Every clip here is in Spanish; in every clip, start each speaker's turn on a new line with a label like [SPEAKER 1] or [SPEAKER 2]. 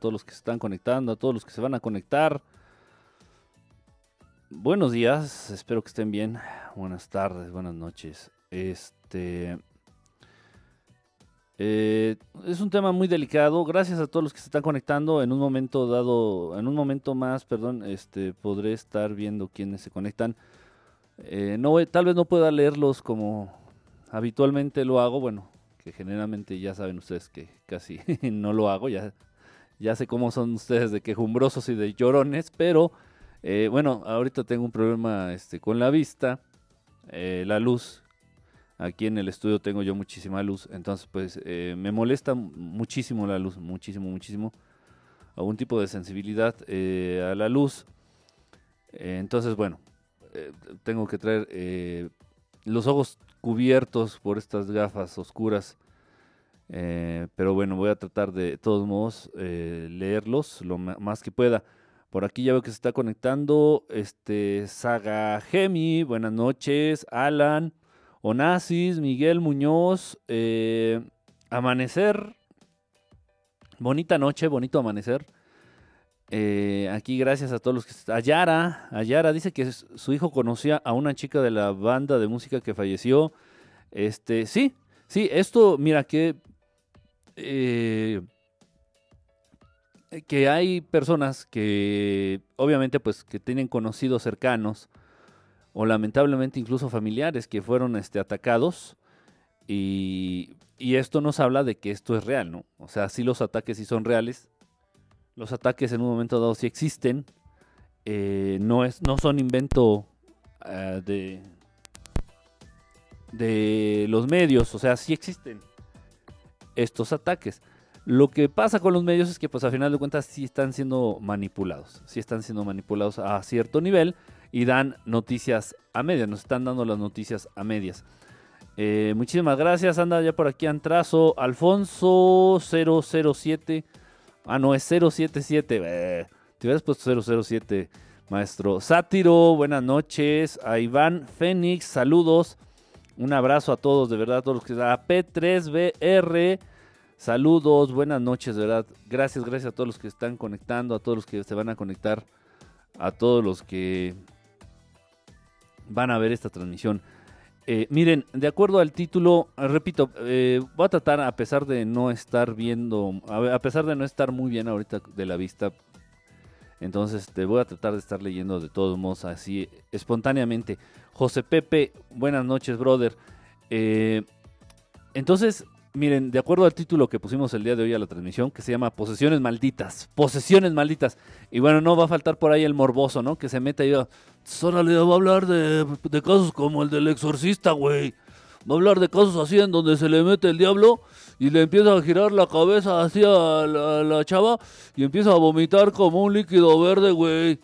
[SPEAKER 1] todos los que se están conectando, a todos los que se van a conectar. Buenos días, espero que estén bien. Buenas tardes, buenas noches. Este eh, es un tema muy delicado. Gracias a todos los que se están conectando. En un momento dado, en un momento más, perdón, este podré estar viendo quiénes se conectan. Eh, no, tal vez no pueda leerlos como habitualmente lo hago. Bueno, que generalmente ya saben ustedes que casi no lo hago. Ya, ya sé cómo son ustedes de quejumbrosos y de llorones, pero eh, bueno, ahorita tengo un problema este, con la vista, la luz Aquí en el estudio tengo yo muchísima luz, entonces pues eh, me molesta muchísimo la luz, muchísimo, muchísimo. Algún tipo de sensibilidad eh, a la luz. Eh, entonces bueno, tengo que traer los ojos cubiertos por estas gafas oscuras. Pero bueno, voy a tratar de, todos modos leerlos lo más que pueda. Por aquí ya veo que se está conectando este Saga Gemi, buenas noches, Alan. Onassis, Miguel Muñoz, eh, Amanecer. Bonita noche, bonito amanecer. Eh, aquí gracias a todos los que... Ayara, Ayara dice que su hijo conocía a una chica de la banda de música que falleció. Este, sí, sí, esto, mira que... Eh, que hay personas que obviamente pues que tienen conocidos cercanos o lamentablemente incluso familiares que fueron este, atacados y, esto nos habla de que esto es real, ¿no? O sea, sí los ataques sí son reales, los ataques en un momento dado sí existen, eh, no, es, no son invento ah, de, de los medios, o sea, sí existen estos ataques. Lo que pasa con los medios es que pues a final de cuentas sí están siendo manipulados, sí están siendo manipulados a cierto nivel y dan noticias a medias, nos están dando las noticias a medias. Eh, muchísimas gracias, anda ya por aquí Antrazo, Alfonso 007, ah no, es 077, eh, te hubieras puesto 007, maestro. Sátiro, buenas noches, a Iván Fénix, saludos, un abrazo a todos, de verdad, a todos los que a P3BR, saludos, buenas noches, de verdad, gracias, gracias a todos los que están conectando, a todos los que se van a conectar, a todos los que van a ver esta transmisión. Eh, miren, de acuerdo al título, repito, eh, voy a tratar, a pesar de no estar viendo, a pesar de no estar muy bien ahorita de la vista, entonces te voy a tratar de estar leyendo de todos modos así espontáneamente. José Pepe, buenas noches, brother. Eh, entonces, miren, de acuerdo al título que pusimos el día de hoy a la transmisión, que se llama Posesiones Malditas, Posesiones Malditas. Y bueno, no va a faltar por ahí el morboso, ¿no? Que se meta y diga, le va a hablar de, casos como el del exorcista, güey. Va a hablar de casos así en donde se le mete el diablo y le empieza a girar la cabeza así a la, la chava y empieza a vomitar como un líquido verde, güey.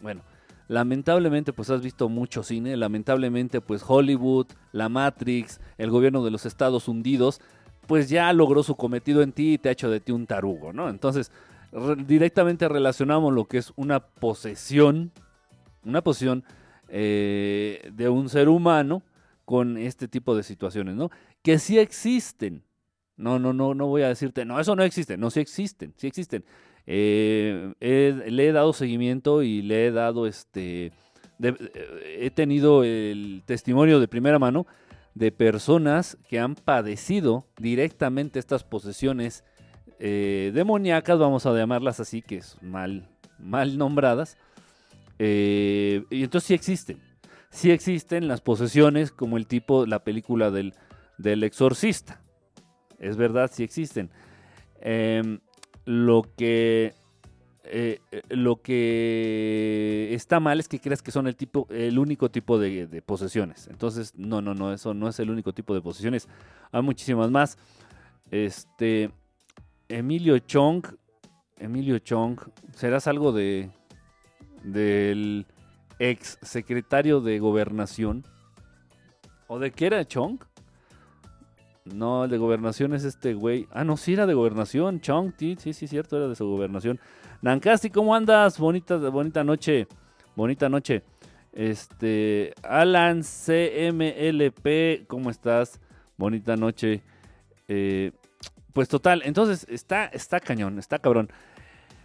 [SPEAKER 1] Bueno, Lamentablemente, pues has visto mucho cine. Lamentablemente, pues Hollywood, la Matrix, el gobierno de los Estados Hundidos, pues ya logró su cometido en ti y te ha hecho de ti un tarugo, ¿no? Entonces, directamente relacionamos lo que es una posesión, una posesión eh, de un ser humano con este tipo de situaciones, ¿no? Que sí existen. No, no, no, no voy a decirte, no, eso no existe. No, sí existen, sí existen. Eh, le he dado seguimiento y le he dado este. Eh, he tenido el testimonio de primera mano de personas que han padecido directamente estas posesiones eh, demoníacas, vamos a llamarlas así, que es mal, mal nombradas. y entonces sí existen. Sí existen las posesiones como el tipo, la película del, del exorcista. Es verdad, sí existen. Em, lo que eh, lo que está mal es que creas que son el tipo, el único tipo de, posesiones. Entonces, no, no, no, eso no es el único tipo de posesiones. Hay muchísimas más. Este, Emilio Chong, Emilio Chong, ¿serás algo de del ex secretario de gobernación? ¿O de qué era Chong? No, el de gobernación es este güey. Ah, no, sí era de gobernación. Chong, sí, sí, sí, cierto, era de su gobernación. Nancasti, ¿cómo andas? Bonita, bonita noche. Bonita noche. Este, Alan CMLP, ¿cómo estás? Bonita noche. Eh, Pues total, entonces está, está cañón, está cabrón.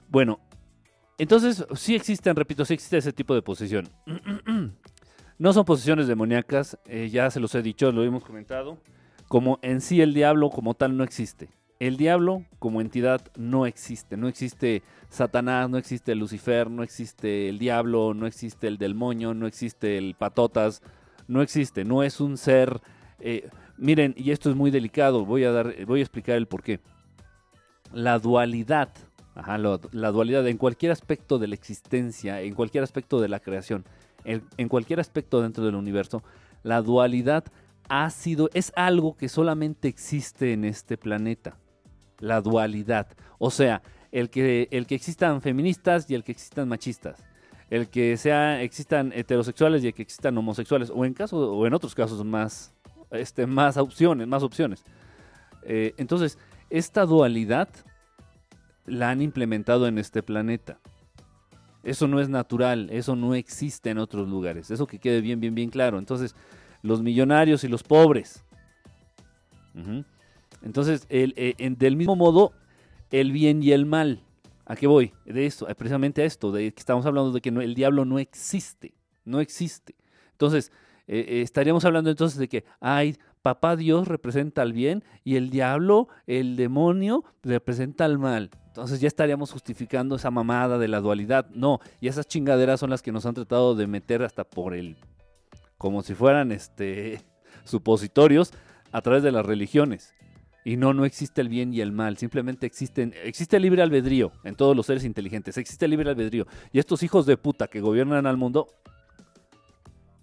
[SPEAKER 1] Bueno, entonces sí existen, repito, sí existe ese tipo de posesión. no son posesiones demoníacas, eh, ya se los he dicho, lo hemos comentado. Como en sí el diablo como tal no existe. El diablo como entidad no existe. No existe Satanás, no existe Lucifer, no existe el diablo, no existe el demonio, no existe el patotas, no existe. No es un ser. Eh, miren, y esto es muy delicado, voy a, dar, voy a explicar el por qué. La dualidad, la dualidad en cualquier aspecto de la existencia, en cualquier aspecto de la creación, en cualquier aspecto dentro del universo, la dualidad ha sido, es algo que solamente existe en este planeta la dualidad. O sea, el que, el que existan feministas y el que existan machistas. El que sea, existan heterosexuales y el que existan homosexuales. O en, o en otros casos más, este, más opciones, más opciones. Eh, entonces, esta dualidad la han implementado en este planeta. Eso no es natural, eso no existe en otros lugares. Eso que quede bien, bien, bien claro. Entonces, los millonarios y los pobres. Entonces, el, eh, del mismo modo, el bien y el mal. ¿A qué voy? De esto, eh, precisamente a esto, de que estamos hablando de que el diablo no existe, no existe. Entonces, eh, estaríamos hablando entonces de que, ay, papá Dios representa al bien y el diablo, el demonio, representa al mal. Entonces ya estaríamos justificando esa mamada de la dualidad. No, y esas chingaderas son las que nos han tratado de meter hasta por el, como si fueran este, supositorios, a través de las religiones. Y no, no existe el bien y el mal, simplemente existen, existe el libre albedrío en todos los seres inteligentes, existe el libre albedrío. Y estos hijos de puta que gobiernan al mundo,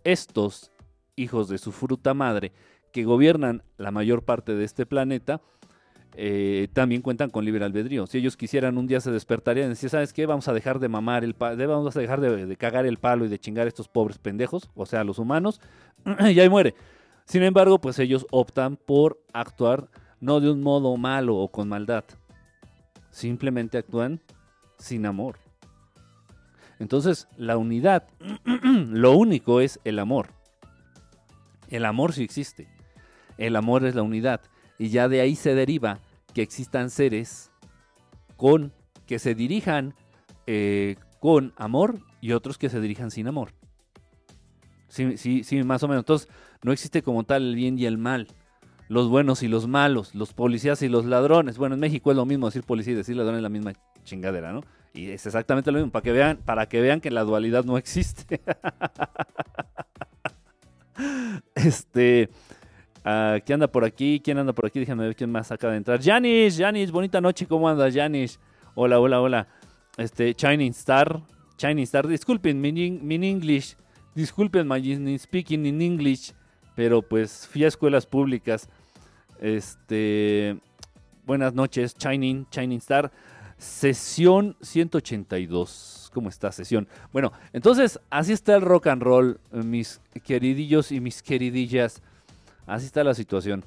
[SPEAKER 1] estos hijos de su fruta madre que gobiernan la mayor parte de este planeta, eh, también cuentan con libre albedrío. Si ellos quisieran un día se despertarían y decir, ¿sabes qué? Vamos a dejar de mamar el palo, vamos a dejar de, de, cagar el palo y de chingar a estos pobres pendejos, o sea, los humanos, y ahí muere. Sin embargo, pues ellos optan por actuar no de un modo malo o con maldad. Simplemente actúan sin amor. Entonces, la unidad, lo único es el amor. El amor sí existe. El amor es la unidad. Y ya de ahí se deriva que existan seres con que se dirijan eh, con amor y otros que se dirijan sin amor. Sí, sí, sí, más o menos. Entonces, no existe como tal el bien y el mal los buenos y los malos, los policías y los ladrones. Bueno, en México es lo mismo decir policía y decir ladrón es la misma chingadera, ¿no? Y es exactamente lo mismo, para que vean, para que vean que la dualidad no existe. este, uh, ¿quién anda por aquí? ¿Quién anda por aquí? Déjame ver quién más acaba de entrar. Janis, Janis, bonita noche, ¿cómo andas, Janis? Hola, hola, hola. Este, Shining Star, Shining Star, disculpen mi English, disculpen my speaking in English, pero pues fui a escuelas públicas. Este, buenas noches, Shining, Shining Star. Sesión 182. ¿Cómo está sesión? Bueno, entonces así está el rock and roll, mis queridillos y mis queridillas. Así está la situación.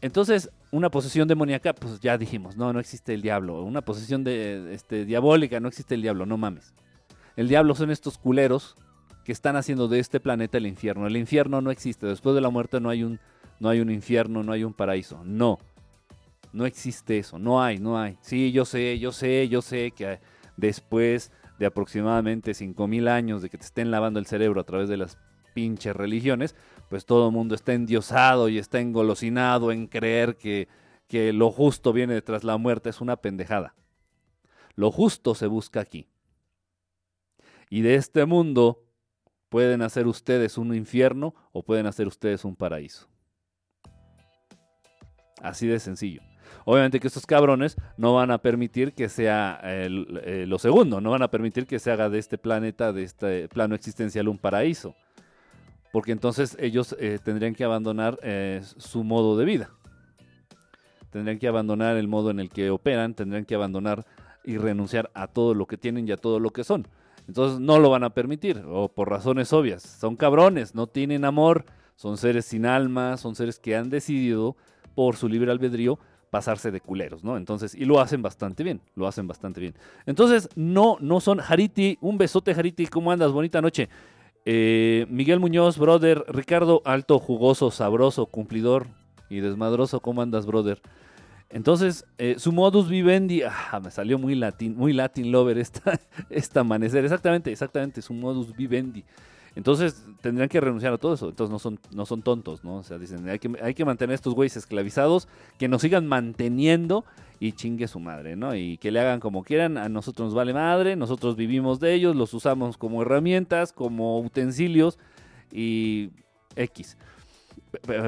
[SPEAKER 1] Entonces, una posesión demoníaca, pues ya dijimos, no, no existe el diablo. Una posesión de, este, diabólica, no existe el diablo, no mames. El diablo son estos culeros que están haciendo de este planeta el infierno. El infierno no existe. Después de la muerte no hay un no hay un infierno, no hay un paraíso. No, no existe eso, no hay, no hay. Sí, yo sé, yo sé, yo sé que después de aproximadamente 5.000 años de que te estén lavando el cerebro a través de las pinches religiones, pues todo el mundo está endiosado y está engolosinado en creer que, que lo justo viene tras la muerte. Es una pendejada. Lo justo se busca aquí. Y de este mundo pueden hacer ustedes un infierno o pueden hacer ustedes un paraíso. Así de sencillo. Obviamente que estos cabrones no van a permitir que sea eh, lo segundo, no van a permitir que se haga de este planeta, de este plano existencial, un paraíso. Porque entonces ellos eh, tendrían que abandonar eh, su modo de vida. Tendrían que abandonar el modo en el que operan, tendrían que abandonar y renunciar a todo lo que tienen y a todo lo que son. Entonces no lo van a permitir, o por razones obvias. Son cabrones, no tienen amor, son seres sin alma, son seres que han decidido por su libre albedrío pasarse de culeros, ¿no? Entonces, y lo hacen bastante bien, lo hacen bastante bien. Entonces, no, no son Hariti, un besote Hariti, ¿cómo andas? Bonita noche. Eh, Miguel Muñoz, brother, Ricardo, alto, jugoso, sabroso, cumplidor y desmadroso, ¿cómo andas, brother? Entonces, eh, su modus vivendi, ah, me salió muy latin, muy latin lover esta, esta amanecer. Exactamente, exactamente, su modus vivendi. Entonces tendrían que renunciar a todo eso. Entonces no son, no son tontos, ¿no? O sea, dicen, hay que, hay que mantener a estos güeyes esclavizados, que nos sigan manteniendo y chingue su madre, ¿no? Y que le hagan como quieran, a nosotros nos vale madre, nosotros vivimos de ellos, los usamos como herramientas, como utensilios y X.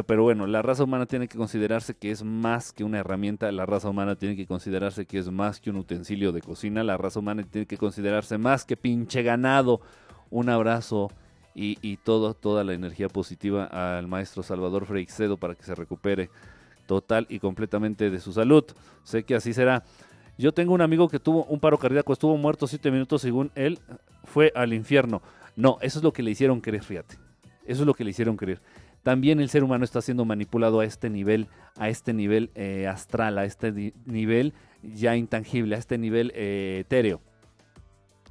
[SPEAKER 1] Pero bueno, la raza humana tiene que considerarse que es más que una herramienta, la raza humana tiene que considerarse que es más que un utensilio de cocina, la raza humana tiene que considerarse más que pinche ganado. Un abrazo y, todo, toda la energía positiva al maestro Salvador Freixedo para que se recupere total y completamente de su salud. Sé que así será. Yo tengo un amigo que tuvo un paro cardíaco, estuvo muerto siete minutos según él, fue al infierno. No, eso es lo que le hicieron creer, fíjate. Eso es lo que le hicieron creer. También el ser humano está siendo manipulado a este nivel, a este nivel eh, astral, a este nivel ya intangible, a este nivel eh, etéreo.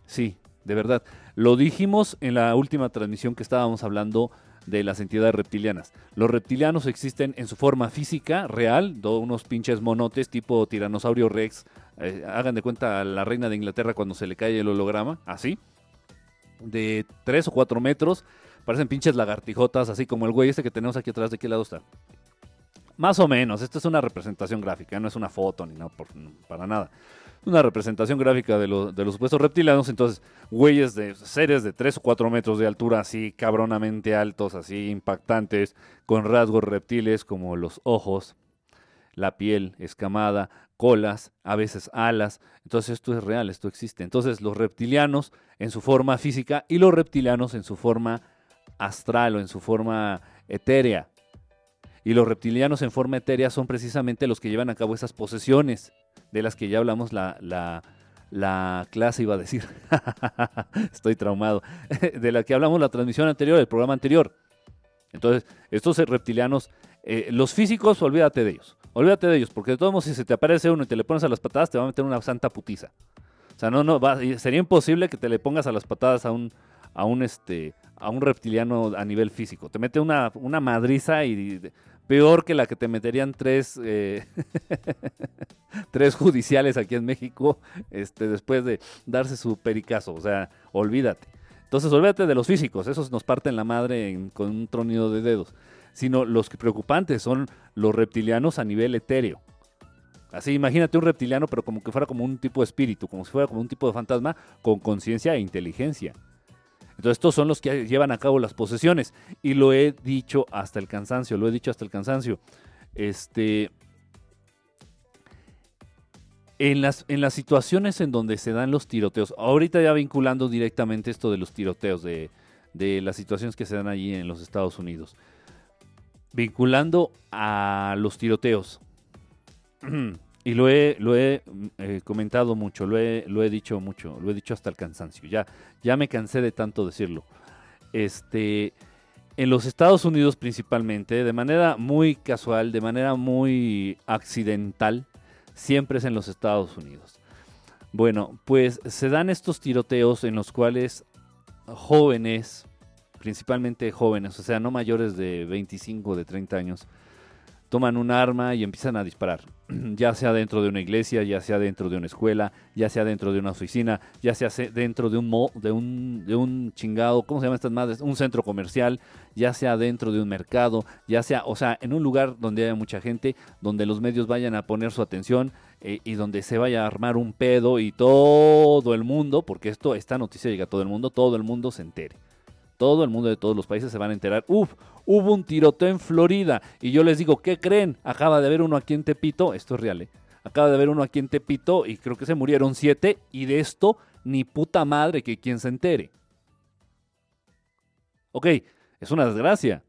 [SPEAKER 1] Sí, de verdad. Lo dijimos en la última transmisión que estábamos hablando de las entidades reptilianas. Los reptilianos existen en su forma física, real, unos pinches monotes tipo tiranosaurio rex. Eh, hagan de cuenta a la reina de Inglaterra cuando se le cae el holograma, así. De 3 o 4 metros. Parecen pinches lagartijotas, así como el güey este que tenemos aquí atrás. ¿De qué lado está? Más o menos. Esta es una representación gráfica, no es una foto ni nada, para nada una representación gráfica de, de los supuestos reptilianos. Entonces, güeyes de seres de 3 o 4 metros de altura, así cabronamente altos, así impactantes, con rasgos reptiles como los ojos, la piel escamada, colas, a veces alas. Entonces, esto es real, esto existe. Entonces, los reptilianos en su forma física y los reptilianos en su forma astral o en su forma etérea. Y los reptilianos en forma etérea son precisamente los que llevan a cabo esas posesiones de las que ya hablamos la, la, clase, iba a decir. Estoy traumado. de la que hablamos la transmisión anterior, el programa anterior. Entonces, estos reptilianos, eh, los físicos, olvídate de ellos. Olvídate de ellos, porque de todos modos, si se te aparece uno y te le pones a las patadas, te va a meter una santa putiza. O sea, no, no, sería imposible que te le pongas a las patadas a un, a un, este, a un reptiliano a nivel físico. Te mete una, una madriza y peor que la que te meterían tres, eh, tres judiciales aquí en México este, después de darse su pericazo. O sea, olvídate. Entonces, olvídate de los físicos, esos nos parten la madre con un tronido de dedos. Sino los preocupantes son los reptilianos a nivel etéreo. Así, imagínate un reptiliano, pero como que fuera como un tipo de espíritu, como si fuera como un tipo de fantasma con conciencia e inteligencia. Entonces estos son los que llevan a cabo las posesiones. Y lo he dicho hasta el cansancio, lo he dicho hasta el cansancio. Este, en las, en las situaciones en donde se dan los tiroteos, ahorita ya vinculando directamente esto de los tiroteos, de, de las situaciones que se dan allí en los Estados Unidos, vinculando a los tiroteos. Y lo he, lo he eh, comentado mucho, lo he, lo he dicho mucho, lo he dicho hasta el cansancio. Ya, ya me cansé de tanto decirlo. Este, en los Estados Unidos principalmente, de manera muy casual, de manera muy accidental, siempre es en los Estados Unidos. Bueno, pues se dan estos tiroteos en los cuales jóvenes, principalmente jóvenes, o sea, no mayores de 25 o de 30 años, toman un arma y empiezan a disparar, ya sea dentro de una iglesia, ya sea dentro de una escuela, ya sea dentro de una oficina, ya sea dentro de un de un, de un chingado, ¿cómo se llama estas madres? Un centro comercial, ya sea dentro de un mercado, ya sea, o sea, en un lugar donde haya mucha gente, donde los medios vayan a poner su atención eh, y donde se vaya a armar un pedo y todo el mundo, porque esto, esta noticia llega a todo el mundo, todo el mundo se entere todo el mundo de todos los países se van a enterar. Uf, hubo un tiroteo en Florida. Y yo les digo, ¿qué creen? Acaba de haber uno aquí en Tepito. Esto es real, ¿eh? Acaba de haber uno aquí en Tepito y creo que se murieron siete. Y de esto, ni puta madre que quien se entere. Ok, es una desgracia.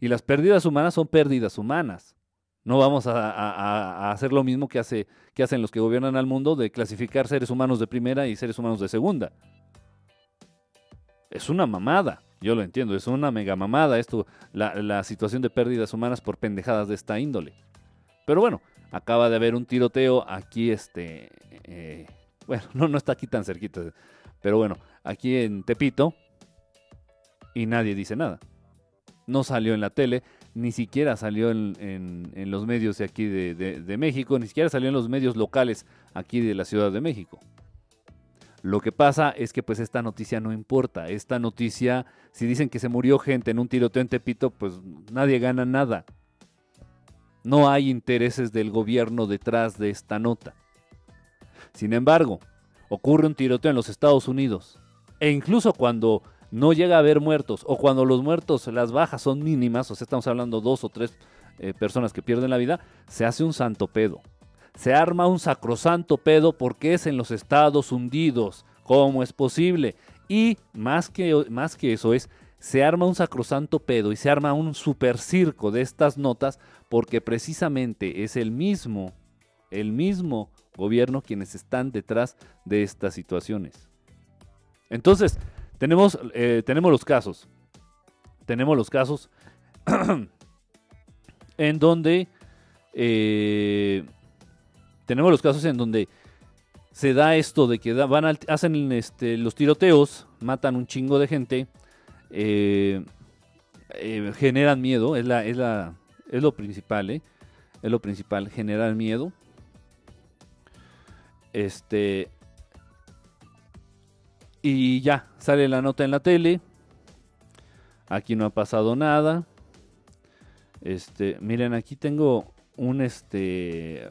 [SPEAKER 1] Y las pérdidas humanas son pérdidas humanas. No vamos a, a, hacer lo mismo que, hace, que hacen los que gobiernan al mundo de clasificar seres humanos de primera y seres humanos de segunda es una mamada. Yo lo entiendo, es una mega mamada esto, la, situación de pérdidas humanas por pendejadas de esta índole. Pero bueno, acaba de haber un tiroteo aquí, este, eh, bueno, no, no está aquí tan cerquita, pero bueno, aquí en Tepito y nadie dice nada. No salió en la tele, ni siquiera salió en, los medios de aquí de, México, ni siquiera salió en los medios locales aquí de la Ciudad de México. Lo que pasa es que pues esta noticia no importa. Esta noticia, si dicen que se murió gente en un tiroteo en Tepito, pues nadie gana nada. No hay intereses del gobierno detrás de esta nota. Sin embargo, ocurre un tiroteo en los Estados Unidos. E incluso cuando no llega a haber muertos o cuando los muertos, las bajas son mínimas, o sea, estamos hablando dos o tres eh, personas que pierden la vida, se hace un santo pedo. Se arma un sacrosanto pedo porque es en los Estados Unidos. ¿Cómo es posible? Y más que, más que eso es, se arma un sacrosanto pedo y se arma un super circo de estas notas porque precisamente es el mismo, el mismo gobierno quienes están detrás de estas situaciones. Entonces, tenemos, eh, tenemos los casos. Tenemos los casos en donde eh, tenemos los casos en donde se da esto de que van hacen este, los tiroteos, matan un chingo de gente, eh, generan miedo, es, la, es, la, es lo principal, es lo principal, generar miedo. Este, y ya, sale la nota en la tele. Aquí no ha pasado nada. Este, miren, aquí tengo un este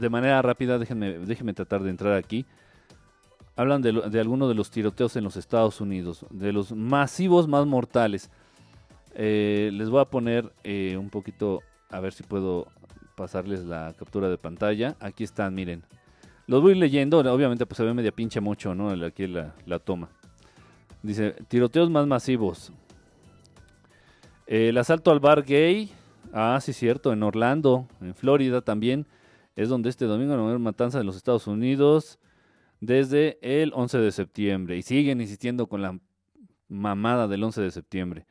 [SPEAKER 1] de manera rápida, déjenme, déjenme tratar de entrar aquí. Hablan de, de algunos de los tiroteos en los Estados Unidos, de los masivos más mortales. Eh, les voy a poner eh, un poquito, a ver si puedo pasarles la captura de pantalla. Aquí están, miren. Los voy leyendo, obviamente pues se ve media pinche mucho, ¿no? Aquí la, la toma. Dice, tiroteos más masivos. El asalto al bar gay. Ah, sí, cierto, en Orlando, en Florida también. Es donde este domingo no matanza en los Estados Unidos desde el 11 de septiembre. Y siguen insistiendo con la mamada del 11 de septiembre.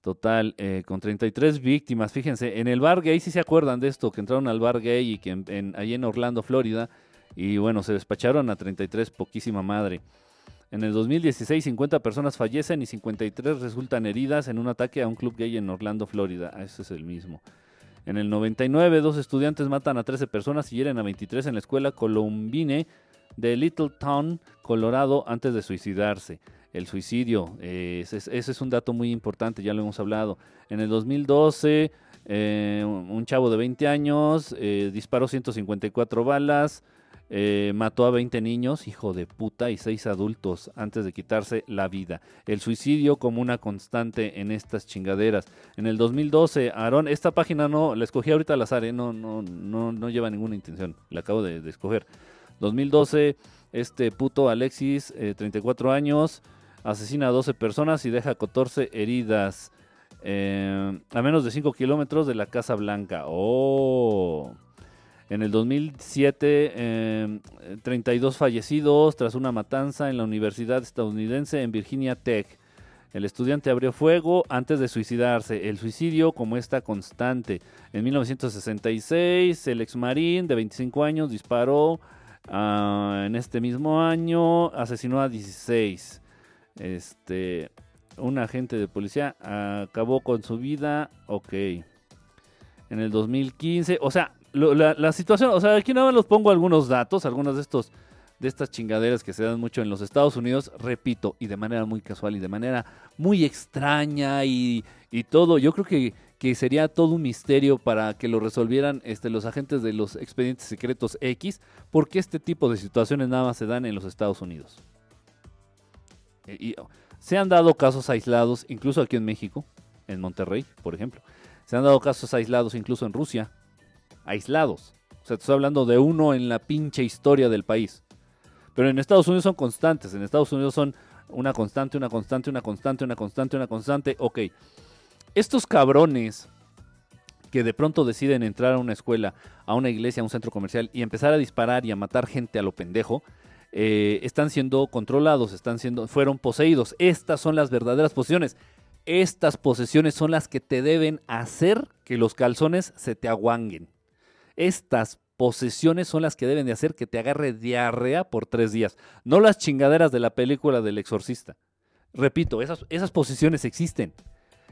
[SPEAKER 1] Total, eh, con 33 víctimas. Fíjense, en el bar gay, si se acuerdan de esto, que entraron al bar gay y que en, ahí en Orlando, Florida, y bueno, se despacharon a 33, poquísima madre. En el 2016, 50 personas fallecen y 53 resultan heridas en un ataque a un club gay en Orlando, Florida. Ah, ese es el mismo. En el 99, dos estudiantes matan a 13 personas y hieren a 23 en la escuela Columbine de Little Town, Colorado, antes de suicidarse. El suicidio, eh, ese, es un dato muy importante, ya lo hemos hablado. En el 2012, eh, un chavo de 20 años eh, disparó 154 balas. Eh, mató a 20 niños, hijo de puta, y 6 adultos antes de quitarse la vida. El suicidio como una constante en estas chingaderas. En el 2012, Aarón, esta página no, la escogí ahorita al azar, ¿eh? no, no, no, no lleva ninguna intención, la acabo de, escoger. 2012, este puto Alexis, 34 eh, años, asesina a 12 personas y deja 14 heridas. a menos de 5 kilómetros de la Casa Blanca. Oh. En el 2007, 32 em, fallecidos tras una matanza en la Universidad estadounidense en Virginia Tech. El estudiante abrió fuego antes de suicidarse. El suicidio como esta constante. En 1966, el ex marín de 25 años disparó. Ah, en este mismo año, asesinó a 16. Este, un agente de policía acabó con su vida. Ok. En el 2015, o sea, la, situación, o sea, aquí nada más los pongo algunos datos, algunos de estos de estas chingaderas que se dan mucho en los Estados Unidos, repito, y de manera muy casual y de manera muy extraña y, todo. Yo creo que, que, sería todo un misterio para que lo resolvieran este, los agentes de los expedientes secretos X, porque este tipo de situaciones nada más se dan en los Estados Unidos. E, y, se han dado casos aislados, incluso aquí en México, en Monterrey, por ejemplo. Se han dado casos aislados incluso en Rusia, aislados. O sea, te estoy hablando de uno en la pinche historia del país. Pero en Estados Unidos son constantes. En Estados Unidos son una constante, una constante, una constante, una constante, una constante. Ok. Estos cabrones que de pronto deciden entrar a una escuela, a una iglesia, a un centro comercial y empezar a disparar y a matar gente a lo pendejo, eh, están siendo controlados, están siendo, fueron poseídos. Estas son las verdaderas posiciones. Estas posesiones son las que te deben hacer que los calzones se te aguanguen. Estas posesiones son las que deben de hacer que te agarre diarrea por tres días, no las chingaderas de la película del exorcista. Repito, esas, posiciones existen.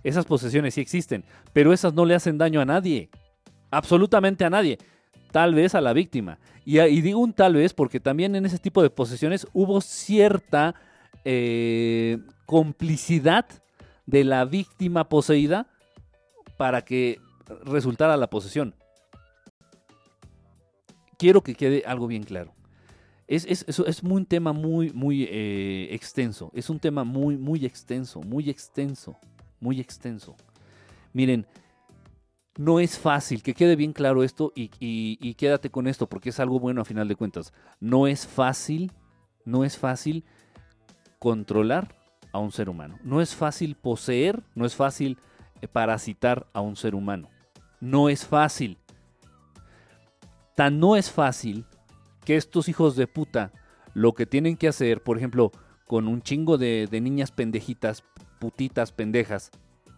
[SPEAKER 1] esas posesiones sí existen, pero esas no le hacen daño a nadie, absolutamente a nadie, tal vez a la víctima. Y, digo un tal vez porque también en ese tipo de posesiones hubo cierta eh, complicidad de la víctima poseída para que resultara la posesión. Quiero que quede algo bien claro. Es, es, un tema muy, muy eh, extenso. Es un tema muy, muy extenso, muy extenso, muy extenso. Miren, no es fácil, que quede bien claro esto y, y, quédate con esto porque es algo bueno a final de cuentas. No es fácil, no es fácil controlar a un ser humano. No es fácil poseer, no es fácil eh, parasitar a un ser humano. No es fácil. Tan no es fácil que estos hijos de puta lo que tienen que hacer, por ejemplo, con un chingo de, niñas pendejitas, putitas pendejas,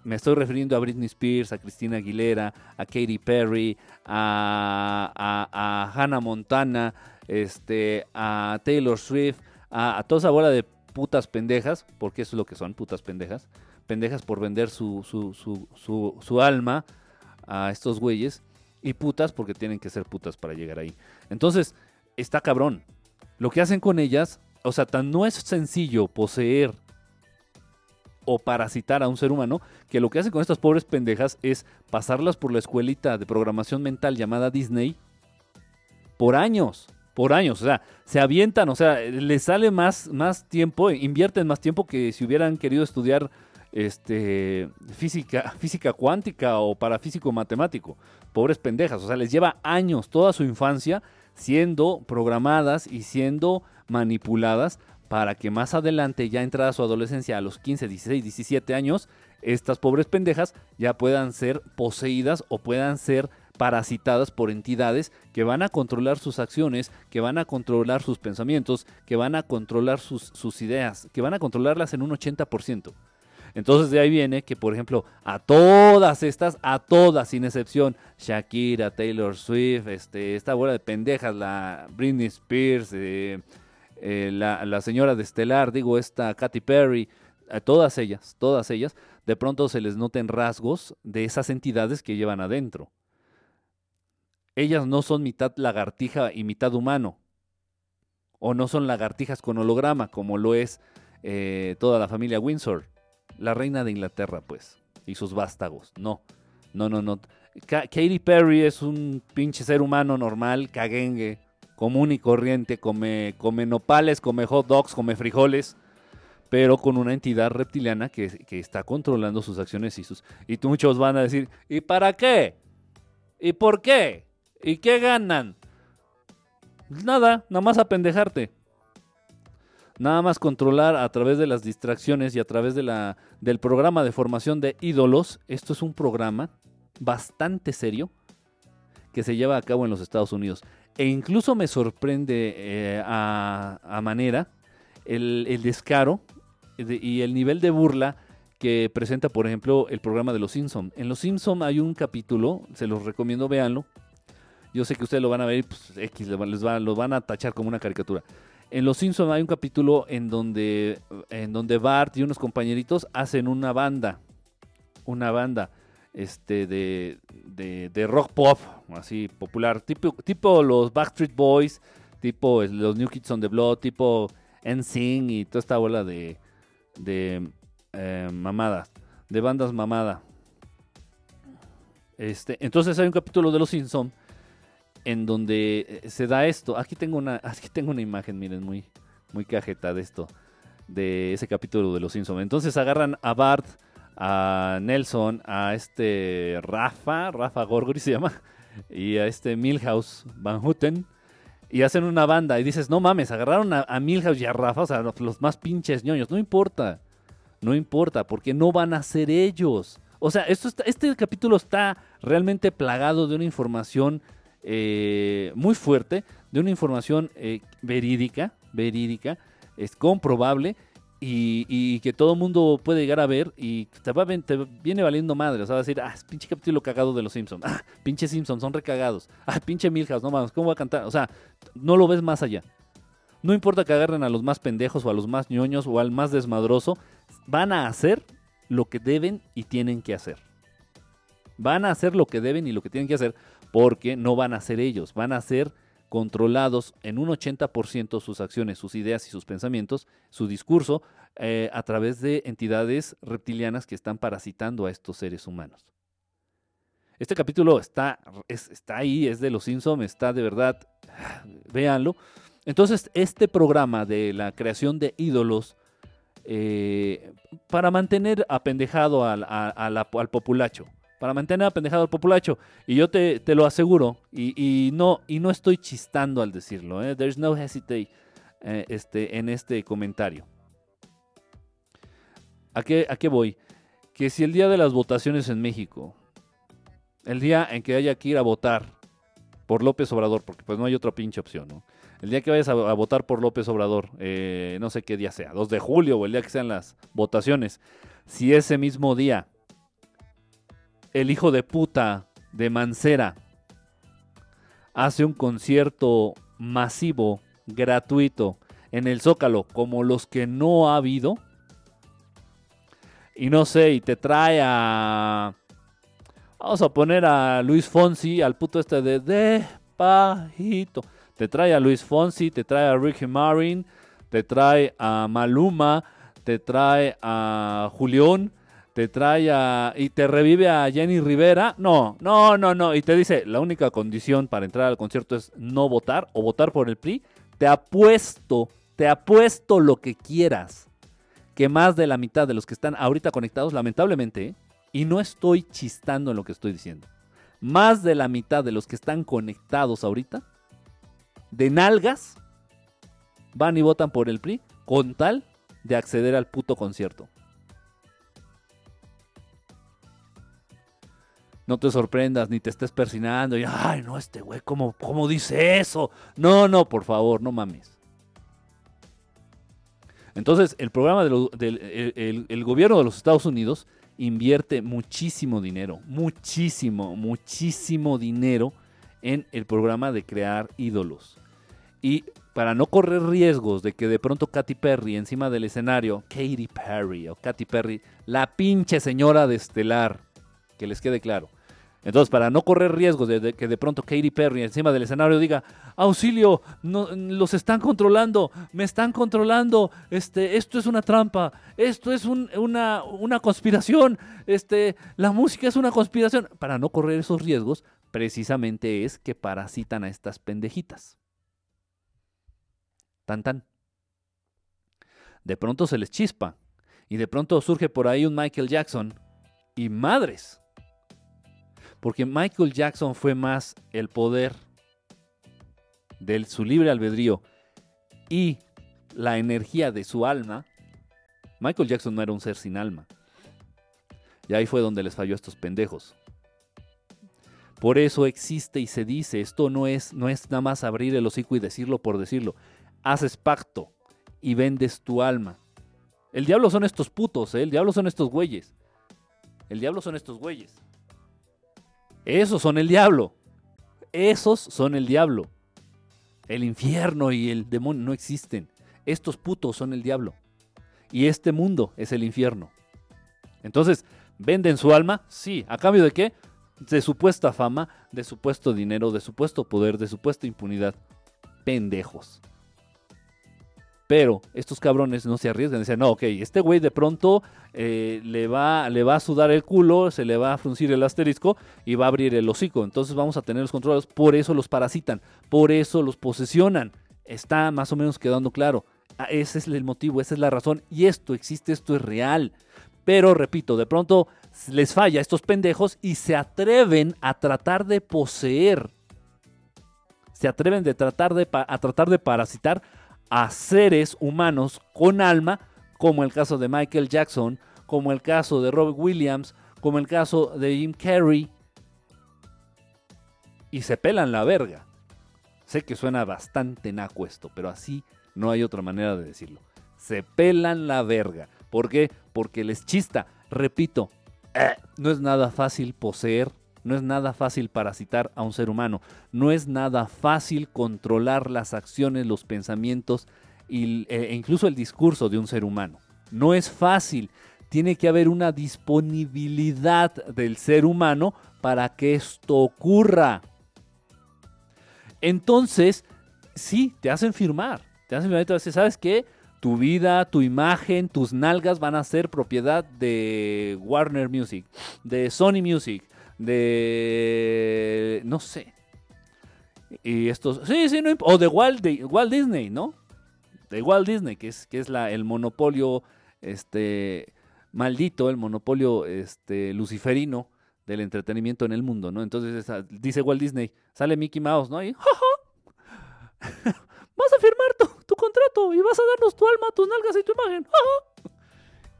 [SPEAKER 1] me estoy refiriendo a Britney Spears, a Christina Aguilera, a Katy Perry, a, a, Hannah Montana, este, a Taylor Swift, a, toda esa bola de putas pendejas, porque eso es lo que son, putas pendejas, pendejas por vender su, su, su, su alma a estos güeyes, y putas porque tienen que ser putas para llegar ahí. Entonces, está cabrón. Lo que hacen con ellas, o sea, tan no es sencillo poseer o parasitar a un ser humano, que lo que hacen con estas pobres pendejas es pasarlas por la escuelita de programación mental llamada Disney por años, por años, o sea, se avientan, o sea, les sale más, más tiempo, invierten más tiempo que si hubieran querido estudiar este, física, física cuántica o parafísico matemático. Pobres pendejas, o sea, les lleva años, toda su infancia, siendo programadas y siendo manipuladas para que más adelante, ya entrada su adolescencia a los 15, 16, 17 años, estas pobres pendejas ya puedan ser poseídas o puedan ser parasitadas por entidades que van a controlar sus acciones, que van a controlar sus pensamientos, que van a controlar sus, sus ideas, que van a controlarlas en un 80%. Entonces de ahí viene que, por ejemplo, a todas estas, a todas sin excepción, Shakira, Taylor Swift, este, esta bola de pendejas, la Britney Spears, eh, eh, la, señora de Estelar, digo, esta Katy Perry, a todas ellas, todas ellas, de pronto se les noten rasgos de esas entidades que llevan adentro. Ellas no son mitad lagartija y mitad humano, o no son lagartijas con holograma, como lo es eh, toda la familia Windsor la reina de Inglaterra, pues, y sus vástagos. No, no, no, no. Katy Perry es un pinche ser humano normal, caguengue, común y corriente, come, come nopales, come hot dogs, come frijoles, pero con una entidad reptiliana que, que está controlando sus acciones y sus... Y muchos van a decir, ¿y para qué? ¿Y por qué? ¿Y qué ganan? Nada, nada más a pendejarte nada más controlar a través de las distracciones y a través de la, del programa de formación de ídolos. Esto es un programa bastante serio que se lleva a cabo en los Estados Unidos. E incluso me sorprende eh, a, manera el, descaro y el nivel de burla que presenta, por ejemplo, el programa de Los Simpson. En Los Simpson hay un capítulo, se los recomiendo, véanlo. Yo sé que ustedes lo van a ver, pues X, les van a tachar como una caricatura. En Los Simpsons hay un capítulo en donde, en donde Bart y unos compañeritos hacen una banda. Una banda este, de, de, rock pop, así popular. Tipo, tipo los Backstreet Boys, tipo los New Kids on the Block, tipo NSYNC y toda esta bola de, de eh, mamadas, de bandas mamada. Este, entonces hay un capítulo de Los Simpsons en donde eh, se da esto. Aquí tengo una, aquí tengo una imagen, miren, muy, muy cajeta de esto, de ese capítulo de Los Simpsons. Entonces agarran a Bart, a Nelson, a este Rafa, Rafa Gorgory se llama, y a este Milhouse Van Houten, y hacen una banda. Y dices, no mames, agarraron a, Milhouse y a Rafa, o sea, los, más pinches ñoños. No importa, no importa, porque no van a ser ellos. O sea, esto este capítulo está realmente plagado de una información eh, muy fuerte de una información eh, verídica, verídica, es comprobable y, que todo mundo puede llegar a ver y te, va, te viene valiendo madre. O sea, va a decir, ah, pinche capítulo cagado de los Simpsons. Ah, pinche Simpsons, son recagados. Ah, pinche Milhouse, no mames, ¿cómo va a cantar? O sea, no lo ves más allá. No importa que agarren a los más pendejos o a los más ñoños o al más desmadroso, van a hacer lo que deben y tienen que hacer. Van a hacer lo que deben y lo que tienen que hacer porque no van a ser ellos, van a ser controlados en un 80% sus acciones, sus ideas y sus pensamientos, su discurso, eh, a través de entidades reptilianas que están parasitando a estos seres humanos. Este capítulo está, está ahí, es de los Simpsons, está de verdad, véanlo. Entonces, este programa de la creación de ídolos eh, para mantener apendejado al, al populacho, para mantener apendejado al populacho. Y yo te, lo aseguro, y, no, y no estoy chistando al decirlo, ¿eh? there's no hesitate eh, este, en este comentario. ¿A qué, ¿A qué voy? Que si el día de las votaciones en México el día en que haya que ir a votar por López Obrador, porque pues no hay otra pinche opción, ¿no? El día que vayas a, votar por López Obrador, eh, no sé qué día sea, 2 de julio o el día que sean las votaciones, si ese mismo día el hijo de puta de Mancera hace un concierto masivo, gratuito, en el Zócalo, como los que no ha habido, y no sé, y te trae a Vamos a poner a Luis Fonsi, al puto este de Despajito. Te trae a Luis Fonsi, te trae a Ricky Martin, te trae a Maluma, te trae a Julián, te trae a... y te revive a Jenny Rivera. No, no, no, no. Y te dice, la única condición para entrar al concierto es no votar o votar por el PRI. Te apuesto, te apuesto lo que quieras. Que más de la mitad de los que están ahorita conectados, lamentablemente, y no estoy chistando en lo que estoy diciendo. Más de la mitad de los que están conectados ahorita, de nalgas, van y votan por el PRI con tal de acceder al puto concierto. No te sorprendas ni te estés persinando y, ay, no, este güey, ¿cómo, ¿cómo, dice eso? No, no, por favor, no mames. Entonces, el programa del el gobierno de los Estados Unidos invierte muchísimo dinero, muchísimo, muchísimo dinero en el programa de crear ídolos. Y para no correr riesgos de que de pronto Katy Perry encima del escenario, Katy Perry o Katy Perry, la pinche señora de Estelar, que les quede claro, entonces, para no correr riesgos de, que de pronto Katy Perry encima del escenario diga, auxilio, no, los están controlando, me están controlando, este, esto es una trampa, esto es una, una conspiración, este, la música es una conspiración. Para no correr esos riesgos, precisamente es que parasitan a estas pendejitas. Tan tan. De pronto se les chispa. Y de pronto surge por ahí un Michael Jackson. Y madres porque Michael Jackson fue más el poder de su libre albedrío y la energía de su alma. Michael Jackson no era un ser sin alma. Y ahí fue donde les falló a estos pendejos. Por eso existe y se dice, esto no es, no es nada más abrir el hocico y decirlo por decirlo. Haces pacto y vendes tu alma. El diablo son estos putos, ¿eh? el diablo son estos güeyes. El diablo son estos güeyes. Esos son el diablo. Esos son el diablo. El infierno y el demonio no existen. Estos putos son el diablo. Y este mundo es el infierno. Entonces, ¿venden su alma? Sí. ¿A cambio de qué? De supuesta fama, de supuesto dinero, de supuesto poder, de supuesta impunidad. Pendejos. Pero estos cabrones no se arriesgan. Dicen, no, ok, este güey de pronto eh, le, va, le va a sudar el culo, se le va a fruncir el asterisco y va a abrir el hocico. Entonces vamos a tenerlos controlados. Por eso los parasitan, por eso los posesionan. Está más o menos quedando claro. Ah, ese es el motivo, esa es la razón. Y esto existe, esto es real. Pero repito, de pronto les falla a estos pendejos y se atreven a tratar de poseer. Se atreven de tratar de, a tratar de parasitar a seres humanos con alma, como el caso de Michael Jackson, como el caso de Robert Williams, como el caso de Jim Carrey. Y se pelan la verga. Sé que suena bastante naco esto, pero así no hay otra manera de decirlo. Se pelan la verga. ¿Por qué? Porque les chista. Repito, eh, no es nada fácil poseer no es nada fácil parasitar a un ser humano. No es nada fácil controlar las acciones, los pensamientos e incluso el discurso de un ser humano. No es fácil. tiene que haber una disponibilidad del ser humano para que esto ocurra. Entonces, sí, te hacen firmar. Te hacen firmar y te dicen, ¿sabes qué? Tu vida, tu imagen, tus nalgas van a ser propiedad de Warner Music, de Sony Music, de... no sé. Y estos... Sí, sí, no, o de Walt, de Walt Disney, ¿no? De Walt Disney, que es, que es la, el monopolio este, maldito, el monopolio este, luciferino del entretenimiento en el mundo, ¿no? Entonces dice Walt Disney, sale Mickey Mouse, ¿no? Y, vas a firmar tu, contrato y vas a darnos tu alma, tus nalgas y tu imagen.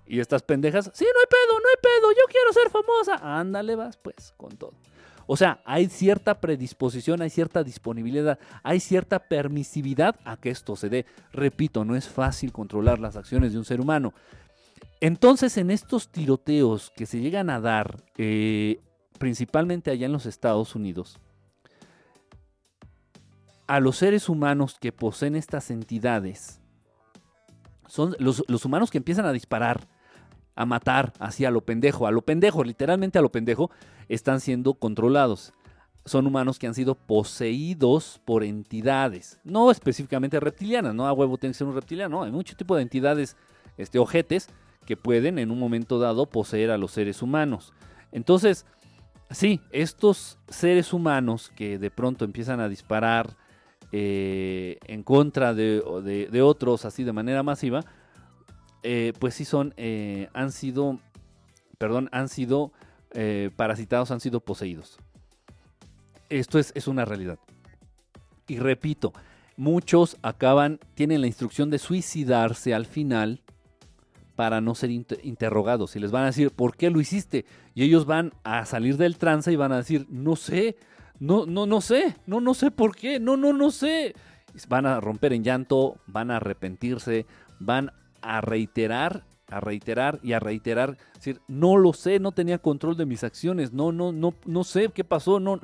[SPEAKER 1] Y estas pendejas, sí, no hay pedo, no hay pedo, yo quiero ser famosa. Ándale, vas pues, con todo. O sea, hay cierta predisposición, hay cierta disponibilidad, hay cierta permisividad a que esto se dé. Repito, no es fácil controlar las acciones de un ser humano. Entonces, en estos tiroteos que se llegan a dar, eh, principalmente allá en los Estados Unidos, a los seres humanos que poseen estas entidades, son los, humanos que empiezan a disparar, a matar, así a lo pendejo, a lo pendejo, literalmente a lo pendejo, están siendo controlados. Son humanos que han sido poseídos por entidades, no específicamente reptilianas, no a huevo tiene que ser un reptiliano, no, hay mucho tipo de entidades, este, ojetes, que pueden en un momento dado poseer a los seres humanos. Entonces, sí, estos seres humanos que de pronto empiezan a disparar eh, en contra de, otros así de manera masiva, eh, pues sí son, eh, han sido, perdón, han sido parasitados, han sido poseídos. Esto es, es una realidad. Y repito, muchos acaban, tienen la instrucción de suicidarse al final para no ser interrogados y les van a decir, ¿por qué lo hiciste? Y ellos van a salir del trance y van a decir, no sé, no, no, no sé, no, no sé por qué, no, no, no sé. Van a romper en llanto, van a arrepentirse, van a reiterar, a reiterar y a reiterar, decir, no lo sé, no tenía control de mis acciones, no, no, no, no sé qué pasó, no.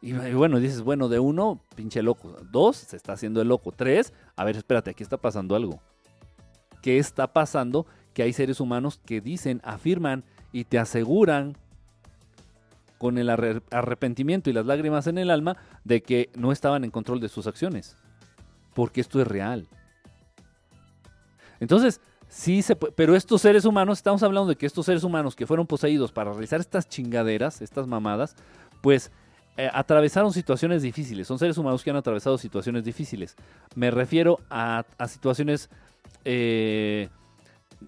[SPEAKER 1] Y, bueno, dices, bueno, de uno, pinche loco. Dos, se está haciendo el loco. Tres, a ver, espérate, aquí está pasando algo. ¿Qué está pasando? que hay seres humanos que dicen, afirman y te aseguran con el arrepentimiento y las lágrimas en el alma de que no estaban en control de sus acciones. Porque esto es real. Entonces, sí se puede, pero estos seres humanos, estamos hablando de que estos seres humanos que fueron poseídos para realizar estas chingaderas, estas mamadas, pues eh, atravesaron situaciones difíciles. Son seres humanos que han atravesado situaciones difíciles. Me refiero a, situaciones eh,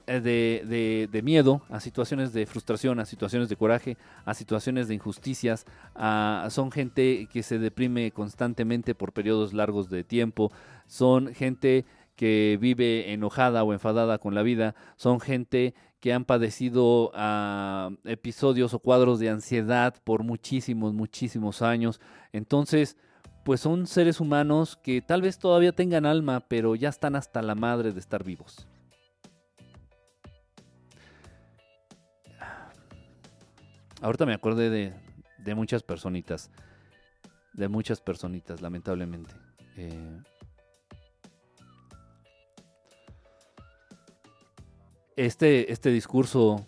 [SPEAKER 1] eh, de, miedo, a situaciones de frustración, a situaciones de coraje, a situaciones de injusticias. son gente que se deprime constantemente por periodos largos de tiempo. Son gente que vive enojada o enfadada con la vida. Son gente que han padecido ah, episodios o cuadros de ansiedad por muchísimos, muchísimos años. Entonces, pues son seres humanos que tal vez todavía tengan alma, pero ya están hasta la madre de estar vivos. Ahorita me acordé de, muchas personitas. De muchas personitas, lamentablemente. Eh, este, este discurso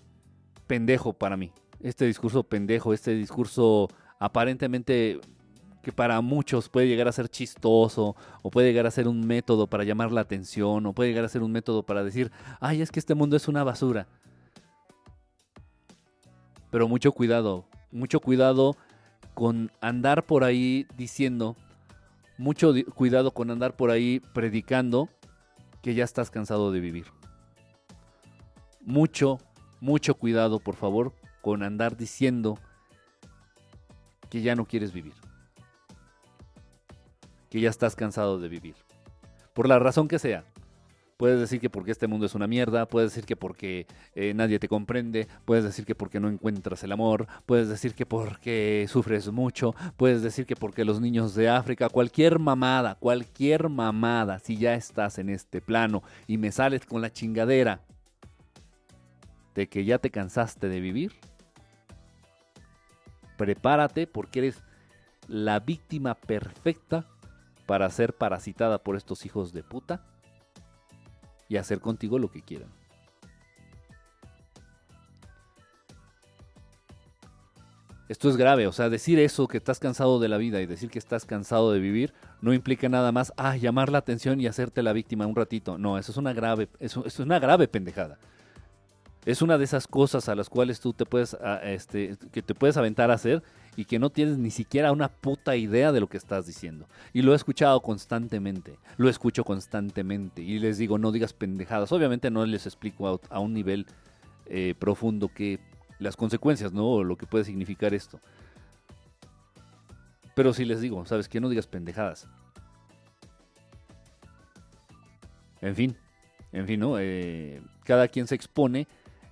[SPEAKER 1] pendejo para mí. Este discurso pendejo, este discurso aparentemente que para muchos puede llegar a ser chistoso, o puede llegar a ser un método para llamar la atención, o puede llegar a ser un método para decir, ay, es que este mundo es una basura. Pero mucho cuidado, mucho cuidado con andar por ahí diciendo, mucho cuidado con andar por ahí predicando que ya estás cansado de vivir. Mucho, mucho cuidado, por favor, con andar diciendo que ya no quieres vivir. Que ya estás cansado de vivir. Por la razón que sea. Puedes decir que porque este mundo es una mierda, puedes decir que porque eh, nadie te comprende, puedes decir que porque no encuentras el amor, puedes decir que porque sufres mucho, puedes decir que porque los niños de África, cualquier mamada, cualquier mamada, si ya estás en este plano y me sales con la chingadera de que ya te cansaste de vivir, prepárate porque eres la víctima perfecta para ser parasitada por estos hijos de puta y hacer contigo lo que quieran. Esto es grave, o sea, decir eso, que estás cansado de la vida y decir que estás cansado de vivir, no implica nada más, ah, llamar la atención y hacerte la víctima un ratito. No, eso es una grave, eso es una grave pendejada. Es una de esas cosas a las cuales tú te puedes, ah, este, que te puedes aventar a hacer y que no tienes ni siquiera una puta idea de lo que estás diciendo. Y lo he escuchado constantemente, lo escucho constantemente y les digo, no digas pendejadas. Obviamente no les explico a, un nivel eh, profundo que las consecuencias, ¿no? O lo que puede significar esto. Pero si les digo, ¿sabes qué? No digas pendejadas. En fin, en fin, ¿no? Eh, cada quien se expone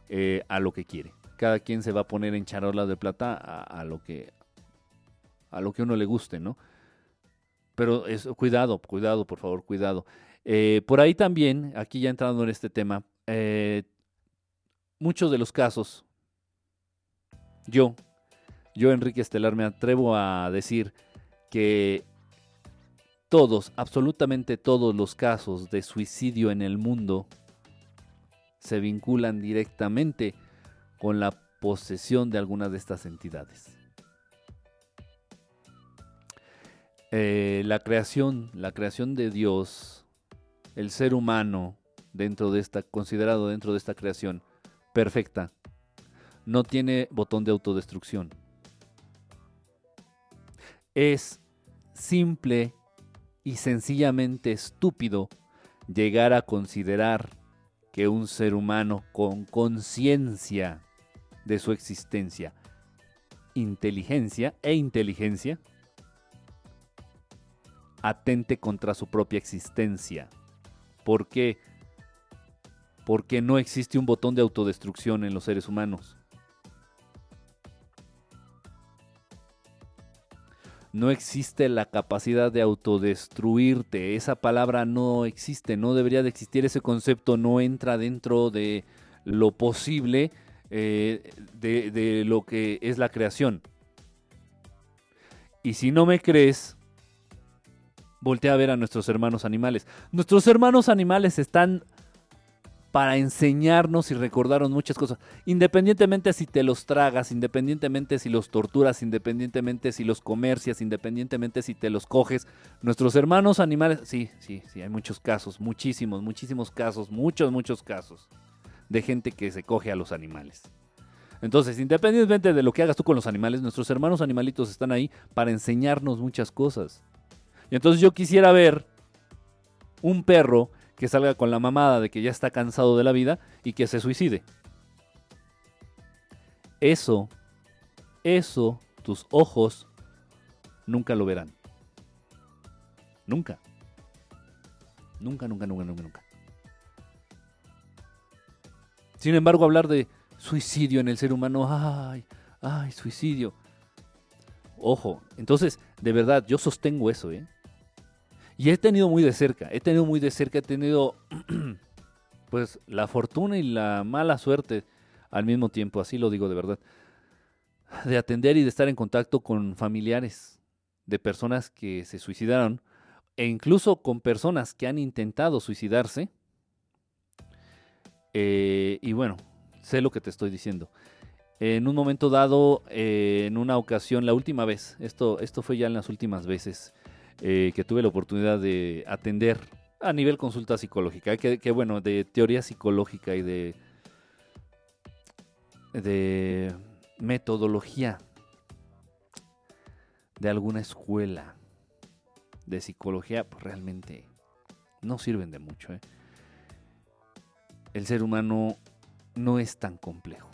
[SPEAKER 1] eh, a lo que quiere. Cada quien se va a poner en charola de plata a, lo que a lo que uno le guste, ¿no? Pero cuidado, cuidado, por favor, cuidado. Eh, por ahí también, aquí ya entrando en este tema, muchos de los casos yo, yo Enrique Estelar, me atrevo a decir que todos, absolutamente todos los casos de suicidio en el mundo se vinculan directamente con la posesión de alguna de estas entidades. Eh, la creación, la creación de Dios, el ser humano dentro de esta, considerado dentro de esta creación perfecta, no tiene botón de autodestrucción. Es simple y sencillamente estúpido llegar a considerar que un ser humano con conciencia de su existencia, inteligencia e inteligencia, atente contra su propia existencia. ¿Por qué? Porque no existe un botón de autodestrucción en los seres humanos. No existe la capacidad de autodestruirte. Esa palabra no existe, no debería de existir. Ese concepto no entra dentro de lo posible eh, de, de lo que es la creación. Y si no me crees, voltea a ver a nuestros hermanos animales. Nuestros hermanos animales están para enseñarnos y recordarnos muchas cosas. Independientemente si te los tragas, independientemente si los torturas, independientemente si los comercias, independientemente si te los coges, nuestros hermanos animales, sí, sí, sí, hay muchos casos, muchísimos, muchísimos casos, muchos, muchos casos de gente que se coge a los animales. Entonces, independientemente de lo que hagas tú con los animales, nuestros hermanos animalitos están ahí para enseñarnos muchas cosas. Y entonces yo quisiera ver un perro que salga con la mamada de que ya está cansado de la vida y que se suicide. Eso, eso, tus ojos nunca lo verán. Nunca. Nunca, nunca, nunca, nunca, nunca. Sin embargo, hablar de suicidio en el ser humano, ay, ay, suicidio. Ojo, entonces, de verdad, yo sostengo eso, ¿eh? Y he tenido muy de cerca, he tenido muy de cerca, he tenido pues la fortuna y la mala suerte al mismo tiempo, así lo digo de verdad, de atender y de estar en contacto con familiares de personas que se suicidaron e incluso con personas que han intentado suicidarse. Eh, y bueno, sé lo que te estoy diciendo. En un momento dado, eh, en una ocasión, la última vez, esto, esto fue ya en las últimas veces, eh, que tuve la oportunidad de atender a nivel consulta psicológica, que, bueno, de teoría psicológica y de, metodología de alguna escuela de psicología, pues realmente no sirven de mucho. ¿eh? El ser humano no es tan complejo.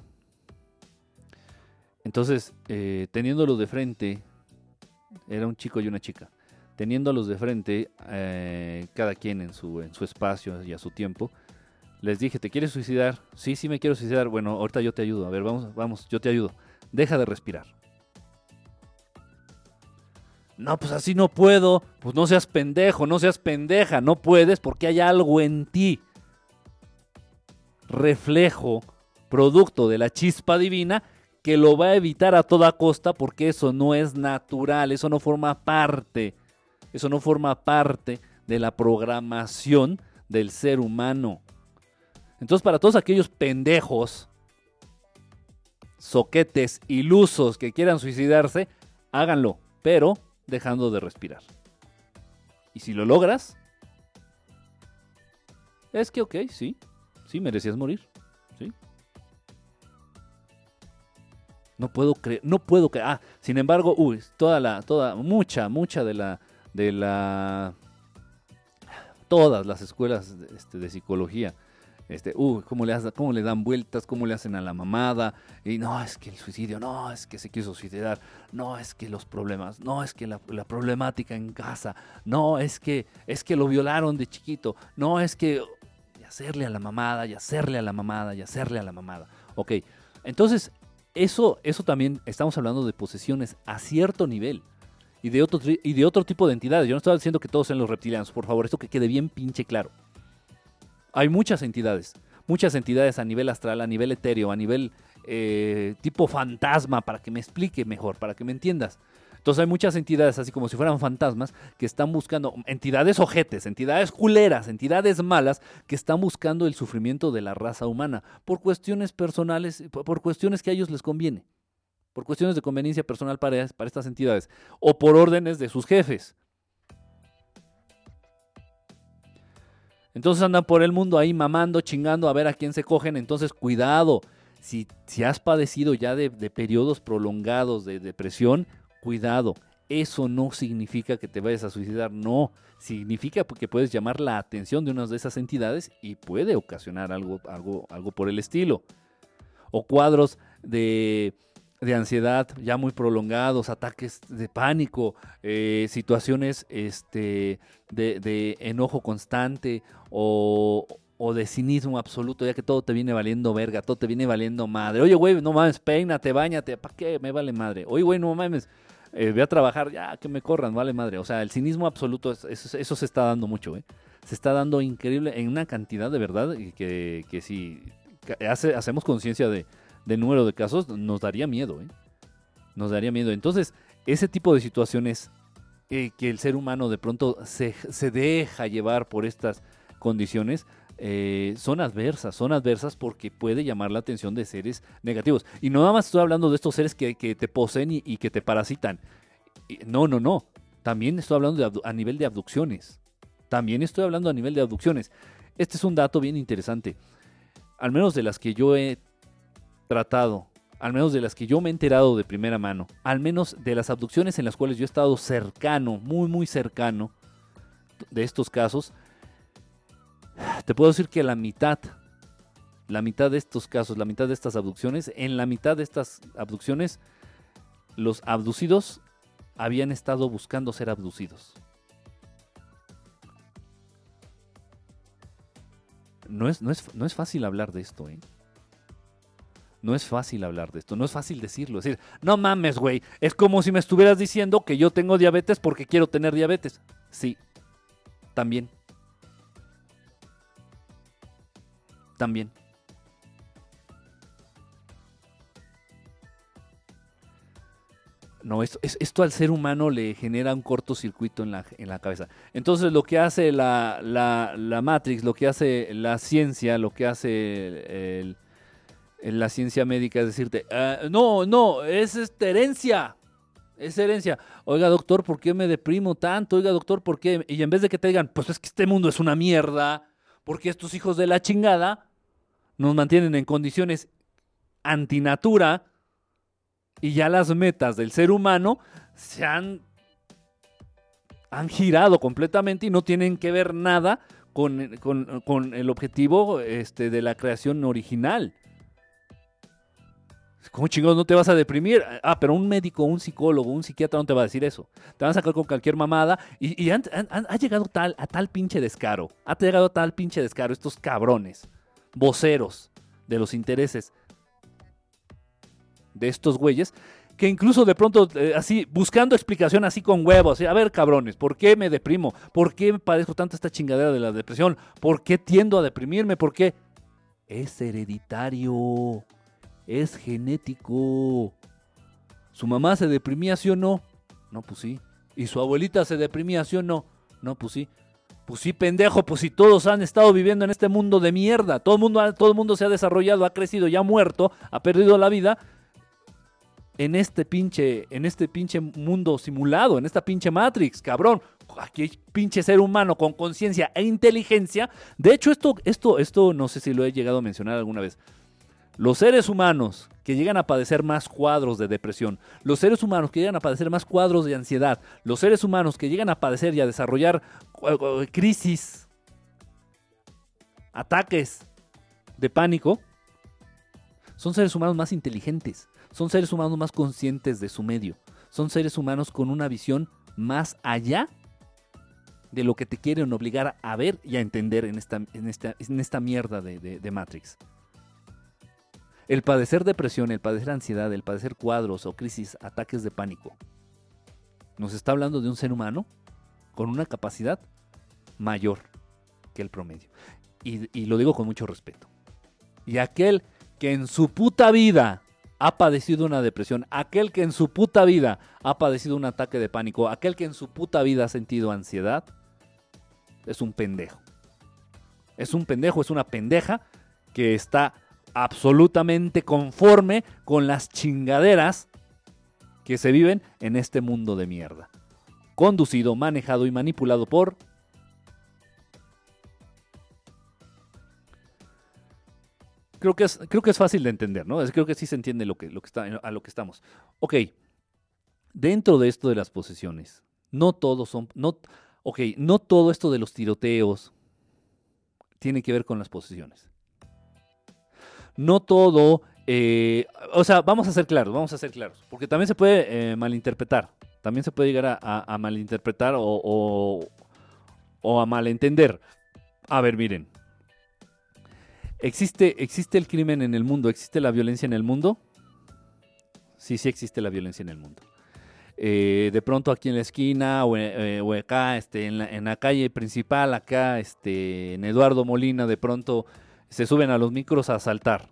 [SPEAKER 1] Entonces, eh, teniéndolo de frente, era un chico y una chica teniéndolos de frente, eh, cada quien en su, en su espacio y a su tiempo, les dije, ¿te quieres suicidar? Sí, sí me quiero suicidar. Bueno, ahorita yo te ayudo. A ver, vamos, vamos, yo te ayudo. Deja de respirar. No, pues así no puedo. Pues no seas pendejo, no seas pendeja. No puedes porque hay algo en ti. Reflejo, producto de la chispa divina, que lo va a evitar a toda costa porque eso no es natural, eso no forma parte eso no forma parte de la programación del ser humano. Entonces, para todos aquellos pendejos soquetes ilusos que quieran suicidarse, háganlo, pero dejando de respirar. Y si lo logras, es que ok, sí, sí, merecías morir, sí. No puedo creer, no puedo creer. Ah, sin embargo, uy, toda la, toda, mucha, mucha de la, de la, todas las escuelas de, este, de psicología este, uh, cómo le, cómo le dan vueltas, cómo le hacen a la mamada, y no, es que el suicidio, no, es que se quiso suicidar, no, es que los problemas, no, es que la, problemática en casa, no, es que, es que lo violaron de chiquito, no, es que y hacerle a la mamada, y hacerle a la mamada, y hacerle a la mamada. Ok, entonces, eso, eso también, estamos hablando de posesiones a cierto nivel. Y de, otro, y de otro tipo de entidades. Yo no estaba diciendo que todos sean los reptilianos, por favor, esto que quede bien pinche claro. Hay muchas entidades, muchas entidades a nivel astral, a nivel etéreo, a nivel eh, tipo fantasma, para que me explique mejor, para que me entiendas. Entonces hay muchas entidades, así como si fueran fantasmas, que están buscando, entidades ojetes, entidades culeras, entidades malas, que están buscando el sufrimiento de la raza humana, por cuestiones personales, por cuestiones que a ellos les conviene, por cuestiones de conveniencia personal para, para estas entidades, o por órdenes de sus jefes. Entonces andan por el mundo ahí mamando, chingando a ver a quién se cogen. Entonces cuidado, si, si has padecido ya de, periodos prolongados de depresión, cuidado. Eso no significa que te vayas a suicidar, no. Significa que puedes llamar la atención de una de esas entidades y puede ocasionar algo, algo, algo por el estilo. O cuadros de de ansiedad ya muy prolongados, ataques de pánico, eh, situaciones este, de, enojo constante o, de cinismo absoluto, ya que todo te viene valiendo verga, todo te viene valiendo madre. Oye, güey, no mames, peínate, bañate, ¿para qué? Me vale madre. Oye, güey, no mames, eh, voy a trabajar, ya que me corran, vale madre. O sea, el cinismo absoluto, eso, se está dando mucho, ¿eh? Se está dando increíble en una cantidad de verdad que, que si hace, hacemos conciencia de de número de casos, nos daría miedo, ¿eh? Nos daría miedo. Entonces, ese tipo de situaciones eh, que el ser humano de pronto se, deja llevar por estas condiciones, eh, son adversas, son adversas porque puede llamar la atención de seres negativos. Y no nada más estoy hablando de estos seres que, te poseen y, que te parasitan. No, no, no. También estoy hablando a nivel de abducciones. También estoy hablando a nivel de abducciones. Este es un dato bien interesante. Al menos de las que yo he tratado, al menos de las que yo me he enterado de primera mano, al menos de las abducciones en las cuales yo he estado cercano, muy, muy cercano de estos casos, te puedo decir que la mitad, la mitad de estos casos, la mitad de estas abducciones, en la mitad de estas abducciones, los abducidos habían estado buscando ser abducidos. No es, no es, no es fácil hablar de esto, ¿eh? No es fácil hablar de esto, no es fácil decirlo. Es decir, no mames, güey. Es como si me estuvieras diciendo que yo tengo diabetes porque quiero tener diabetes. Sí, también. También. No, esto, esto, al ser humano le genera un cortocircuito en la, en la cabeza. Entonces lo que hace la, la, Matrix, lo que hace la ciencia, lo que hace el, en la ciencia médica es decirte, ah, no, no, es esta herencia. Es herencia. Oiga, doctor, ¿por qué me deprimo tanto? Oiga, doctor, ¿por qué? Y en vez de que te digan, pues es que este mundo es una mierda, porque estos hijos de la chingada nos mantienen en condiciones antinatura y ya las metas del ser humano se han, han girado completamente y no tienen que ver nada con, con el objetivo este, de la creación original. ¿Cómo chingados no te vas a deprimir? Ah, pero un médico, un psicólogo, un psiquiatra no te va a decir eso. Te van a sacar con cualquier mamada y, ha llegado tal, a tal pinche descaro. Ha llegado a tal pinche descaro estos cabrones, voceros de los intereses de estos güeyes, que incluso de pronto, eh, así, buscando explicación así con huevos, a ver cabrones, ¿por qué me deprimo? ¿Por qué padezco tanto esta chingadera de la depresión? ¿Por qué tiendo a deprimirme? ¿Por qué? Es hereditario es genético. ¿Su mamá se deprimía, sí o no? No, pues sí. ¿Y su abuelita se deprimía, sí o no? No, pues sí. Pues sí, pendejo, pues si todos han estado viviendo en este mundo de mierda, todo el mundo, todo mundo se ha desarrollado, ha crecido, ya ha muerto, ha perdido la vida, en este pinche, en este pinche mundo simulado, en esta pinche Matrix, cabrón. Aquí hay pinche ser humano con conciencia e inteligencia. De hecho, esto, esto, esto no sé si lo he llegado a mencionar alguna vez. Los seres humanos que llegan a padecer más cuadros de depresión, los seres humanos que llegan a padecer más cuadros de ansiedad, los seres humanos que llegan a padecer y a desarrollar eh, eh, crisis, ataques de pánico, son seres humanos más inteligentes, son seres humanos más conscientes de su medio, son seres humanos con una visión más allá de lo que te quieren obligar a ver y a entender en esta, en esta, en esta mierda de, de Matrix. El padecer depresión, el padecer ansiedad, el padecer cuadros o crisis, ataques de pánico, nos está hablando de un ser humano con una capacidad mayor que el promedio. Y, lo digo con mucho respeto. Y aquel que en su puta vida ha padecido una depresión, aquel que en su puta vida ha padecido un ataque de pánico, aquel que en su puta vida ha sentido ansiedad, es un pendejo. Es un pendejo, es una pendeja que está absolutamente conforme con las chingaderas que se viven en este mundo de mierda. Conducido, manejado y manipulado por... Creo que es, creo que es fácil de entender, ¿no? Creo que sí se entiende lo que, lo que está, a lo que estamos. Ok, dentro de esto de las posesiones, no todos son... No, ok, no todo esto de los tiroteos tiene que ver con las posesiones no todo, eh, o sea, vamos a ser claros, vamos a ser claros, porque también se puede eh, malinterpretar, también se puede llegar a, malinterpretar o, o, a malentender. A ver, miren, ¿existe, ¿existe el crimen en el mundo? ¿Existe la violencia en el mundo? Sí, sí existe la violencia en el mundo. Eh, de pronto aquí en la esquina o, acá este, en, la, en la calle principal, acá este, en Eduardo Molina, de pronto se suben a los micros a asaltar.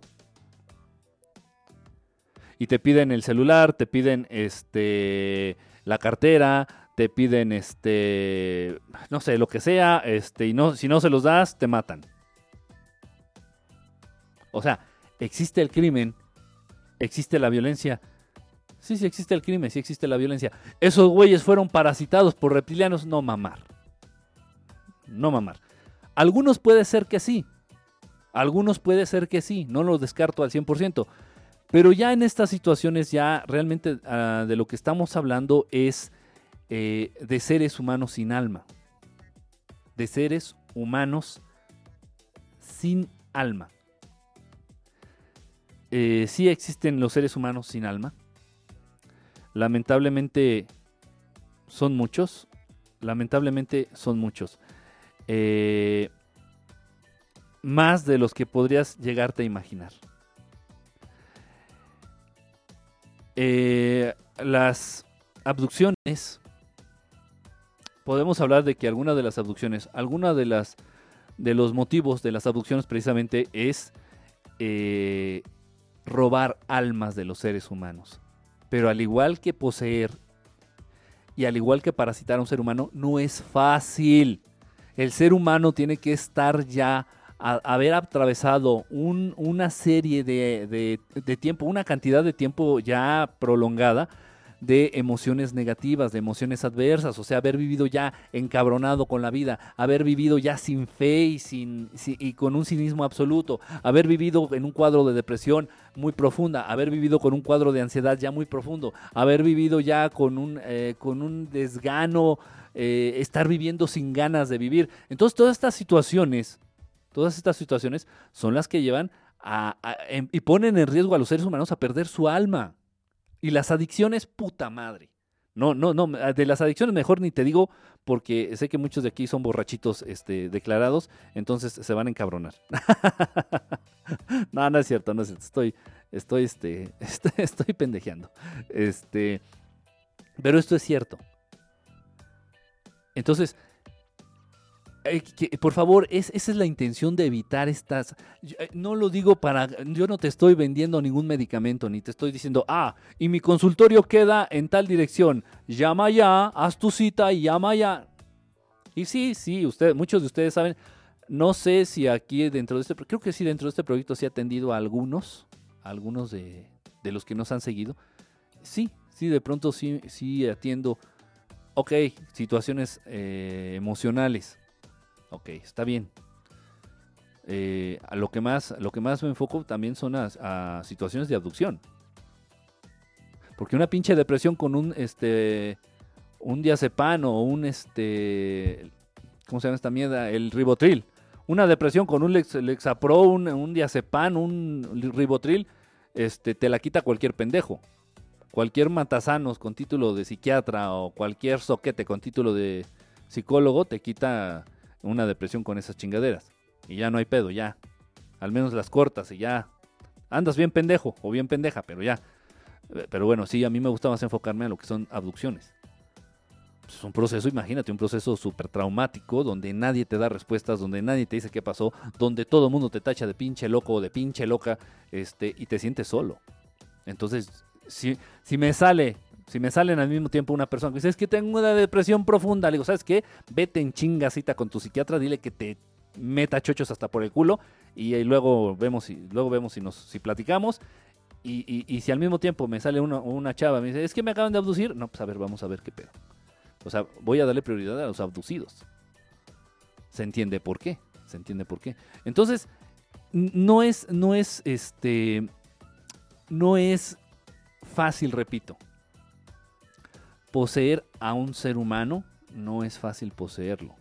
[SPEAKER 1] Y te piden el celular, te piden este la cartera, te piden este no sé, lo que sea, este y no si no se los das te matan. O sea, existe el crimen, existe la violencia. Sí, sí existe el crimen, sí existe la violencia. Esos güeyes fueron parasitados por reptilianos, no mamar. No mamar. Algunos puede ser que sí, algunos puede ser que sí, no los descarto al 100%. Pero ya en estas situaciones, ya realmente ah, de lo que estamos hablando es eh, de seres humanos sin alma. De seres humanos sin alma. Eh, sí existen los seres humanos sin alma. Lamentablemente son muchos. Lamentablemente son muchos. Eh, más de los que podrías llegarte a imaginar. Eh, las abducciones, podemos hablar de que alguna de las abducciones, alguna de las de los motivos de las abducciones precisamente es eh, robar almas de los seres humanos. Pero al igual que poseer y al igual que parasitar a un ser humano, no es fácil. El ser humano tiene que estar ya haber atravesado una serie de, tiempo, una cantidad de tiempo ya prolongada de emociones negativas, de emociones adversas, o sea, haber vivido ya encabronado con la vida, haber vivido ya sin fe y, sin, y con un cinismo absoluto, haber vivido en un cuadro de depresión muy profunda, haber vivido con un cuadro de ansiedad ya muy profundo, haber vivido ya con un, eh, con un desgano, eh, estar viviendo sin ganas de vivir. Entonces, todas estas situaciones Todas estas situaciones son las que llevan a, em, y ponen en riesgo a los seres humanos a perder su alma. Y las adicciones, puta madre. No, no, no, de las adicciones mejor ni te digo porque sé que muchos de aquí son borrachitos este, declarados, entonces se van a encabronar. no, no es cierto, no es cierto. Estoy, estoy, este, estoy pendejeando. Este, pero esto es cierto. Entonces, por favor, esa es la intención de evitar estas. Eh, no lo digo para. Yo no te estoy vendiendo ningún medicamento, ni te estoy diciendo, ah, y mi consultorio queda en tal dirección. Llama ya, haz tu cita y llama ya. Y sí, sí, usted, muchos de ustedes saben. No sé si aquí dentro de este. Creo que sí, dentro de este proyecto sí he atendido a algunos. algunos de, de los que nos han seguido. sí, sí, de pronto sí, sí atiendo, ok, situaciones eh, emocionales, ok, está bien. Eh, a lo que más, lo que más me enfoco también son a, situaciones de abducción. Porque una pinche depresión con un este un diazepam o un este ¿cómo se llama esta mierda? El ribotril. Una depresión con un Lexapro, un, un diazepam, un ribotril, este, te la quita cualquier pendejo. Cualquier matasanos con título de psiquiatra o cualquier soquete con título de psicólogo te quita una depresión con esas chingaderas. Y ya no hay pedo, ya. Al menos las cortas y ya. Andas bien pendejo o bien pendeja, pero ya. Pero bueno, sí, a mí me gusta más enfocarme en lo que son abducciones. Es un proceso, imagínate, un proceso súper traumático donde nadie te da respuestas, donde nadie te dice qué pasó, donde todo el mundo te tacha de pinche loco o de pinche loca, este, y te sientes solo. Entonces, si, si me sale, si me salen al mismo tiempo una persona que dice, es que tengo una depresión profunda, le digo, ¿sabes qué? Vete en chingasita con tu psiquiatra, dile que te meta chochos hasta por el culo y, luego vemos si, luego vemos si nos si platicamos y, y, si al mismo tiempo me sale una, una chava me dice es que me acaban de abducir no pues a ver vamos a ver qué pedo. O sea voy a darle prioridad a los abducidos. Se entiende por qué se entiende por qué. Entonces no es no es este no es fácil repito poseer a un ser humano no es fácil poseerlo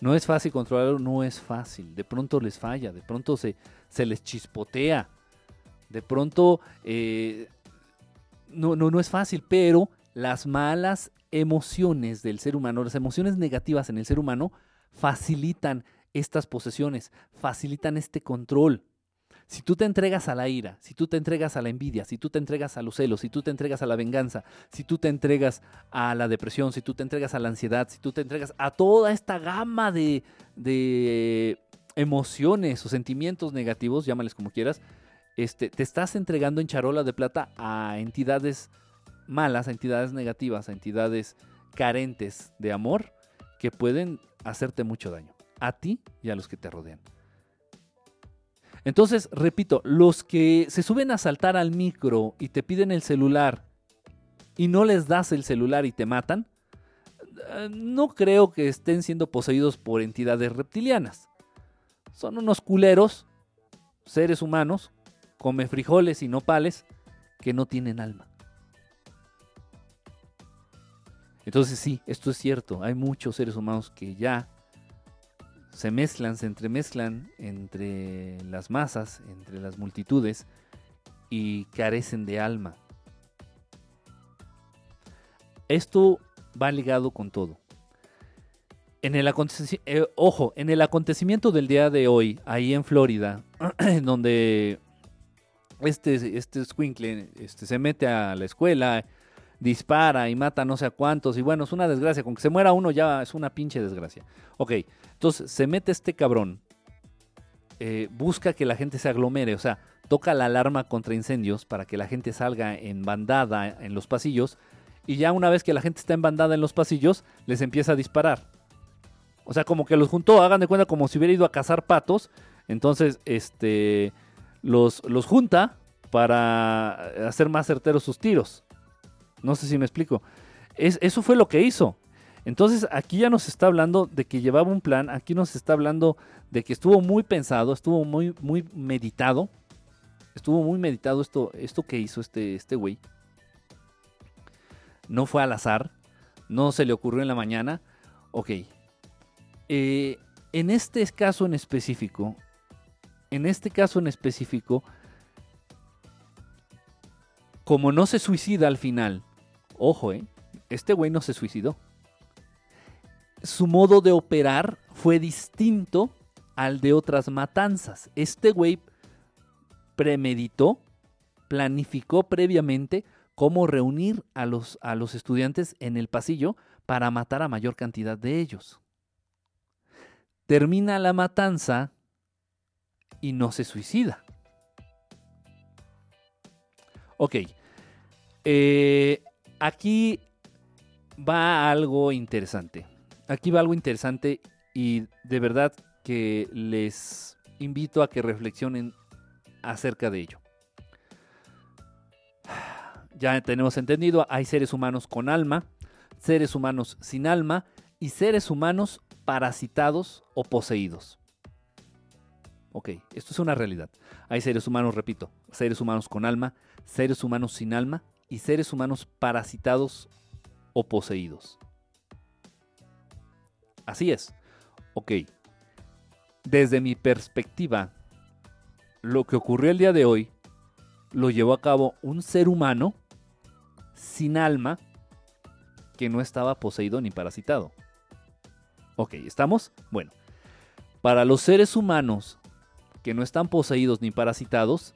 [SPEAKER 1] no es fácil controlarlo, no es fácil. De pronto les falla, de pronto se, se les chispotea, de pronto eh, no, no, no es fácil, pero las malas emociones del ser humano, las emociones negativas en el ser humano, facilitan estas posesiones, facilitan este control. Si tú te entregas a la ira, si tú te entregas a la envidia, si tú te entregas a los celos, si tú te entregas a la venganza, si tú te entregas a la depresión, si tú te entregas a la ansiedad, si tú te entregas a toda esta gama de, emociones o sentimientos negativos, llámales como quieras, este, te estás entregando en charola de plata a entidades malas, a entidades negativas, a entidades carentes de amor que pueden hacerte mucho daño, a ti y a los que te rodean. Entonces, repito, los que se suben a saltar al micro y te piden el celular y no les das el celular y te matan, eh, no creo que estén siendo poseídos por entidades reptilianas. Son unos culeros, seres humanos, come frijoles y nopales, que no tienen alma. Entonces sí, esto es cierto, hay muchos seres humanos que ya se mezclan, se entremezclan entre las masas, entre las multitudes y carecen de alma. Esto va ligado con todo. En el eh, ojo, en el acontecimiento del día de hoy, ahí en Florida, donde este, este Squinkle este, se mete a la escuela, dispara y mata no sé a cuántos. Y bueno, es una desgracia. Con que se muera uno ya es una pinche desgracia. Ok, entonces se mete este cabrón. Eh, busca que la gente se aglomere. O sea, toca la alarma contra incendios para que la gente salga en bandada en los pasillos. Y ya una vez que la gente está en bandada en los pasillos, les empieza a disparar. O sea, como que los juntó, hagan de cuenta como si hubiera ido a cazar patos. Entonces, este, los, los junta para hacer más certeros sus tiros. No sé si me explico. Es, eso fue lo que hizo. Entonces aquí ya nos está hablando de que llevaba un plan, aquí nos está hablando de que estuvo muy pensado, estuvo muy, muy meditado. Estuvo muy meditado esto, esto que hizo este, este güey. No fue al azar, no se le ocurrió en la mañana. Ok. Eh, en este caso en específico, en este caso en específico, como no se suicida al final, Ojo, ¿eh? Este güey no se suicidó. Su modo de operar fue distinto al de otras matanzas. Este güey premeditó, planificó previamente cómo reunir a los, a los estudiantes en el pasillo para matar a mayor cantidad de ellos. Termina la matanza y no se suicida. Ok. Eh, aquí va algo interesante. Aquí va algo interesante y de verdad que les invito a que reflexionen acerca de ello. ya tenemos entendido, hay seres humanos con alma, seres humanos sin alma y seres humanos parasitados o poseídos. Ok, esto es una realidad. Hay seres humanos, repito, seres humanos con alma, seres humanos sin alma y seres humanos parasitados o poseídos. Así es. Ok. Desde mi perspectiva, lo que ocurrió el día de hoy lo llevó a cabo un ser humano sin alma que no estaba poseído ni parasitado. Ok, ¿estamos? Bueno, para los seres humanos que no están poseídos ni parasitados,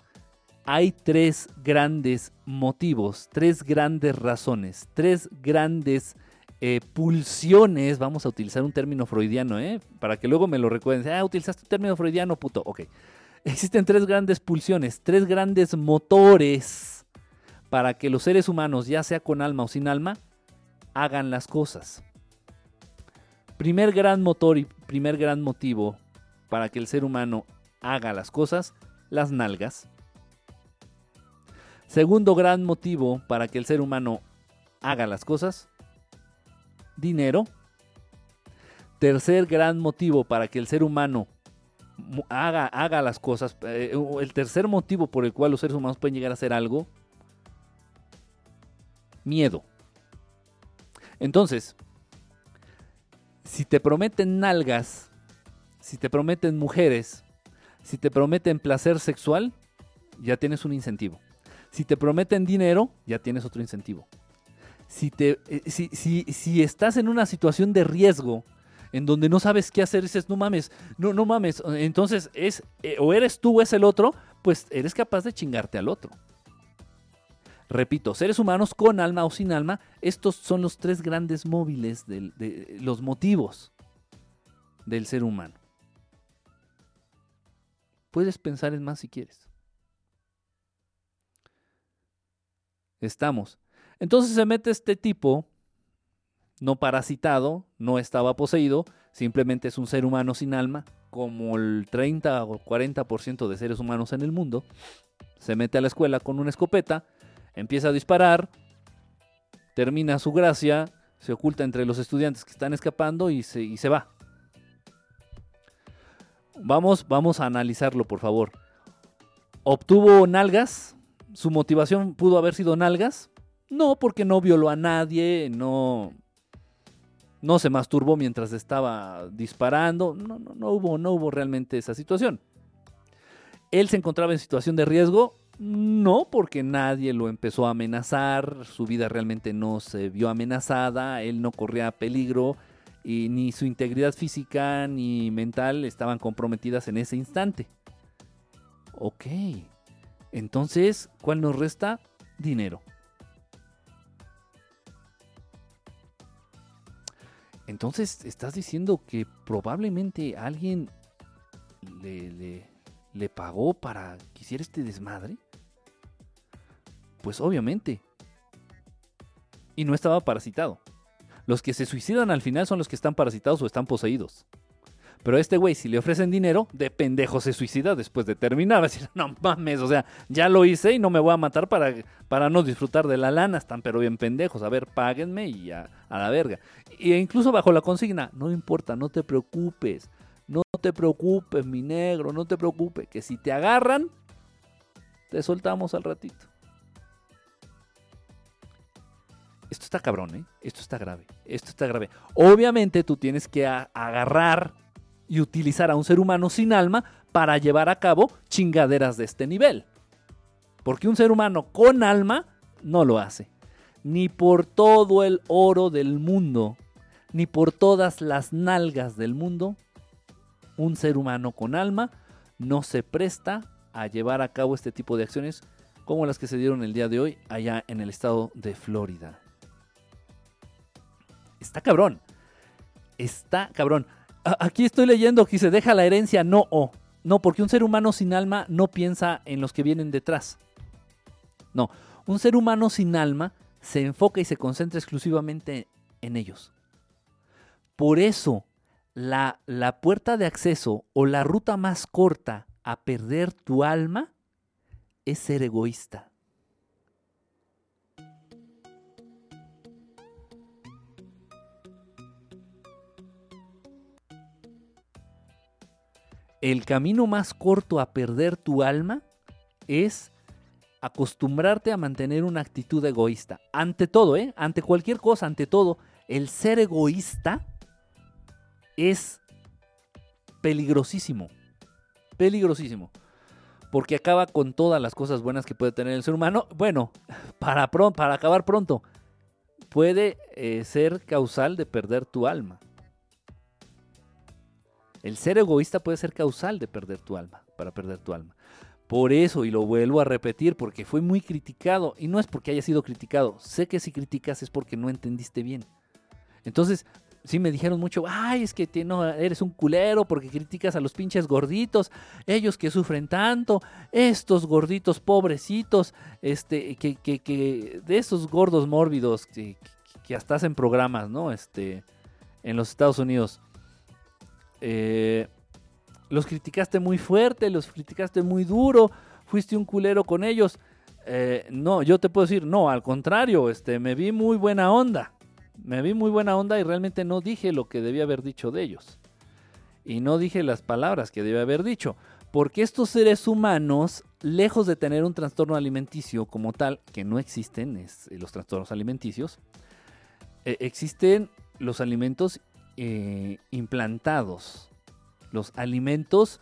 [SPEAKER 1] hay tres grandes motivos, tres grandes razones, tres grandes eh, pulsiones, vamos a utilizar un término freudiano, ¿eh? para que luego me lo recuerden. Ah, utilizaste un término freudiano, puto. Ok. Existen tres grandes pulsiones, tres grandes motores para que los seres humanos, ya sea con alma o sin alma, hagan las cosas. Primer gran motor y primer gran motivo para que el ser humano haga las cosas, las nalgas. Segundo gran motivo para que el ser humano haga las cosas, dinero. Tercer gran motivo para que el ser humano haga, haga las cosas, eh, el tercer motivo por el cual los seres humanos pueden llegar a hacer algo, miedo. Entonces, si te prometen nalgas, si te prometen mujeres, si te prometen placer sexual, ya tienes un incentivo. Si te prometen dinero, ya tienes otro incentivo. Si, te, eh, si, si estás en una situación de riesgo, en donde no sabes qué hacer, dices, no mames, no, no mames. Entonces, es, eh, o eres tú o es el otro, pues eres capaz de chingarte al otro. Repito, seres humanos con alma o sin alma, estos son los tres grandes móviles de los motivos del ser humano. Puedes pensar en más si quieres. Estamos. Entonces se mete este tipo no parasitado, no estaba poseído, simplemente es un ser humano sin alma, como el 30 o 40% de seres humanos en el mundo. Se mete a la escuela con una escopeta, empieza a disparar, termina su gracia, se oculta entre los estudiantes que están escapando y se, y se va. Vamos, vamos a analizarlo, por favor. ¿Obtuvo nalgas? ¿Su motivación pudo haber sido nalgas? No, porque no violó a nadie, no, no se masturbó mientras estaba disparando, no, no, no, hubo, no hubo realmente esa situación. ¿Él se encontraba en situación de riesgo? No, porque nadie lo empezó a amenazar, su vida realmente no se vio amenazada, él no corría peligro y ni su integridad física ni mental estaban comprometidas en ese instante. Ok, entonces, ¿cuál nos resta? Dinero. Entonces, estás diciendo que probablemente alguien le, le, pagó para que hiciera este desmadre. Pues obviamente. Y no estaba parasitado. Los que se suicidan al final son los que están parasitados o están poseídos. Pero este güey, si le ofrecen dinero, de pendejo se suicida después de terminar. Va decir, no mames, o sea, ya lo hice y no me voy a matar para, para no disfrutar de la lana. Están pero bien pendejos. A ver, páguenme y a, a la verga. E incluso bajo la consigna, no importa, no te preocupes. No te preocupes, mi negro, no te preocupes. Que si te agarran, te soltamos al ratito. Esto está cabrón, ¿eh? Esto está grave. Esto está grave. Obviamente tú tienes que agarrar y utilizar a un ser humano sin alma para llevar a cabo chingaderas de este nivel. Porque un ser humano con alma no lo hace. Ni por todo el oro del mundo, ni por todas las nalgas del mundo, un ser humano con alma no se presta a llevar a cabo este tipo de acciones como las que se dieron el día de hoy allá en el estado de Florida. Está cabrón. Está cabrón aquí estoy leyendo que se deja la herencia no o. No, porque un ser humano sin alma no piensa en los que vienen detrás. No, un ser humano sin alma se enfoca y se concentra exclusivamente en ellos. Por eso, la, la puerta de acceso o la ruta más corta a perder tu alma es ser egoísta. El camino más corto a perder tu alma es acostumbrarte a mantener una actitud egoísta. Ante todo, ¿eh? Ante cualquier cosa, ante todo, el ser egoísta es peligrosísimo. Peligrosísimo. Porque acaba con todas las cosas buenas que puede tener el ser humano. Bueno, para, para acabar pronto, puede eh, ser causal de perder tu alma. El ser egoísta puede ser causal de perder tu alma, para perder tu alma. Por eso, y lo vuelvo a repetir, porque fue muy criticado, y no es porque haya sido criticado, sé que si criticas es porque no entendiste bien. Entonces, sí me dijeron mucho, ay, es que no, eres un culero porque criticas a los pinches gorditos, ellos que sufren tanto, estos gorditos pobrecitos, este, que, que, que de esos gordos mórbidos que, que hasta hacen programas, ¿no? Este, en los Estados Unidos. Eh, los criticaste muy fuerte, los criticaste muy duro, fuiste un culero con ellos. Eh, no, yo te puedo decir, no, al contrario, este, me vi muy buena onda. Me vi muy buena onda y realmente no dije lo que debía haber dicho de ellos. Y no dije las palabras que debía haber dicho. Porque estos seres humanos, lejos de tener un trastorno alimenticio como tal, que no existen es, los trastornos alimenticios, eh, existen los alimentos eh, implantados, los alimentos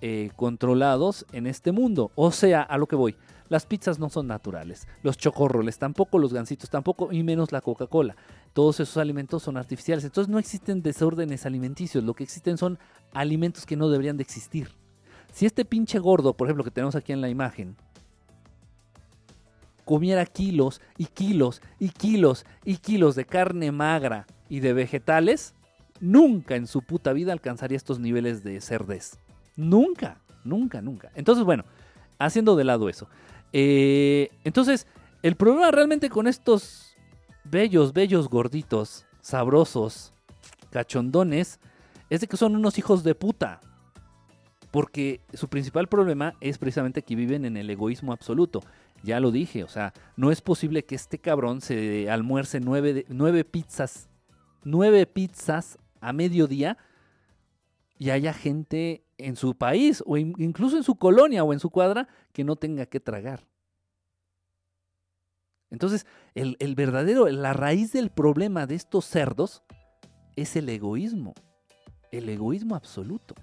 [SPEAKER 1] eh, controlados en este mundo. O sea, a lo que voy, las pizzas no son naturales, los chocorroles tampoco, los gansitos tampoco, y menos la Coca-Cola. Todos esos alimentos son artificiales. Entonces no existen desórdenes alimenticios, lo que existen son alimentos que no deberían de existir. Si este pinche gordo, por ejemplo, que tenemos aquí en la imagen, comiera kilos y kilos y kilos y kilos de carne magra y de vegetales, nunca en su puta vida alcanzaría estos niveles de cerdez. Nunca, nunca, nunca. Entonces, bueno, haciendo de lado eso. Eh, entonces, el problema realmente con estos bellos, bellos gorditos, sabrosos, cachondones, es de que son unos hijos de puta. Porque su principal problema es precisamente que viven en el egoísmo absoluto. Ya lo dije, o sea, no es posible que este cabrón se almuerce nueve, nueve pizzas, nueve pizzas a mediodía y haya gente en su país o incluso en su colonia o en su cuadra que no tenga que tragar. Entonces, el, el, verdadero, la raíz del problema de estos cerdos es el egoísmo, el egoísmo absoluto.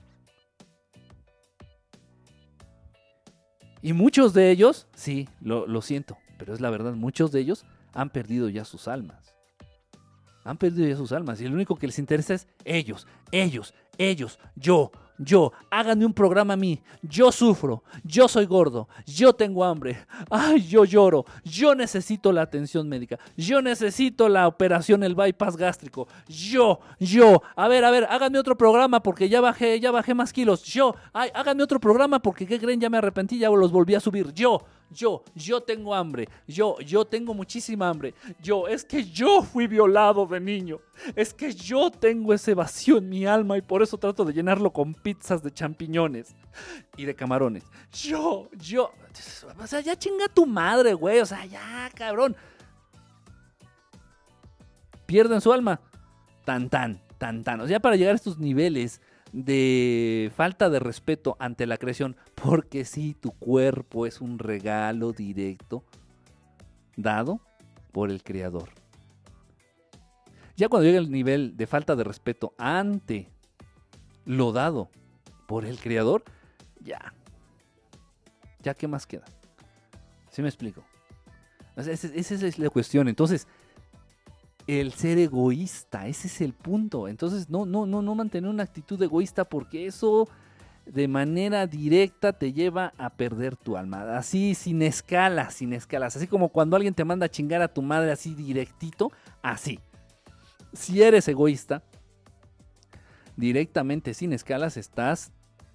[SPEAKER 1] Y muchos de ellos, sí, lo, lo siento, pero es la verdad, muchos de ellos han perdido ya sus almas han perdido ya sus almas y lo único que les interesa es ellos, ellos, ellos, yo, yo, háganme un programa a mí, yo sufro, yo soy gordo, yo tengo hambre, ay, yo lloro, yo necesito la atención médica, yo necesito la operación, el bypass gástrico, yo, yo, a ver, a ver, háganme otro programa porque ya bajé, ya bajé más kilos, yo, ay, háganme otro programa porque, ¿qué creen? Ya me arrepentí, ya los volví a subir, yo, yo, yo tengo hambre, yo, yo tengo muchísima hambre, yo, es que yo fui violado de niño, es que yo tengo ese vacío en mi alma y por eso trato de llenarlo con pizzas de champiñones y de camarones. Yo, yo, o sea, ya chinga tu madre, güey, o sea, ya, cabrón. Pierden su alma. Tan, tan, tan, tan. O sea, para llegar a estos niveles de falta de respeto ante la creación, porque si tu cuerpo es un regalo directo dado por el Creador. Ya cuando llega el nivel de falta de respeto ante lo dado por el Creador, ya. Ya, ¿qué más queda? ¿Sí me explico? esa es la cuestión. Entonces, el ser egoísta, ese es el punto. Entonces, no, no, no, no mantener una actitud egoísta porque eso de manera directa te lleva a perder tu alma. Así, sin escalas, sin escalas. Así como cuando alguien te manda a chingar a tu madre así directito, así. Si eres egoísta, directamente sin escalas estás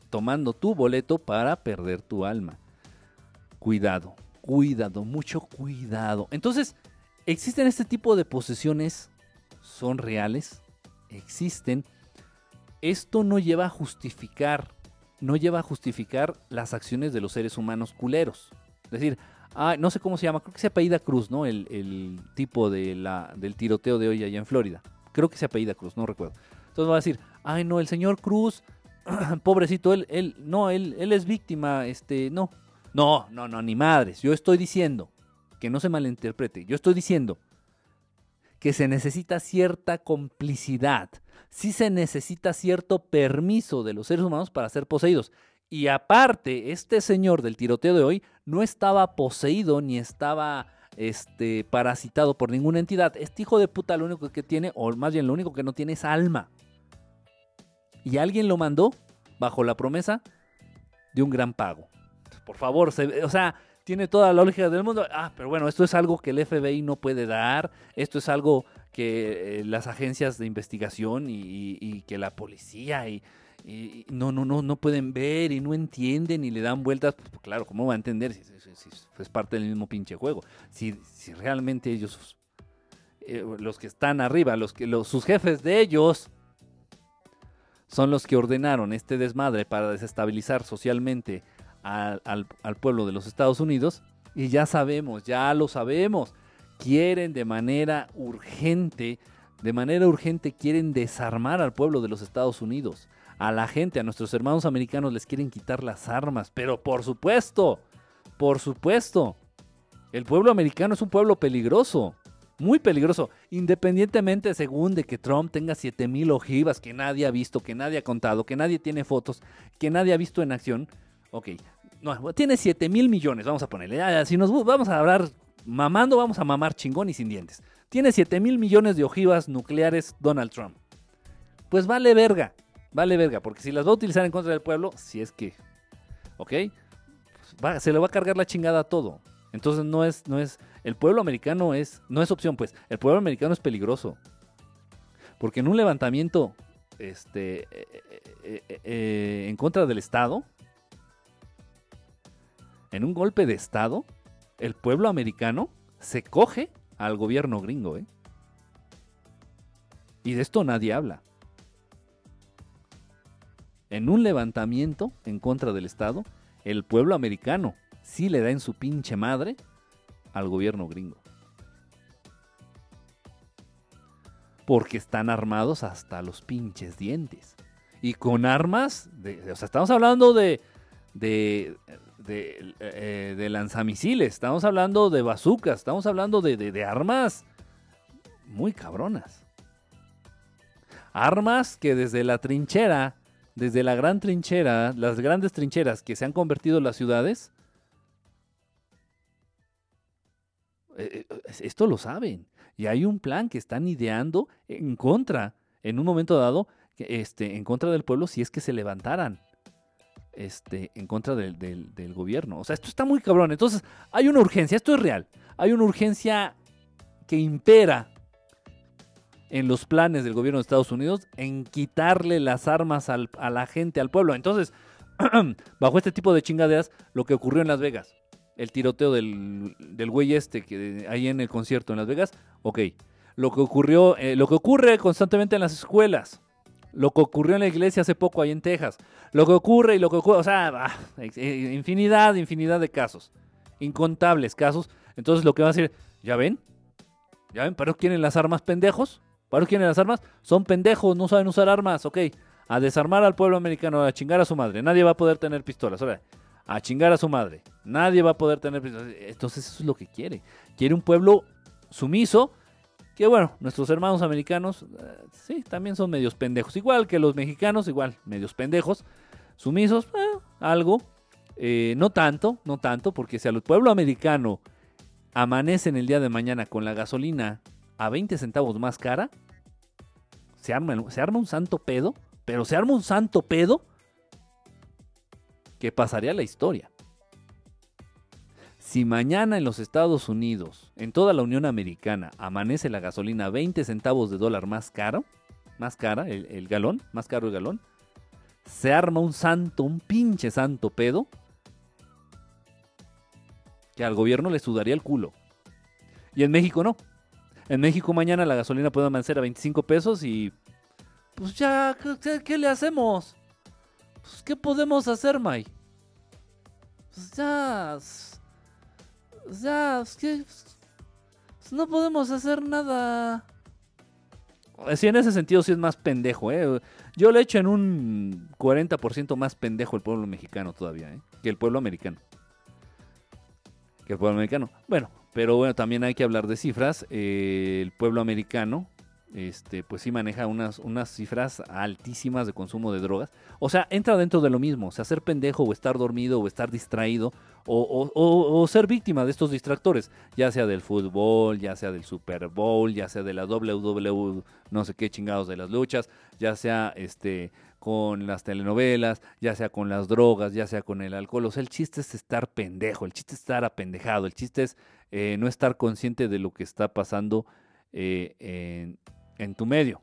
[SPEAKER 1] tomando tu boleto para perder tu alma. Cuidado, cuidado, mucho cuidado. Entonces, ¿Existen este tipo de posesiones? ¿Son reales? ¿Existen? Esto no lleva a justificar, no lleva a justificar las acciones de los seres humanos culeros. Es decir, ah, no sé cómo se llama, creo que se apellida Cruz, ¿no? El, tipo de la, del tiroteo de hoy allá en Florida. Creo que se apellida Cruz, no recuerdo. Entonces va a decir, ay no, el señor Cruz pobrecito, él, él, no, él, él es víctima, este, no. No, no, no, ni madres. Yo estoy diciendo, que no se malinterprete, yo estoy diciendo que se necesita cierta complicidad, sí se necesita cierto permiso de los seres humanos para ser poseídos. Y aparte, este señor del tiroteo de hoy no estaba poseído ni estaba este, parasitado por ninguna entidad. Este hijo de puta lo único que tiene, o más bien lo único que no tiene es alma. Y alguien lo mandó bajo la promesa de un gran pago. Por favor, o sea, tiene toda la lógica del mundo. Ah, pero bueno, esto es algo que el FBI no puede dar. Esto es algo que eh, las agencias de investigación y, que la policía y, no, no, no, no pueden ver y no entienden y le dan vueltas. Pues, claro, ¿cómo va a entender si, es parte del mismo pinche juego? Si, si realmente ellos, eh, los que están arriba, los que, sus jefes de ellos, son los que ordenaron este desmadre para desestabilizar socialmente al, al, pueblo de los Estados Unidos. Y ya sabemos, ya lo sabemos, quieren de manera urgente, de manera urgente quieren desarmar al pueblo de los Estados Unidos. A la gente, a nuestros hermanos americanos les quieren quitar las armas. Pero por supuesto, por supuesto, el pueblo americano es un pueblo peligroso muy peligroso, independientemente según de que Trump tenga 7000 ojivas que nadie ha visto, que nadie ha contado, que nadie tiene fotos, que nadie ha visto en acción. Ok, no, tiene 7 mil millones, vamos a ponerle. si nos vamos a hablar mamando, vamos a mamar chingón y sin dientes. Tiene 7 mil millones de ojivas nucleares Donald Trump. Pues vale verga, vale verga, porque si las va a utilizar en contra del pueblo, si es que, ok, pues se le va a cargar la chingada a todo. Entonces no es, no es, el pueblo americano es, no es opción, pues, el pueblo americano es peligroso. Porque en un levantamiento este, eh, eh, eh, en contra del Estado, en un golpe de Estado, el pueblo americano se coge al gobierno gringo, ¿eh? Y de esto nadie habla. En un levantamiento en contra del Estado, el pueblo americano sí le da en su pinche madre al gobierno gringo. Porque están armados hasta los pinches dientes. Y con armas, de, o sea, estamos hablando de, de, de, eh, lanzamisiles, estamos hablando de bazucas, estamos hablando de, de armas muy cabronas. Armas que desde la trinchera, desde la gran trinchera, las grandes trincheras que se han convertido en las ciudades, Eh, eh, esto lo saben. Y hay un plan que están ideando en contra, en un momento dado, este, en contra del pueblo si es que se levantaran. Este, en contra del, gobierno. O sea, esto está muy cabrón. Entonces, hay una urgencia, esto es real. Hay una urgencia que impera en los planes del gobierno de Estados Unidos en quitarle las armas a la gente, al pueblo. Entonces, bajo este tipo de chingaderas, lo que ocurrió en Las Vegas, el tiroteo del, del güey este que ahí en el concierto en Las Vegas, ok. Lo que ocurrió, eh, lo que ocurre constantemente en las escuelas, lo que ocurrió en la iglesia hace poco ahí en Texas, lo que ocurre y lo que ocurre, o sea, ah, eh, infinidad, infinidad de casos, incontables casos. Entonces lo que va a decir, ¿ya ven? ¿Ya ven? ¿Para qué quieren las armas pendejos? ¿Para qué quieren las armas? Son pendejos, no saben usar armas, ok. A desarmar al pueblo americano, a chingar a su madre. Nadie va a poder tener pistolas. Ahora, a chingar a su madre. Nadie va a poder tener... Entonces eso es lo que quiere. Quiere un pueblo sumiso, que bueno, nuestros hermanos americanos, eh, sí, también son medios pendejos. Igual que los mexicanos, igual, medios pendejos. Sumisos, eh, algo. Eh, no tanto, no tanto, porque si al pueblo americano amanece en el día de mañana con la gasolina a 20 centavos más cara, se arma, se arma un santo pedo, pero se arma un santo pedo que pasaría a la historia. Si mañana en los Estados Unidos, en toda la Unión Americana, amanece la gasolina 20 centavos de dólar más caro, más cara el, galón, más caro el galón, se arma un santo, un pinche santo pedo, que al gobierno le sudaría el culo. Y en México no. En México mañana la gasolina puede amanecer a 25 pesos y... Pues ya, qué le hacemos? Pues, ¿qué podemos hacer, May? Pues ya. Ya, es que. Pues, no podemos hacer nada. Sí, en ese sentido sí es más pendejo, ¿eh? Yo le echo en un 40% más pendejo el pueblo mexicano todavía, ¿eh? que el pueblo americano. Que el pueblo americano. Bueno, pero bueno, también hay que hablar de cifras. Eh, el pueblo americano, este, pues sí maneja unas, unas cifras altísimas de consumo de drogas. O sea, entra dentro de lo mismo. O sea, ser pendejo o estar dormido o estar distraído o, ser víctima de estos distractores. Ya sea del fútbol, ya sea del Super Bowl, ya sea de la WWE, no sé qué chingados de las luchas, ya sea este con las telenovelas, ya sea con las drogas, ya sea con el alcohol. O sea, el chiste es estar pendejo, el chiste es estar apendejado, el chiste es eh, no estar consciente de lo que está pasando eh, en, tu medio.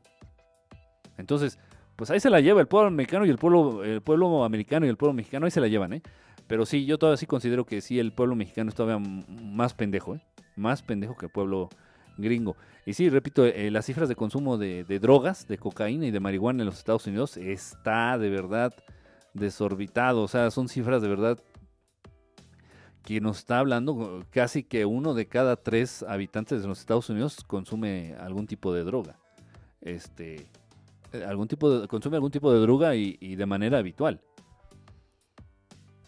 [SPEAKER 1] Entonces, pues ahí se la lleva el pueblo mexicano y el pueblo, el pueblo americano y el pueblo mexicano, ahí se la llevan, ¿eh? Pero sí, yo todavía sí considero que sí, el pueblo mexicano es todavía más pendejo, ¿eh? Más pendejo que el pueblo gringo. Y sí, repito, eh, las cifras de consumo de, drogas, de cocaína y de marihuana en los Estados Unidos está de verdad desorbitado. O sea, son cifras de verdad que nos está hablando casi que uno de cada tres habitantes de los Estados Unidos consume algún tipo de droga. Este, eh, algún tipo consume algún tipo de droga y, y de manera habitual.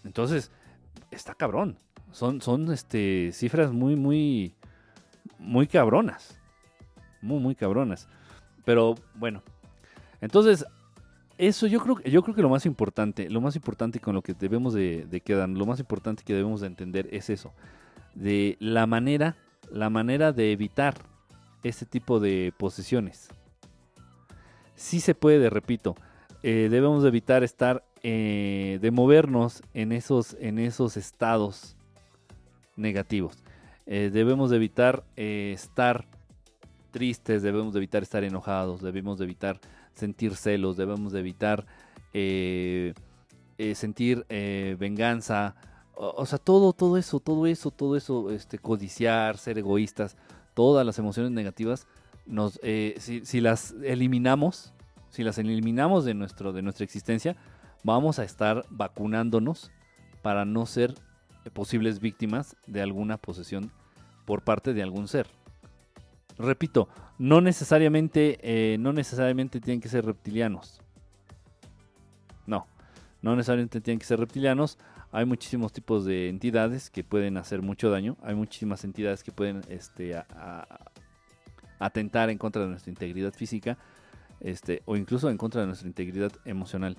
[SPEAKER 1] Entonces, está cabrón. Son, son este, cifras muy, muy, muy cabronas. Muy, muy cabronas. Pero bueno. Entonces, eso yo creo, yo creo que lo más importante, lo más importante con lo que debemos de, de quedar, lo más importante que debemos de entender es eso. De la manera, la manera de evitar este tipo de posesiones. Sí se puede, repito. Eh, debemos de evitar estar, eh, de movernos en esos, en esos estados negativos. Eh, debemos de evitar estar tristes, debemos de evitar estar enojados, debemos de evitar sentir celos, debemos de evitar sentir venganza, o, sea, todo, todo eso, todo eso, todo eso, este, codiciar, ser egoístas, todas las emociones negativas, nos, si, si, las eliminamos, si las eliminamos de, nuestro, de nuestra existencia, vamos a estar vacunándonos para no ser posibles víctimas de alguna posesión por parte de algún ser. Repito, no necesariamente, eh, no necesariamente tienen que ser reptilianos. No, no necesariamente tienen que ser reptilianos. Hay muchísimos tipos de entidades que pueden hacer mucho daño. Hay muchísimas entidades que pueden este, atentar en contra de nuestra integridad física este, o incluso en contra de nuestra integridad emocional.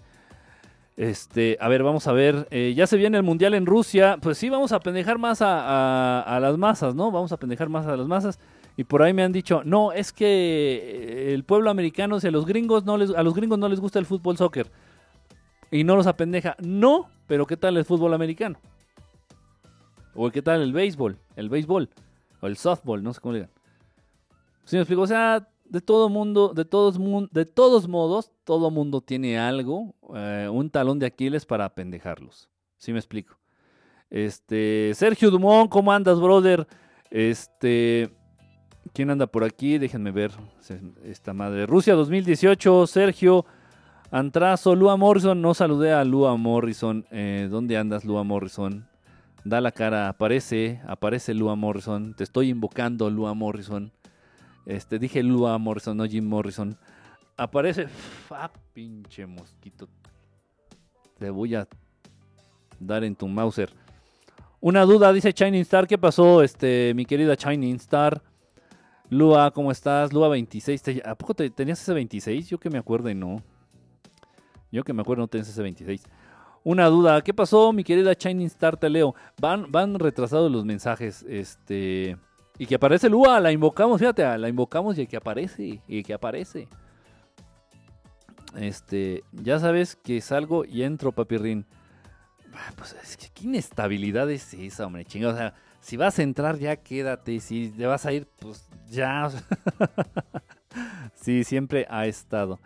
[SPEAKER 1] Este, a ver, vamos a ver. Eh, ya se viene el mundial en Rusia. Pues sí, vamos a pendejar más a, las masas, ¿no? Vamos a pendejar más a las masas. Y por ahí me han dicho, no, es que el pueblo americano, si a los gringos no les, a los gringos no les gusta el fútbol soccer. Y no los apendeja. No, pero ¿qué tal el fútbol americano? O ¿qué tal el béisbol? El béisbol. O el softball, no sé cómo le digan. ¿Sí me explico? O sea, de todo mundo, de todos, de todos modos, todo mundo tiene algo, eh, un talón de Aquiles para pendejarlos. ¿Sí me explico? Este, Sergio Dumont, ¿cómo andas, brother? Este, ¿quién anda por aquí? Déjenme ver esta madre. Rusia 2018, Sergio Antrazo, Lua Morrison, no saludé a Lua Morrison. Eh, ¿Dónde andas, Lua Morrison? Da la cara, aparece, aparece Lua Morrison. Te estoy invocando, Lua Morrison. Este, dije Lua Morrison, no Jim Morrison. Aparece. Ah, pinche mosquito. Te voy a dar en tu Mauser. Una duda, dice Shining Star. ¿Qué pasó, este, mi querida Shining Star? Lua, ¿cómo estás? Lua 26. ¿A poco te, tenías ese 26? Yo que me acuerdo y no. Yo que me acuerdo no tenías ese 26. Una duda, ¿qué pasó, mi querida Shining Star? Te leo. Van, van retrasados los mensajes. Este. Y que aparece Lua, la invocamos, fíjate, la invocamos y que aparece, y que aparece. Este, ya sabes que salgo y entro, papirrín. Ah, pues es que qué inestabilidad es esa, hombre, chingado. O sea, si vas a entrar, ya quédate. Si te vas a ir, pues ya. sí, siempre ha estado.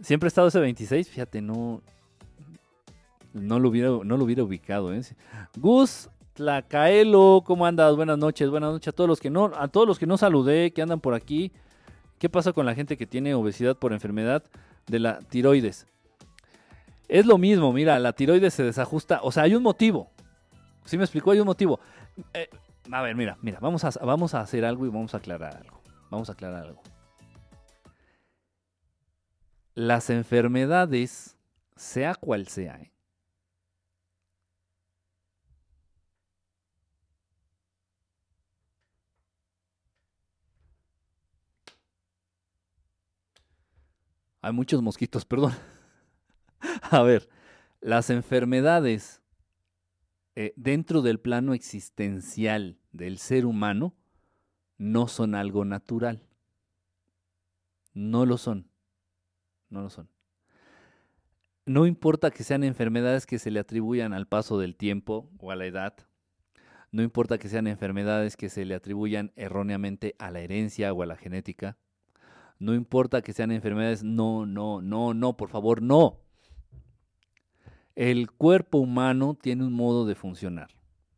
[SPEAKER 1] Siempre ha estado ese 26, fíjate, no. No lo hubiera, no lo hubiera ubicado, ¿eh? Gus Tlacaelo, ¿cómo andas? Buenas noches, buenas noches a todos los que no, a todos los que no saludé, que andan por aquí. ¿Qué pasa con la gente que tiene obesidad por enfermedad de la tiroides? Es lo mismo, mira, la tiroides se desajusta, o sea, hay un motivo. ¿Sí me explicó? Hay un motivo. Eh, a ver, mira, mira, vamos a, vamos a hacer algo y vamos a aclarar algo. Vamos a aclarar algo. las enfermedades, sea cual sea, ¿eh? Hay muchos mosquitos, perdón. A ver, las enfermedades eh, dentro del plano existencial del ser humano no son algo natural. No lo son. No lo son. No importa que sean enfermedades que se le atribuyan al paso del tiempo o a la edad. No importa que sean enfermedades que se le atribuyan erróneamente a la herencia o a la genética. No importa que sean enfermedades, no, no, no, no, por favor, no. El cuerpo humano tiene un modo de funcionar.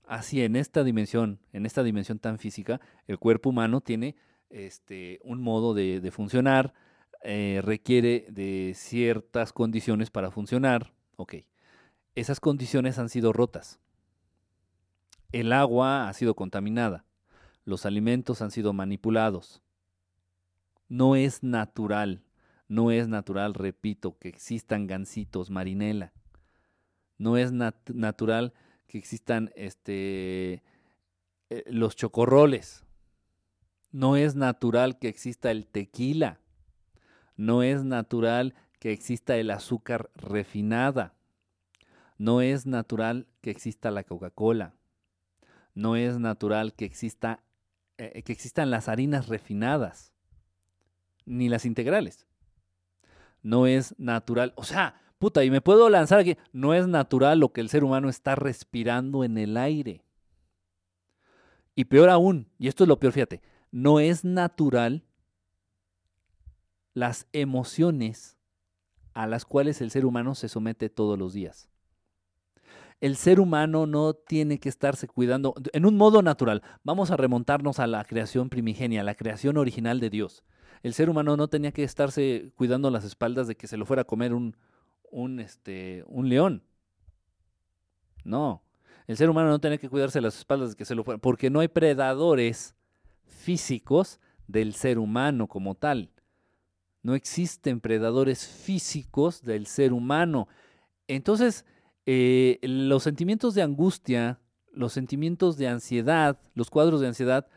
[SPEAKER 1] Así en esta dimensión, en esta dimensión tan física, el cuerpo humano tiene este, un modo de, funcionar, eh, requiere de ciertas condiciones para funcionar. Ok, esas condiciones han sido rotas. El agua ha sido contaminada. Los alimentos han sido manipulados. No es natural, no es natural, repito, que existan gansitos marinela. No es natural que existan este, eh, los chocorroles. No es natural que exista el tequila. No es natural que exista el azúcar refinada. No es natural que exista la Coca-Cola. No es natural que exista eh, que existan las harinas refinadas ni las integrales. No es natural, o sea, Puta, y me puedo lanzar aquí. No es natural lo que el ser humano está respirando en el aire. Y peor aún, y esto es lo peor, fíjate, no es natural las emociones a las cuales el ser humano se somete todos los días. El ser humano no tiene que estarse cuidando en un modo natural. Vamos a remontarnos a la creación primigenia, a la creación original de Dios. El ser humano no tenía que estarse cuidando las espaldas de que se lo fuera a comer un, un, este, un león. No. El ser humano no tiene que cuidarse las espaldas de que se lo fuera, porque no hay predadores físicos del ser humano como tal. No existen predadores físicos del ser humano. Entonces, eh, los sentimientos de angustia, los sentimientos de ansiedad, los cuadros de ansiedad,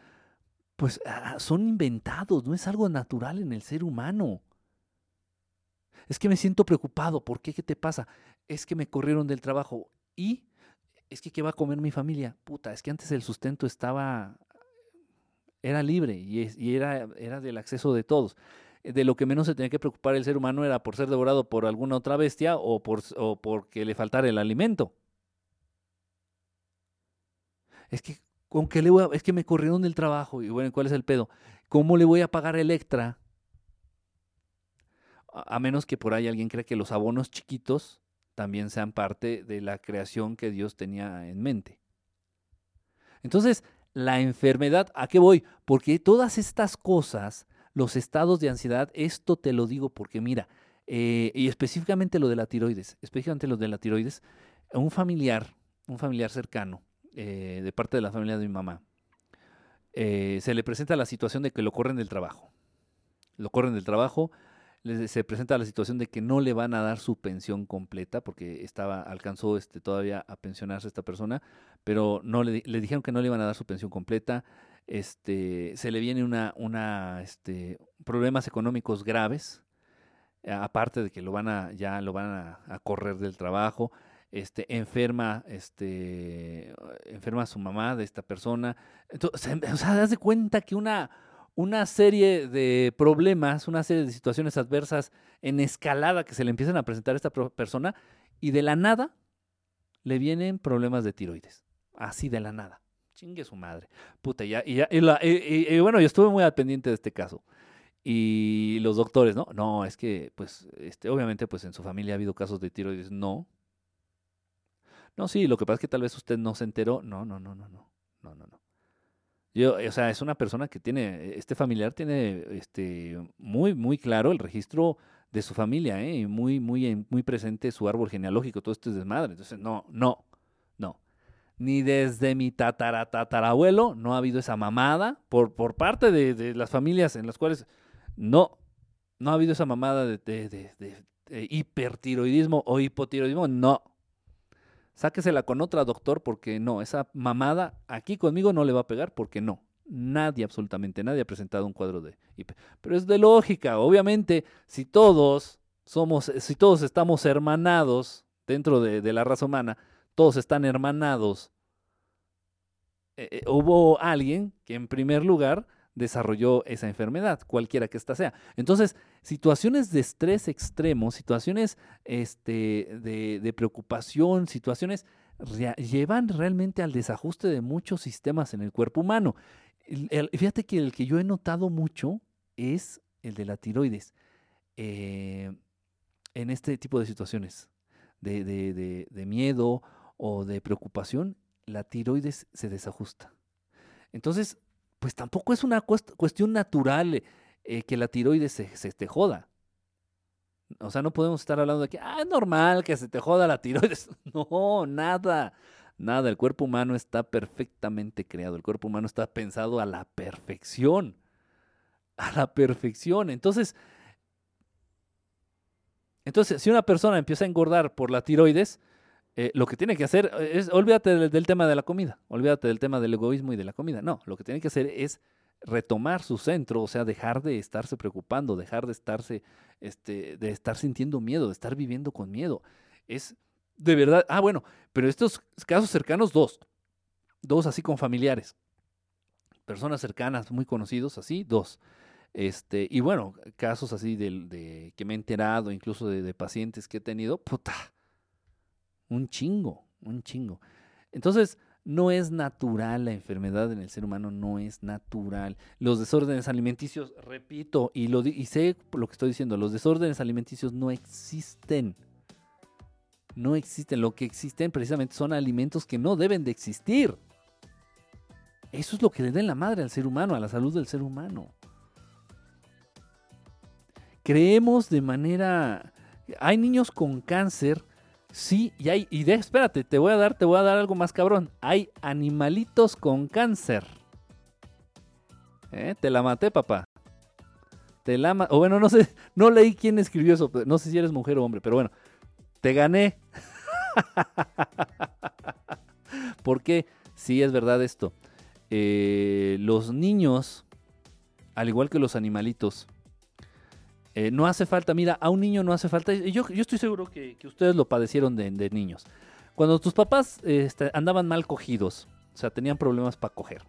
[SPEAKER 1] pues ah, son inventados, no es algo natural en el ser humano. Es que me siento preocupado. ¿Por qué? ¿Qué te pasa? Es que me corrieron del trabajo. ¿Y? Es que ¿qué va a comer mi familia? Puta, es que antes el sustento estaba... Era libre y, era, era del acceso de todos. De lo que menos se tenía que preocupar el ser humano era por ser devorado por alguna otra bestia o, por, o porque le faltara el alimento. Es que, ¿con qué le voy a, es que me corrieron del trabajo y bueno, ¿cuál es el pedo? ¿Cómo le voy a pagar Electra a menos que por ahí alguien crea que los abonos chiquitos también sean parte de la creación que Dios tenía en mente. Entonces, la enfermedad, ¿a qué voy? Porque todas estas cosas, los estados de ansiedad, esto te lo digo porque mira, eh, y específicamente lo de la tiroides, específicamente lo de la tiroides, un familiar, un familiar cercano, eh, de parte de la familia de mi mamá, eh, se le presenta la situación de que lo corren del trabajo. Lo corren del trabajo, se presenta la situación de que no le van a dar su pensión completa porque estaba alcanzó este todavía a pensionarse esta persona, pero no le, dijeron que no le iban a dar su pensión completa. Este, se le viene una una este problemas económicos graves, aparte de que lo van a ya lo van a, correr del trabajo. Este, enferma, este, enferma su mamá de esta persona. Entonces, o sea, das de cuenta que una, una serie de problemas, una serie de situaciones adversas en escalada que se le empiezan a presentar a esta persona y de la nada le vienen problemas de tiroides. Así de la nada. Chingue su madre. Puta, ya, y, y, bueno, yo estuve muy al pendiente de este caso. Y los doctores, ¿no? No, es que, pues, este, obviamente, pues en su familia ha habido casos de tiroides. No. No, sí, lo que pasa es que tal vez usted no se enteró. No, no, no, no, no. No, no, no. Yo, o sea, es una persona que tiene, este familiar tiene este, muy, muy claro el registro de su familia, ¿eh? muy, muy, muy presente su árbol genealógico, todo esto es desmadre. Entonces, no, no, no. Ni desde mi tatara, tatarabuelo no ha habido esa mamada por, por parte de, de las familias en las cuales no, No ha habido esa mamada de- de- de hipertiroidismo o hipotiroidismo. No. Sáquesela con otra doctor porque no. Esa mamada aquí conmigo no le va a pegar porque no. Nadie, absolutamente nadie ha presentado un cuadro de hiper. Pero es de lógica. Obviamente, si todos somos, si todos estamos hermanados dentro de, de la raza humana, todos están hermanados. eh, eh, hubo alguien que en primer lugar desarrolló esa enfermedad, cualquiera que ésta sea. Entonces, situaciones de estrés extremo, situaciones este, de, preocupación, situaciones llevan realmente al desajuste de muchos sistemas en el cuerpo humano. El- fíjate que el que yo he notado mucho es el de la tiroides eh, en este tipo de situaciones de miedo o de preocupación, la tiroides se desajusta. Entonces, pues tampoco es una cuest- cuestión natural eh, que la tiroides se, se te joda. O sea, no podemos estar hablando de que, ah, es normal que se te joda la tiroides. No, nada, nada. El cuerpo humano está perfectamente creado. El cuerpo humano está pensado a la perfección. A la perfección. Entonces, entonces, si una persona empieza a engordar por la tiroides, eh, lo que tiene que hacer es, olvídate del, tema de la comida, olvídate del tema del egoísmo y de la comida. No, lo que tiene que hacer es retomar su centro, o sea, dejar de estarse preocupando, dejar de estarse, este, de estar sintiendo miedo, de estar viviendo con miedo. Es de verdad, ah, bueno, pero estos casos cercanos, dos, dos así con familiares, personas cercanas, muy conocidos, así, dos. Este, y bueno, casos así del- de, que me he enterado, incluso de, de pacientes que he tenido, puta, un chingo, un chingo. Entonces, no es natural la enfermedad en el ser humano, no es natural. Los desórdenes alimenticios, repito, y, lo, y sé lo que estoy diciendo, los desórdenes alimenticios no existen. No existen. Lo que existen precisamente son alimentos que no deben de existir. Eso es lo que le da la madre al ser humano, a la salud del ser humano. Creemos de manera... Hay niños con cáncer Sí, y hay, y de, espérate, te voy a dar, te voy a dar algo más cabrón. Hay animalitos con cáncer. ¿Eh? Te la maté, papá. Te la ma- o bueno, no sé, no leí quién escribió eso, no sé si eres mujer o hombre, pero bueno, te gané. Porque sí es verdad esto. Eh, los niños, al igual que los animalitos, eh, no hace falta, mira, a un niño no hace falta, yo, yo estoy seguro que, ustedes lo padecieron de, niños. Cuando tus papás este, andaban mal cogidos, o sea, tenían problemas para coger.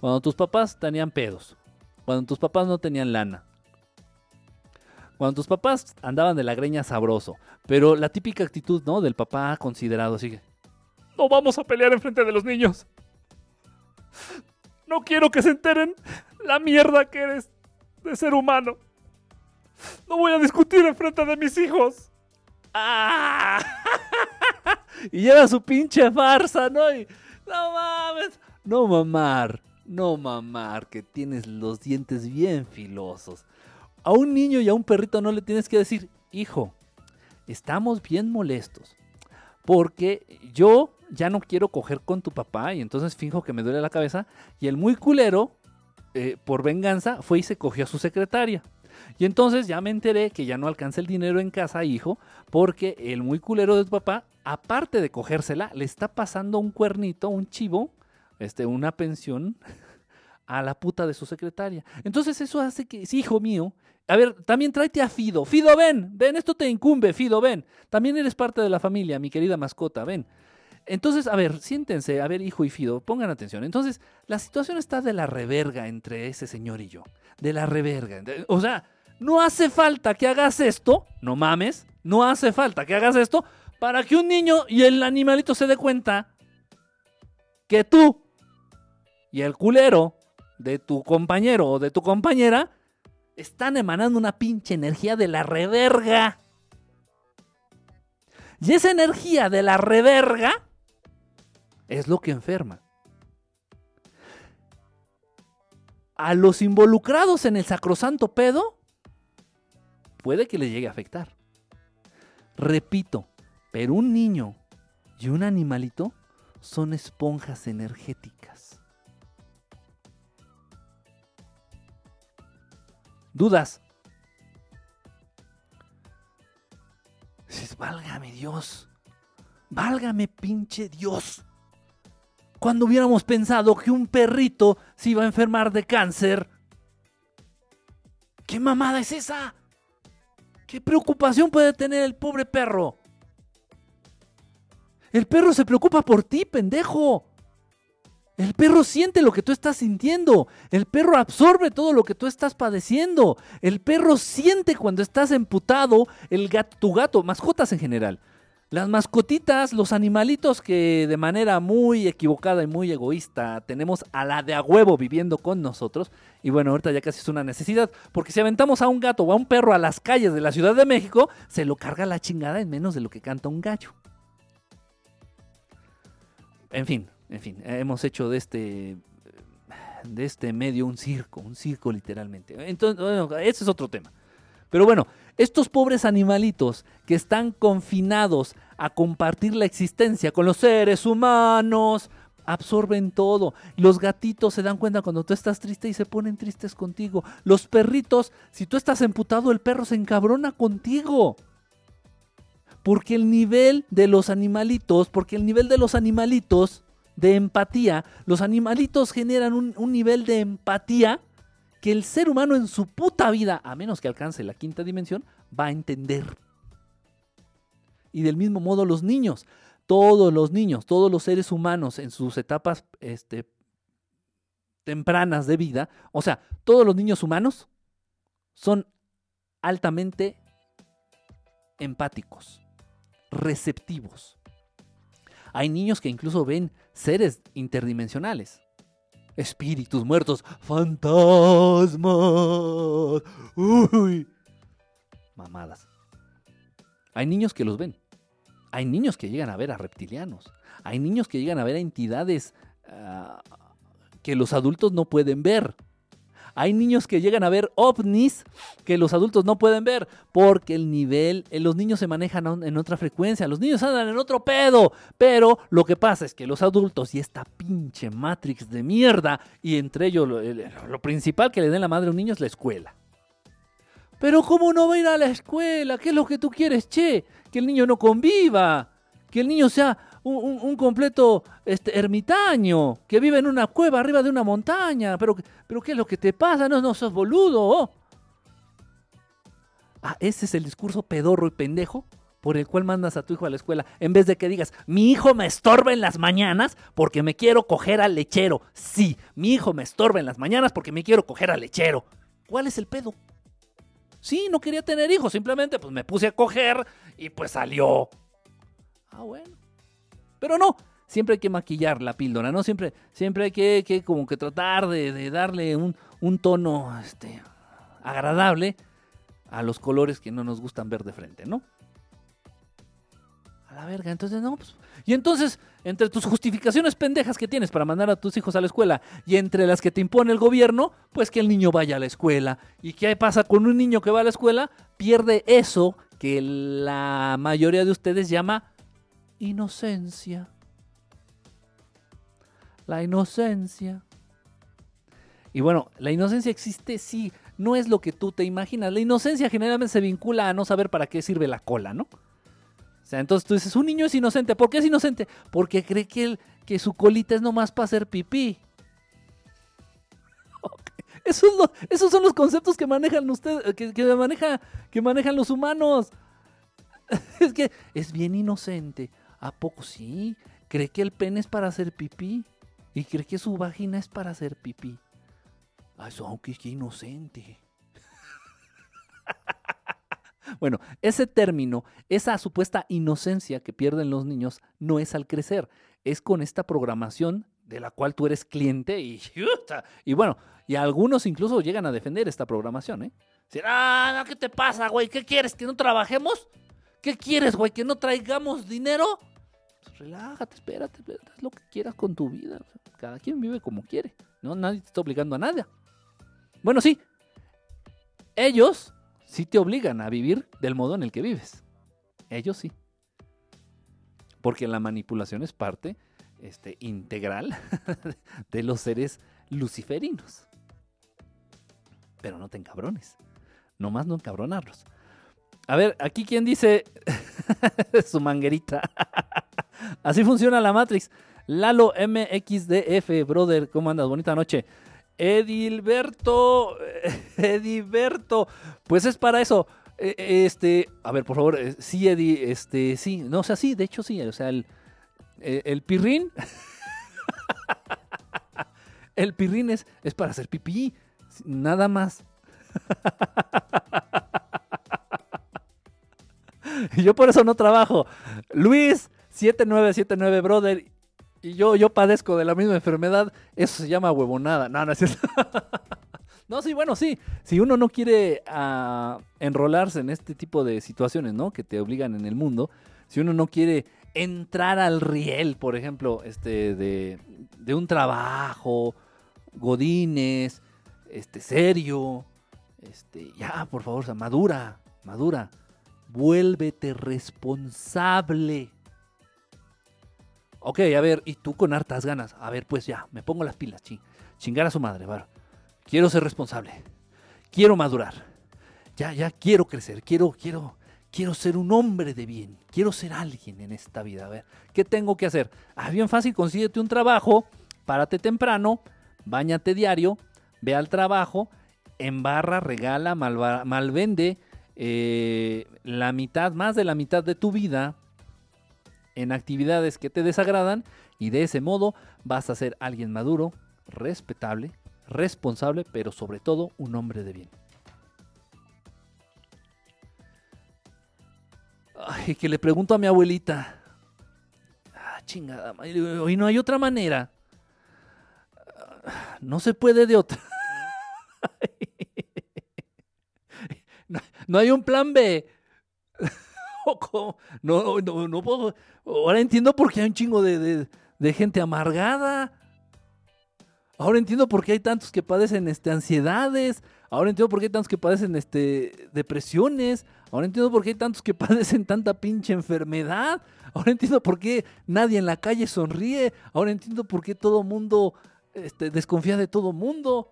[SPEAKER 1] Cuando tus papás tenían pedos. Cuando tus papás no tenían lana. Cuando tus papás andaban de la greña sabroso. Pero la típica actitud, ¿no? Del papá considerado así. No vamos a pelear enfrente de los niños. No quiero que se enteren la mierda que eres de ser humano. No voy a discutir enfrente de mis hijos. ¡Ah! y lleva su pinche farsa, ¿no? Y, no mames. No mamar. No mamar, que tienes los dientes bien filosos. A un niño y a un perrito no le tienes que decir, hijo, estamos bien molestos. Porque yo ya no quiero coger con tu papá y entonces finjo que me duele la cabeza. Y el muy culero, eh, por venganza, fue y se cogió a su secretaria. Y entonces ya me enteré que ya no alcanza el dinero en casa, hijo, porque el muy culero de tu papá, aparte de cogérsela, le está pasando un cuernito, un chivo, este, una pensión a la puta de su secretaria. Entonces eso hace que, sí, hijo mío, a ver, también tráete a Fido. Fido, ven, ven, esto te incumbe, Fido, ven. También eres parte de la familia, mi querida mascota, ven. Entonces, a ver, siéntense, a ver, hijo y Fido, pongan atención. Entonces, la situación está de la reverga entre ese señor y yo. De la reverga. O sea, no hace falta que hagas esto, no mames, no hace falta que hagas esto para que un niño y el animalito se dé cuenta que tú y el culero de tu compañero o de tu compañera están emanando una pinche energía de la reverga. Y esa energía de la reverga es lo que enferma. A los involucrados en el sacrosanto pedo, puede que les llegue a afectar. Repito, pero un niño y un animalito son esponjas energéticas. ¿Dudas? Válgame Dios. Válgame pinche Dios. Cuando hubiéramos pensado que un perrito se iba a enfermar de cáncer. ¿Qué mamada es esa? ¿Qué preocupación puede tener el pobre perro? El perro se preocupa por ti, pendejo. El perro siente lo que tú estás sintiendo. El perro absorbe todo lo que tú estás padeciendo. El perro siente cuando estás emputado. El gato, tu gato, mascotas en general. Las mascotitas, los animalitos que de manera muy equivocada y muy egoísta tenemos a la de a huevo viviendo con nosotros. Y bueno, ahorita ya casi es una necesidad, porque si aventamos a un gato o a un perro a las calles de la Ciudad de México, se lo carga la chingada en menos de lo que canta un gallo. En fin, en fin, hemos hecho de este de este medio un circo, un circo literalmente. Entonces, bueno, ese es otro tema. Pero bueno, estos pobres animalitos que están confinados a compartir la existencia con los seres humanos, absorben todo. Los gatitos se dan cuenta cuando tú estás triste y se ponen tristes contigo. Los perritos, si tú estás emputado, el perro se encabrona contigo. Porque el nivel de los animalitos, porque el nivel de los animalitos de empatía, los animalitos generan un, un nivel de empatía que el ser humano en su puta vida, a menos que alcance la quinta dimensión, va a entender. Y del mismo modo los niños, todos los niños, todos los seres humanos en sus etapas este, tempranas de vida, o sea, todos los niños humanos son altamente empáticos, receptivos. Hay niños que incluso ven seres interdimensionales espíritus muertos, fantasmas. Uy. Mamadas. Hay niños que los ven. Hay niños que llegan a ver a reptilianos. Hay niños que llegan a ver a entidades ah, que los adultos no pueden ver. Hay niños que llegan a ver ovnis que los adultos no pueden ver porque el nivel, eh, los niños se manejan en otra frecuencia, los niños andan en otro pedo, pero lo que pasa es que los adultos y esta pinche Matrix de mierda y entre ellos lo, principal que le den la madre a un niño es la escuela. Pero ¿cómo no va a ir a la escuela? ¿Qué es lo que tú quieres, che? Que el niño no conviva, que el niño sea un, completo este, ermitaño que vive en una cueva arriba de una montaña. Pero, pero ¿qué es lo que te pasa? No, no sos boludo. Ah, ese es el discurso pedorro y pendejo por el cual mandas a tu hijo a la escuela, en vez de que digas, mi hijo me estorba en las mañanas porque me quiero coger al lechero. Sí, mi hijo me estorba en las mañanas porque me quiero coger al lechero. ¿Cuál es el pedo? Sí, no quería tener hijos, simplemente pues me puse a coger y pues salió. Ah, bueno. Pero no, siempre hay que maquillar la píldora, ¿no? Siempre, siempre hay que, como que tratar de, darle un, tono este, agradable a los colores que no nos gustan ver de frente, ¿no? A la verga, entonces no, pues. Y entonces, entre tus justificaciones pendejas que tienes para mandar a tus hijos a la escuela y entre las que te impone el gobierno, pues que el niño vaya a la escuela. ¿Y qué pasa con un niño que va a la escuela? Pierde eso que la mayoría de ustedes llama inocencia. La inocencia. Y bueno, la inocencia existe, sí, no es lo que tú te imaginas. La inocencia generalmente se vincula a no saber para qué sirve la cola, ¿no? O sea, entonces tú dices, un niño es inocente. ¿Por qué es inocente? Porque cree que, que su colita es nomás para hacer pipí. Esos, son los conceptos que manejan ustedes, que, que, maneja, que manejan los humanos. es que es bien inocente. ¿A poco sí? ¿Cree que el pene es para hacer pipí? ¿Y cree que su vagina es para hacer pipí? Ay, eso, aunque qué inocente. bueno, ese término, esa supuesta inocencia que pierden los niños, no es al crecer, es con esta programación de la cual tú eres cliente y, y bueno, y algunos incluso llegan a defender esta programación, ¿eh? ah, ¿qué te pasa, güey? ¿Qué quieres? ¿Que no trabajemos? ¿Qué quieres, güey? ¿Que no traigamos dinero? Relájate, espérate, haz lo que quieras con tu vida. cada quien vive como quiere, ¿no? Nadie te está obligando a nada. Bueno, sí, ellos sí te obligan a vivir del modo en el que vives. Ellos sí. Porque la manipulación es parte este, integral de los seres luciferinos. Pero no te encabrones. Nomás no encabronarlos. A ver, aquí quién dice su manguerita. Así funciona la Matrix. Lalo MXDF, brother, ¿cómo andas? Bonita noche. Edilberto, Edilberto, pues es para eso. E, este, a ver, por favor, eh, sí, Edi, este, sí, no, o sea, sí, de hecho sí, o sea, el, eh, el pirrín, el pirrín es, es para hacer pipí, nada más. yo por eso no trabajo. Luis, 7979, brother. Y yo, yo padezco de la misma enfermedad. Eso se llama huevonada. No, no es cierto. no, sí, bueno, sí. Si uno no quiere uh, enrolarse en este tipo de situaciones, ¿no? Que te obligan en el mundo. Si uno no quiere entrar al riel, por ejemplo, este, de, de un trabajo, godines, este, serio, este, ya, por favor, madura, madura. Vuélvete responsable. Ok, a ver, y tú con hartas ganas. A ver, pues ya, me pongo las pilas, ching, chingar a su madre, va. Quiero ser responsable. Quiero madurar. Ya, ya quiero crecer. Quiero, quiero, quiero ser un hombre de bien. Quiero ser alguien en esta vida. A ver, ¿qué tengo que hacer? Ah, bien fácil, consíguete un trabajo, párate temprano, bañate diario, ve al trabajo, embarra, regala, malvende eh, la mitad, más de la mitad de tu vida en actividades que te desagradan y de ese modo vas a ser alguien maduro, respetable, responsable, pero sobre todo un hombre de bien. Ay, que le pregunto a mi abuelita. Ah, chingada, hoy no hay otra manera. No se puede de otra. no hay un plan B. No, no, no puedo. Ahora entiendo por qué hay un chingo de, gente amargada. Ahora entiendo por qué hay tantos que padecen este, ansiedades. Ahora entiendo por qué hay tantos que padecen este, depresiones. Ahora entiendo por qué hay tantos que padecen tanta pinche enfermedad. Ahora entiendo por qué nadie en la calle sonríe. Ahora entiendo por qué todo mundo este, desconfía de todo mundo.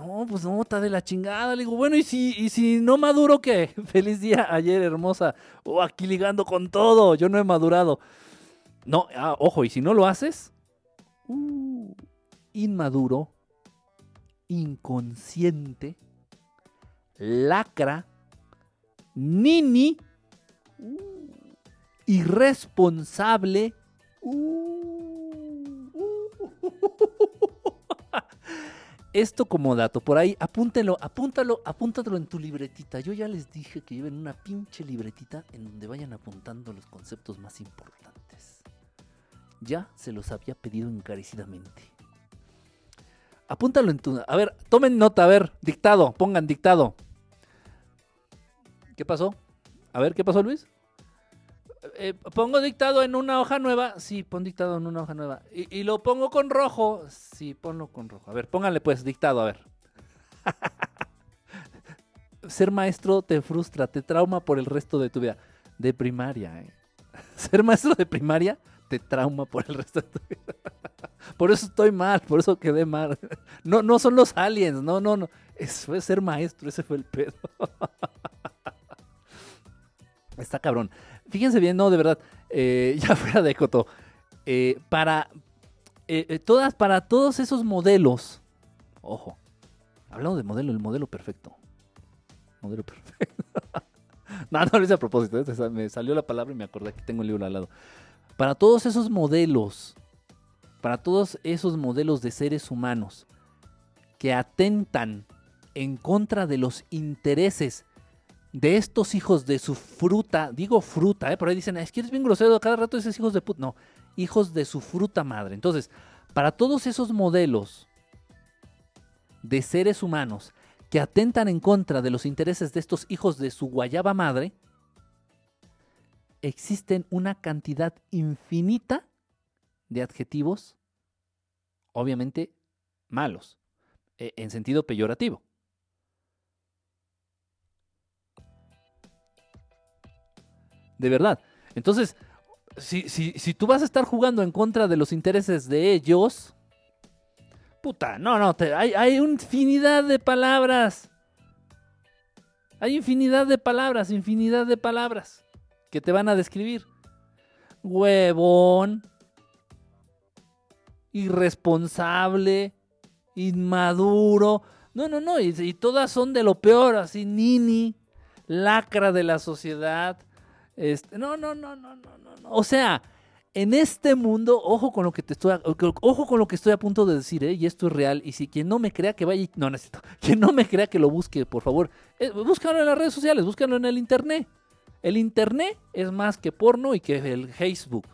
[SPEAKER 1] No, pues no, está de la chingada. Le digo, bueno, ¿y si, y si no maduro qué? Feliz día ayer, hermosa. Oh, aquí ligando con todo. Yo no he madurado. No, ah, ojo, y si no lo haces, uh, inmaduro, inconsciente, lacra, nini, uh, irresponsable. Uh, Esto como dato, por ahí, apúntenlo, apúntalo, apúntatelo en tu libretita. Yo ya les dije que lleven una pinche libretita en donde vayan apuntando los conceptos más importantes. Ya se los había pedido encarecidamente. Apúntalo en tu... A ver, tomen nota, a ver, dictado, pongan dictado. ¿Qué pasó? A ver, ¿qué pasó, Luis? Eh, pongo dictado en una hoja nueva. Sí, pon dictado en una hoja nueva. Y, lo pongo con rojo. Sí, ponlo con rojo. A ver, pónganle pues dictado, a ver. Ser maestro te frustra, te trauma por el resto de tu vida. De primaria, ¿eh? Ser maestro de primaria te trauma por el resto de tu vida. por eso estoy mal, por eso quedé mal. No, no son los aliens, no, no, no. Eso fue ser maestro, ese fue el pedo. Está cabrón. Fíjense bien, no, de verdad, eh, ya fuera de coto. Eh, para, eh, todas, para todos esos modelos, ojo, hablando de modelo, el modelo perfecto. Modelo perfecto. no, no lo hice a propósito, me salió la palabra y me acordé que tengo el libro al lado. Para todos esos modelos, para todos esos modelos de seres humanos que atentan en contra de los intereses de estos hijos de su fruta, digo fruta, ¿eh? por ahí dicen, es que eres bien grosero, cada rato dices hijos de puta. No, hijos de su fruta madre. Entonces, para todos esos modelos de seres humanos que atentan en contra de los intereses de estos hijos de su guayaba madre, existen una cantidad infinita de adjetivos, obviamente malos, e, en sentido peyorativo. De verdad. Entonces, si, si, si tú vas a estar jugando en contra de los intereses de ellos, puta, no, no, hay, hay infinidad de palabras. Hay infinidad de palabras, infinidad de palabras que te van a describir. Huevón, irresponsable, inmaduro. No, no, no, y, todas son de lo peor, así, nini, lacra de la sociedad. Este, no, no, no, no, no, no. O sea, en este mundo, ojo con lo que te estoy, ojo con lo que estoy a punto de decir, ¿eh? y esto es real. Y si quien no me crea que vaya, no necesito, quien no me crea que lo busque, por favor, eh, búscalo en las redes sociales, búscalo en el internet. El internet es más que porno y que el Facebook.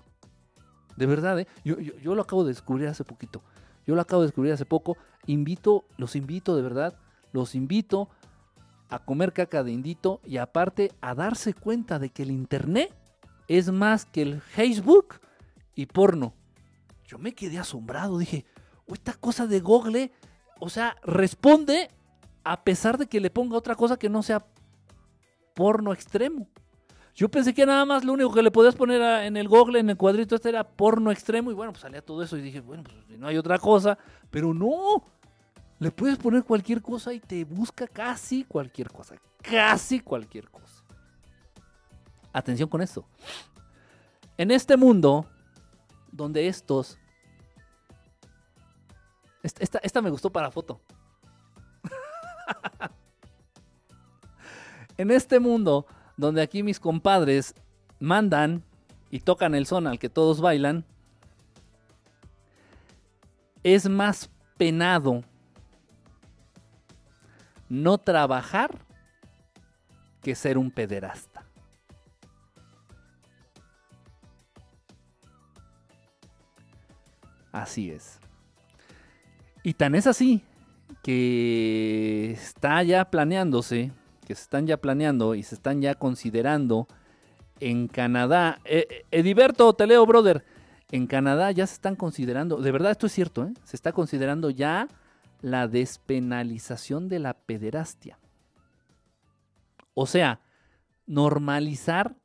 [SPEAKER 1] De verdad, ¿eh? yo, yo, lo acabo de descubrir hace poquito. Yo lo acabo de descubrir hace poco. Invito, los invito de verdad, los invito a comer caca de indito y aparte a darse cuenta de que el internet es más que el Facebook y porno. Yo me quedé asombrado, dije, esta cosa de Google, o sea, responde a pesar de que le ponga otra cosa que no sea porno extremo. Yo pensé que nada más lo único que le podías poner en el Google, en el cuadrito este era porno extremo y bueno, pues salía todo eso y dije, bueno, pues no hay otra cosa, pero no, le puedes poner cualquier cosa y te busca casi cualquier cosa, casi cualquier cosa. Atención con esto. En este mundo donde estos... Esta, esta me gustó para foto. en este mundo donde aquí mis compadres mandan y tocan el son al que todos bailan, es más penado no trabajar que ser un pederasta. Así es. Y tan es así que está ya planeándose, que se están ya planeando y se están ya considerando en Canadá. Eh, eh, Ediberto, te leo, brother. En Canadá ya se están considerando, de verdad esto es cierto, ¿eh? se está considerando ya la despenalización de la pederastia. O sea, normalizar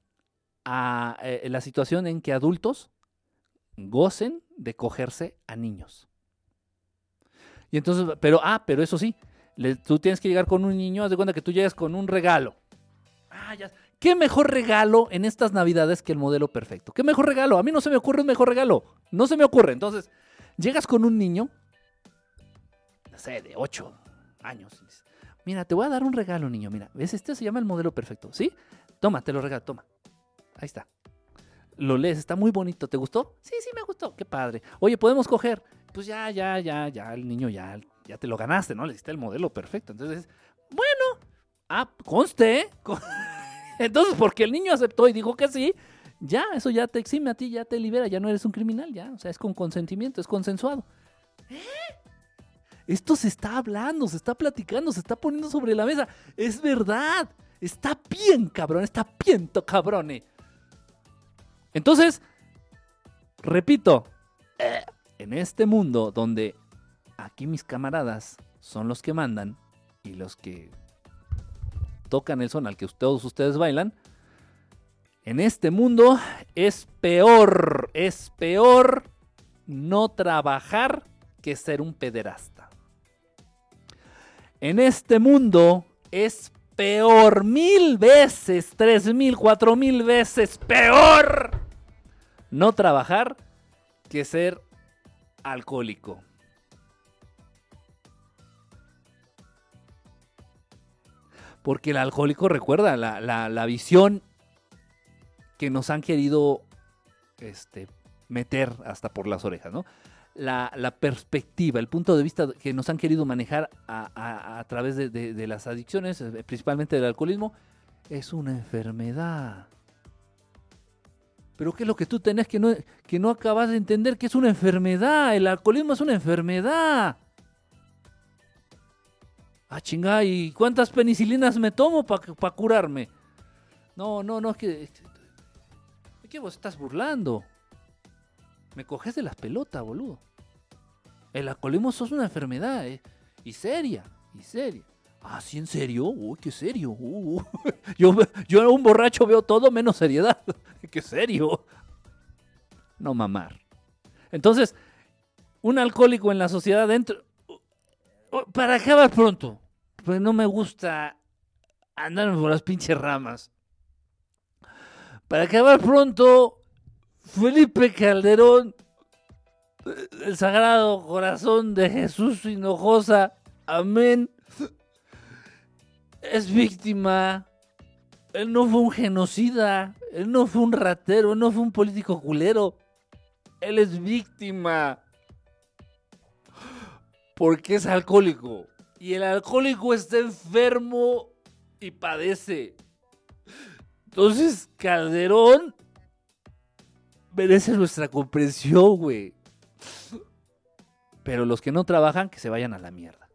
[SPEAKER 1] a, la situación en que adultos gocen de cogerse a niños. Y entonces, pero, ah, pero eso sí, tú tienes que llegar con un niño, haz de cuenta que tú llegas con un regalo. Ah. ¿Qué mejor regalo en estas navidades que el modelo perfecto? ¿Qué mejor regalo? A mí no se me ocurre un mejor regalo. No se me ocurre. Entonces, llegas con un niño, sé, de 8 años. Mira, te voy a dar un regalo, niño. Mira, ¿ves? Este se llama el modelo perfecto. ¿Sí? Toma, te lo regalo, toma. Ahí está lo lees, está muy bonito, ¿te gustó? Sí, sí, me gustó, qué padre. Oye, ¿podemos coger? Pues ya, ya, ya, ya, el niño ya, ya te lo ganaste, ¿no? Le diste el modelo perfecto. Entonces, bueno, ah, conste, ¿eh? Entonces, porque el niño aceptó y dijo que sí, ya, eso ya te exime a ti, ya te libera, ya no eres un criminal, ya, o sea, es con consentimiento, es consensuado. ¿Eh? Esto se está hablando, se está platicando, se está poniendo sobre la mesa. Es verdad. Está bien, cabrón, está bien, cabrón. Entonces, repito, en este mundo donde aquí mis camaradas son los que mandan y los que tocan el son al que todos ustedes bailan, en este mundo es peor, es peor no trabajar que ser un pederasta. En este mundo es peor mil veces, tres mil, cuatro mil veces peor no trabajar que ser alcohólico. Porque el alcohólico recuerda la, visión que nos han querido este, meter hasta por las orejas, ¿no? La, perspectiva, el punto de vista que nos han querido manejar a, través de, las adicciones, eh, principalmente del alcoholismo, es una enfermedad. Pero ¿qué es lo que tú tenés que no, que no acabas de entender? Que es una enfermedad. El alcoholismo es una enfermedad. Ah, chingada, ¿y cuántas penicilinas me tomo para curarme? No, no, no, es que... ¿De qué vos estás burlando? Me coges de las pelotas, boludo. El alcoholismo es una enfermedad, eh, y seria, y seria. Ah, ¿sí en serio? Uy, qué serio. Uh, yo, yo un borracho veo todo menos seriedad. qué serio. No mamar. Entonces, un alcohólico en la sociedad dentro... Para acabar pronto, pues no me gusta andan por las pinches ramas. Para acabar pronto, Felipe Calderón, el Sagrado Corazón de Jesús Hinojosa, amén, es víctima. Él no fue un genocida, él no fue un ratero, él no fue un político culero. Él es víctima. Porque es alcohólico. Y el alcohólico está enfermo y padece. Entonces, Calderón merece nuestra comprensión, güey. Pero los que no trabajan, que se vayan a la mierda.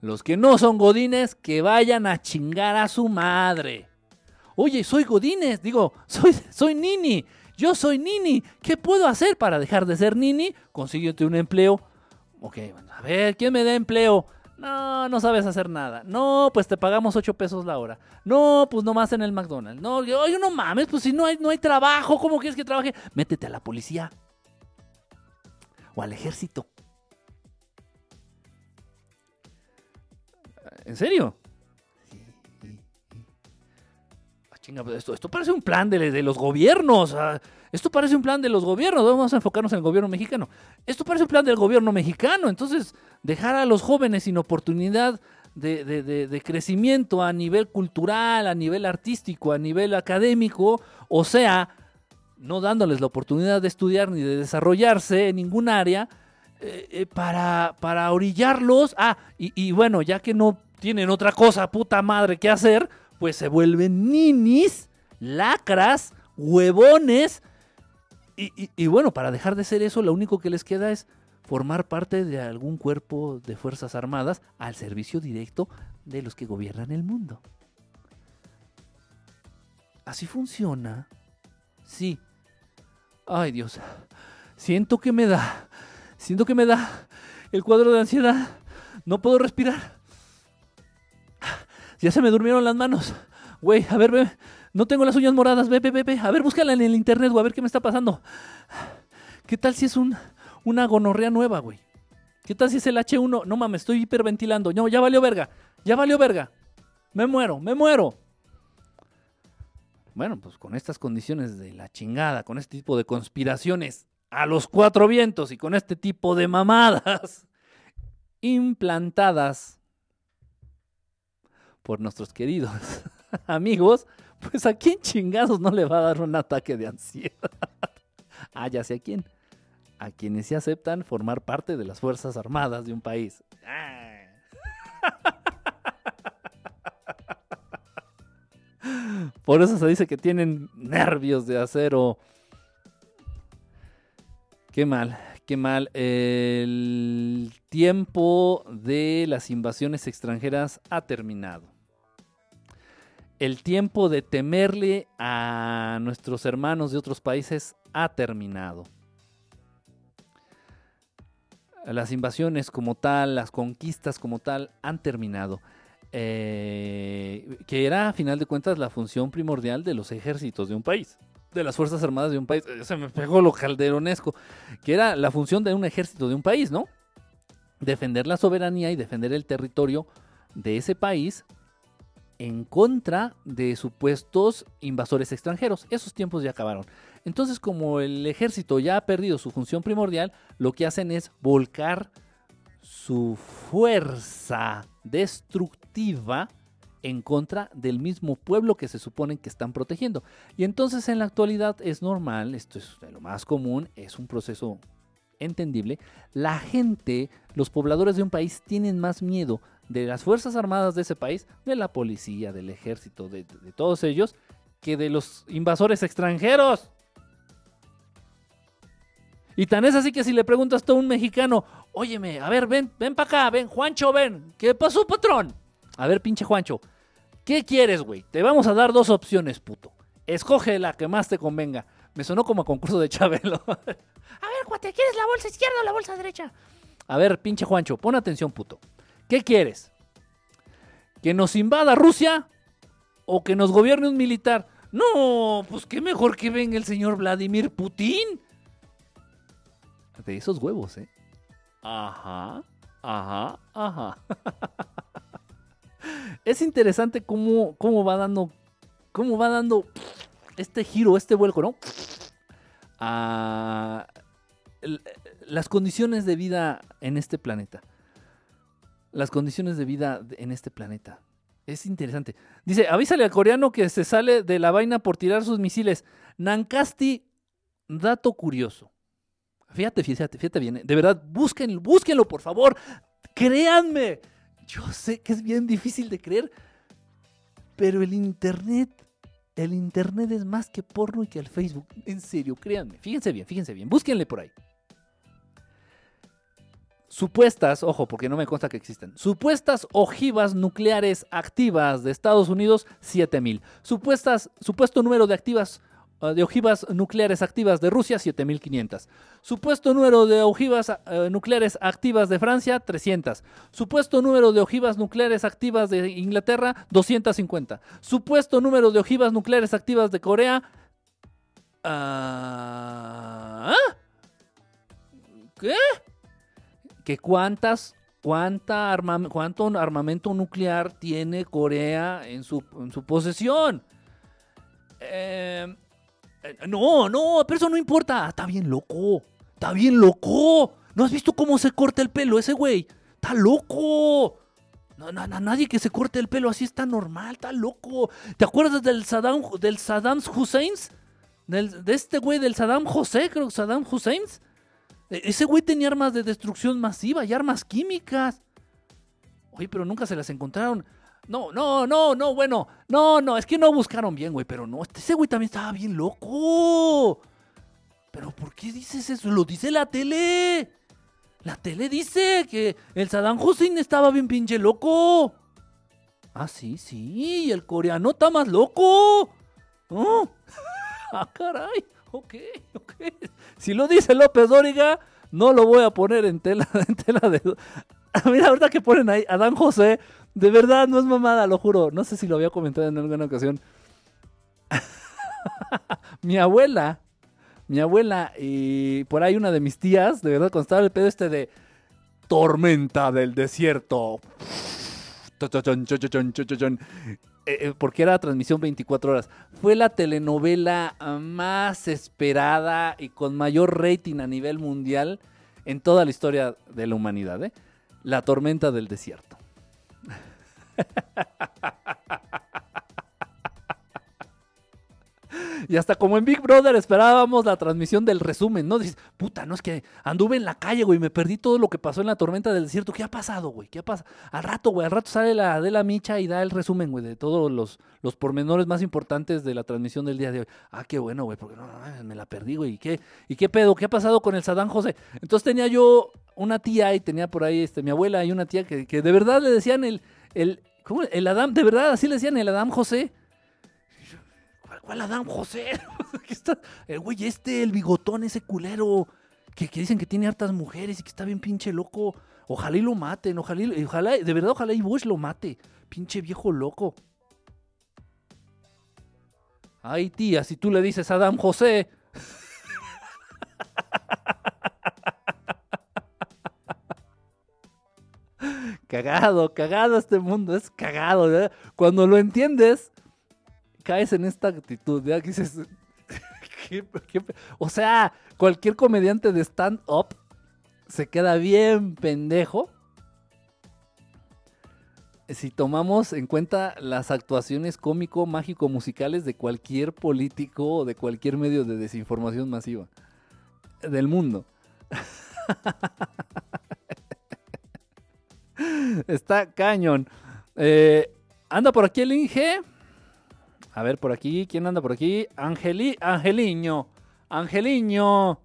[SPEAKER 1] Los que no son godines, que vayan a chingar a su madre. Oye, soy godines, digo, soy, soy nini. Yo soy nini. ¿Qué puedo hacer para dejar de ser nini? Consíguete un empleo. Ok, a ver, ¿quién me da empleo? No, no sabes hacer nada. No, pues te pagamos 8 pesos la hora. No, pues nomás en el McDonald's. No, oye, no mames, pues si no hay, no hay trabajo, ¿cómo quieres que trabaje? Métete a la policía. O al ejército. ¿En serio? Ah, chinga, pues esto, esto parece un plan de, los gobiernos. Ah, esto parece un plan de los gobiernos. Vamos a enfocarnos en el gobierno mexicano. Esto parece un plan del gobierno mexicano. Entonces, dejar a los jóvenes sin oportunidad de, de, crecimiento a nivel cultural, a nivel artístico, a nivel académico, o sea, no dándoles la oportunidad de estudiar ni de desarrollarse en ningún área, eh, eh, para, para orillarlos. Ah, y, y bueno, ya que no tienen otra cosa, puta madre, que hacer, pues se vuelven ninis, lacras, huevones. Y, bueno, para dejar de ser eso, lo único que les queda es formar parte de algún cuerpo de Fuerzas Armadas al servicio directo de los que gobiernan el mundo. Así funciona. Sí. Ay Dios. Siento que me da. Siento que me da el cuadro de ansiedad. No puedo respirar. Ya se me durmieron las manos. Güey, a ver, ve. No tengo las uñas moradas. Ve, ve, ve, A ver, búscala en el internet, güey. A ver qué me está pasando. ¿Qué tal si es un, una gonorrea nueva, güey? ¿Qué tal si es el H1? No mames, estoy hiperventilando. No, ya valió verga. Ya valió verga. Me muero, me muero. Bueno, pues con estas condiciones de la chingada, con este tipo de conspiraciones a los cuatro vientos y con este tipo de mamadas implantadas por nuestros queridos amigos, pues a quién chingados no le va a dar un ataque de ansiedad. ah, ya sé a quién. A quienes se aceptan formar parte de las Fuerzas Armadas de un país. Por eso se dice que tienen nervios de acero. Qué mal, qué mal. El tiempo de las invasiones extranjeras ha terminado el tiempo de temerle a nuestros hermanos de otros países ha terminado. Las invasiones como tal, las conquistas como tal han terminado. Eh, que era a final de cuentas la función primordial de los ejércitos de un país, de las Fuerzas Armadas de un país. Se me pegó lo calderonesco, que era la función de un ejército de un país, ¿no? Defender la soberanía y defender el territorio de ese país en contra de supuestos invasores extranjeros. Esos tiempos ya acabaron. Entonces, como el ejército ya ha perdido su función primordial, lo que hacen es volcar su fuerza destructiva en contra del mismo pueblo que se supone que están protegiendo. Y entonces en la actualidad es normal, esto es lo más común, es un proceso entendible, la gente, los pobladores de un país tienen más miedo de las Fuerzas Armadas de ese país, de la policía, del ejército, de, todos ellos, que de los invasores extranjeros. Y tan es así que si le preguntas a un mexicano, óyeme, a ver, ven, ven para acá, ven, Juancho, ven, ¿qué pasó, patrón? A ver, pinche Juancho, ¿qué quieres, güey? Te vamos a dar dos opciones, puto. Escoge la que más te convenga. Me sonó como a concurso de Chabelo. a ver, cuate, ¿quieres la bolsa izquierda o la bolsa derecha? A ver, pinche Juancho, pon atención, puto. ¿Qué quieres? ¿Que nos invada Rusia o que nos gobierne un militar? No, pues qué mejor que venga el señor Vladimir Putin. De esos huevos, ¿eh? Ajá, ajá, ajá. es interesante cómo, cómo va dando, cómo va dando este giro, este vuelco, ¿no? A las condiciones de vida en este planeta. Las condiciones de vida en este planeta. Es interesante. Dice, avísale al coreano que se sale de la vaina por tirar sus misiles. Nankasti, dato curioso. Fíjate, fíjate, fíjate bien. ¿eh? De verdad, búsquenlo, búsquenlo, por favor. Créanme. Yo sé que es bien difícil de creer, pero el Internet, el Internet es más que porno y que el Facebook. En serio, créanme. Fíjense bien, fíjense bien. Búsquenle por ahí. Supuestas, ojo, porque no me consta que existen. Supuestas ojivas nucleares activas de Estados Unidos, 7000. Supuestas, supuesto número de activas Ah, de ojivas nucleares activas de Rusia, 7500. Supuesto número de ojivas eh, nucleares activas de Francia, 300. Supuesto número de ojivas nucleares activas de Inglaterra, 250. Supuesto número de ojivas nucleares activas de Corea. Ah, ¿Qué? ¿Que cuántas cuánta cuánto armamento nuclear tiene Corea en su, posesión. Eh, eh, no, no, pero eso no importa. Está bien loco. Está bien loco. ¿No has visto cómo se corta el pelo ese güey? Está loco. No, no, nadie que se corte el pelo así está normal, está loco. ¿Te acuerdas del Saddam, del Saddam Hussein? de este güey del Saddam José, creo que Saddam Hussein. E, ese güey tenía armas de destrucción masiva y armas químicas. Oye, pero nunca se las encontraron. No, no, no, no, bueno. No, no, es que no buscaron bien, güey. Pero no, ese güey también estaba bien loco. Pero ¿por qué dices eso? Lo dice la tele. La tele dice que el Saddam Hussein estaba bien pinche loco. Ah, sí, sí. El coreano está más loco. Oh. ah, caray. Ok, ok. Si lo dice López Dóriga, no lo voy a poner en tela, en tela de... Mira, ahorita que ponen ahí, Adán José de verdad, no es mamada, lo juro. No sé si lo había comentado en alguna ocasión. mi abuela, mi abuela y por ahí una de mis tías, de verdad, cuando estaba el pedo este de tormenta del desierto. Porque era transmisión 24 horas. Fue la telenovela más esperada y con mayor rating a nivel mundial en toda la historia de la humanidad. ¿eh? La tormenta del desierto. Y hasta como en Big Brother esperábamos la transmisión del resumen, ¿no? Dices, puta, no es que anduve en la calle, güey, me perdí todo lo que pasó en la tormenta del desierto. ¿Qué ha pasado, güey? ¿Qué ha pasado? Al rato, güey, al rato sale la de la micha y da el resumen, güey, de todos los, los pormenores más importantes de la transmisión del día de hoy. Ah, qué bueno, güey, porque no, no, me la perdí, güey. ¿Y qué, ¿Y qué pedo? ¿Qué ha pasado con el Sadán José? Entonces tenía yo una tía y tenía por ahí este, mi abuela y una tía que, que de verdad le decían el, el, ¿Cómo? El Adam, de verdad, así le decían, el Adam José. ¿Cuál, Adam José? el güey este, el bigotón, ese culero. Que, dicen que tiene hartas mujeres y que está bien pinche loco. Ojalá y lo maten, ojalá, y, ojalá de verdad, ojalá y Bush lo mate. Pinche viejo loco. Ay, tía, si tú le dices Adam José. cagado, cagado este mundo, es cagado. Cuando lo entiendes, caes en esta actitud, ¿ya? dices, o sea, cualquier comediante de stand-up se queda bien pendejo si tomamos en cuenta las actuaciones cómico, mágico, musicales de cualquier político o de cualquier medio de desinformación masiva del mundo. Está cañón. Eh, anda por aquí el Inge. A ver, por aquí, ¿quién anda por aquí? Angeli, Angeliño. Angeliño.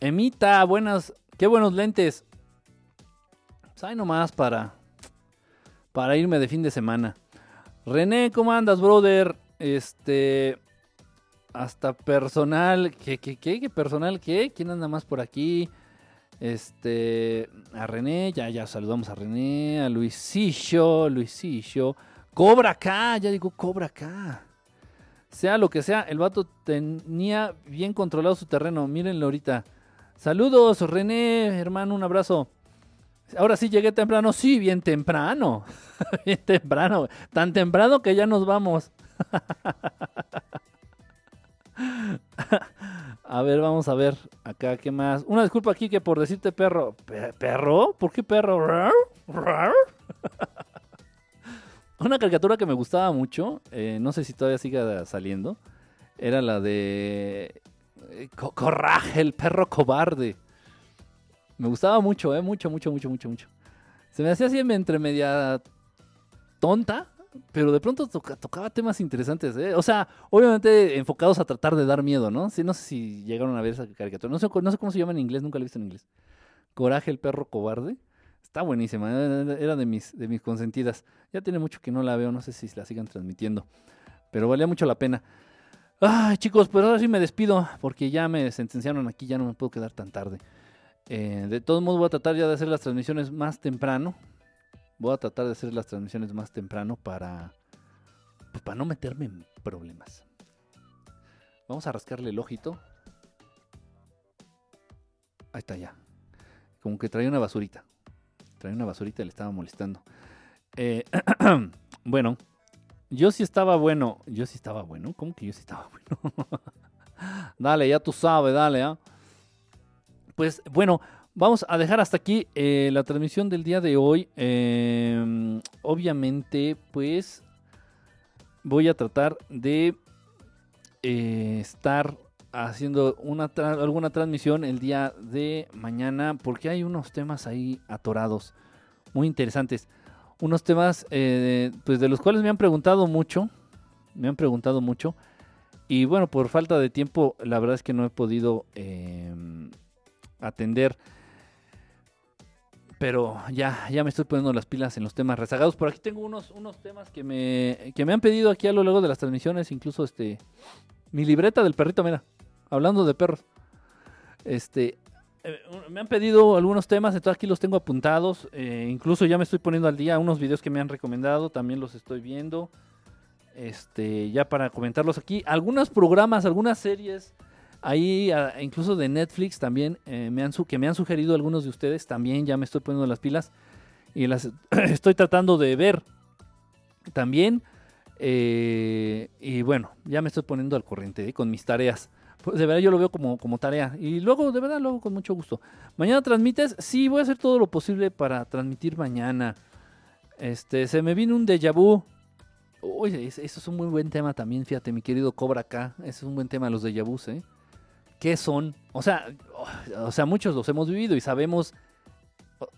[SPEAKER 1] Emita, buenas, qué buenos lentes. Pues nomás para, para irme de fin de semana. René, ¿cómo andas, brother? Este, hasta personal, ¿qué, qué, qué, qué personal, qué? ¿Quién anda más por aquí? Este, a René, ya, ya saludamos a René, a Luisillo, Luisillo. Cobra acá, ya digo, cobra acá. Sea lo que sea, el vato tenía bien controlado su terreno. Mírenlo ahorita. Saludos, René, hermano, un abrazo. Ahora sí llegué temprano, sí, bien temprano. bien temprano. Tan temprano que ya nos vamos. a ver, vamos a ver acá qué más. Una disculpa aquí que por decirte perro. ¿Perro? ¿Por qué perro? Una caricatura que me gustaba mucho, eh, no sé si todavía sigue saliendo, era la de eh, Corraje, el perro cobarde. Me gustaba mucho, eh, mucho, mucho, mucho, mucho, mucho. Se me hacía así entre media tonta, pero de pronto tocaba temas interesantes, ¿eh? O sea, obviamente enfocados a tratar de dar miedo, ¿no? Sí, no sé si llegaron a ver esa caricatura. No sé, no sé cómo se llama en inglés, nunca la he visto en inglés. Coraje, el perro cobarde. Está buenísima, era de mis, de mis consentidas. Ya tiene mucho que no la veo, no sé si la sigan transmitiendo. Pero valía mucho la pena. Ay, chicos, pues ahora sí me despido, porque ya me sentenciaron aquí, ya no me puedo quedar tan tarde. Eh, de todos modos voy a tratar ya de hacer las transmisiones más temprano. Voy a tratar de hacer las transmisiones más temprano para, pues, para no meterme en problemas. Vamos a rascarle el ojito. Ahí está ya. Como que traía una basurita traía una basurita y le estaba molestando. Eh, bueno, yo sí estaba bueno. Yo sí estaba bueno. ¿Cómo que yo sí estaba bueno? dale, ya tú sabes, dale, ¿ah? Pues bueno, vamos a dejar hasta aquí eh, la transmisión del día de hoy. Em, obviamente, pues voy a tratar de eh, estar haciendo una alguna transmisión el día de mañana porque hay unos temas ahí atorados muy interesantes. Unos temas eh, pues de los cuales me han preguntado mucho, me han preguntado mucho y bueno, por falta de tiempo la verdad es que no he podido em, atender. Pero ya, ya me estoy poniendo las pilas en los temas rezagados. Por aquí tengo unos, unos temas que me, que me han pedido aquí a lo largo de las transmisiones. Incluso este mi libreta del perrito, mira hablando de perros. Este, eh, me han pedido algunos temas, entonces aquí los tengo apuntados. Eh, incluso ya me estoy poniendo al día unos videos que me han recomendado, también los estoy viendo. Este, ya para comentarlos aquí. Algunos programas, algunas series, ahí incluso de Netflix también eh, me han, que me han sugerido algunos de ustedes, también ya me estoy poniendo las pilas y las estoy tratando de ver también. y bueno, ya me estoy poniendo al corriente con mis tareas. Pues de verdad yo lo veo como, como tarea. Y luego, de verdad, luego con mucho gusto. ¿Mañana transmites? Sí, voy a hacer todo lo posible para transmitir mañana. Este, se me vino un déjà vu. Oye, eso es un muy buen tema también, fíjate, mi querido Cobra acá. Ese es un buen tema, los déjà vus, ¿eh? ¿Qué son? O sea, o sea, muchos los hemos vivido y sabemos,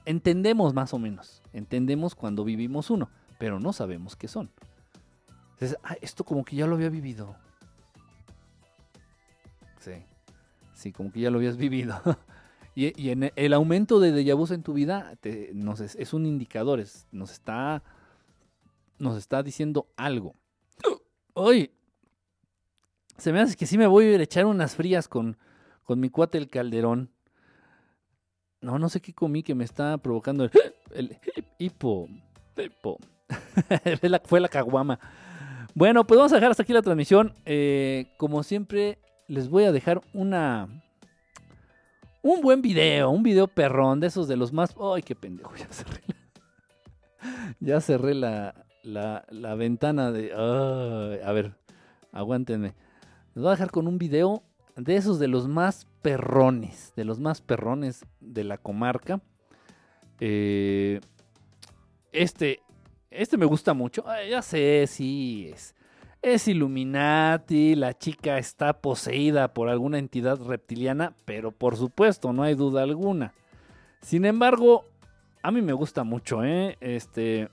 [SPEAKER 1] entendemos más o menos. Entendemos cuando vivimos uno, pero no sabemos qué son. Ah, esto como que ya lo había vivido. Sí. Como que ya lo habías vivido. y, en el aumento de déjà vu en tu vida nos es, un indicador, nos, está, nos está diciendo algo. Hoy se me hace que sí me voy a echar unas frías con, con mi cuate el calderón. No, no sé qué comí que me está provocando el, hipo. hipo. Fue la caguama. Bueno, pues vamos a dejar hasta aquí la transmisión. Eh, como siempre, les voy a dejar una. Un buen video, un video perrón, de esos de los más. ¡Ay, qué pendejo! Ya cerré la, ya cerré la, ventana de. a ver, aguántenme. Les voy a dejar con un video de esos de los más perrones, de los más perrones de la comarca. Eh, este, este me gusta mucho. ya sé, sí, es, es Illuminati, la chica está poseída por alguna entidad reptiliana, pero por supuesto, no hay duda alguna. Sin embargo, a mí me gusta mucho, ¿eh? Este...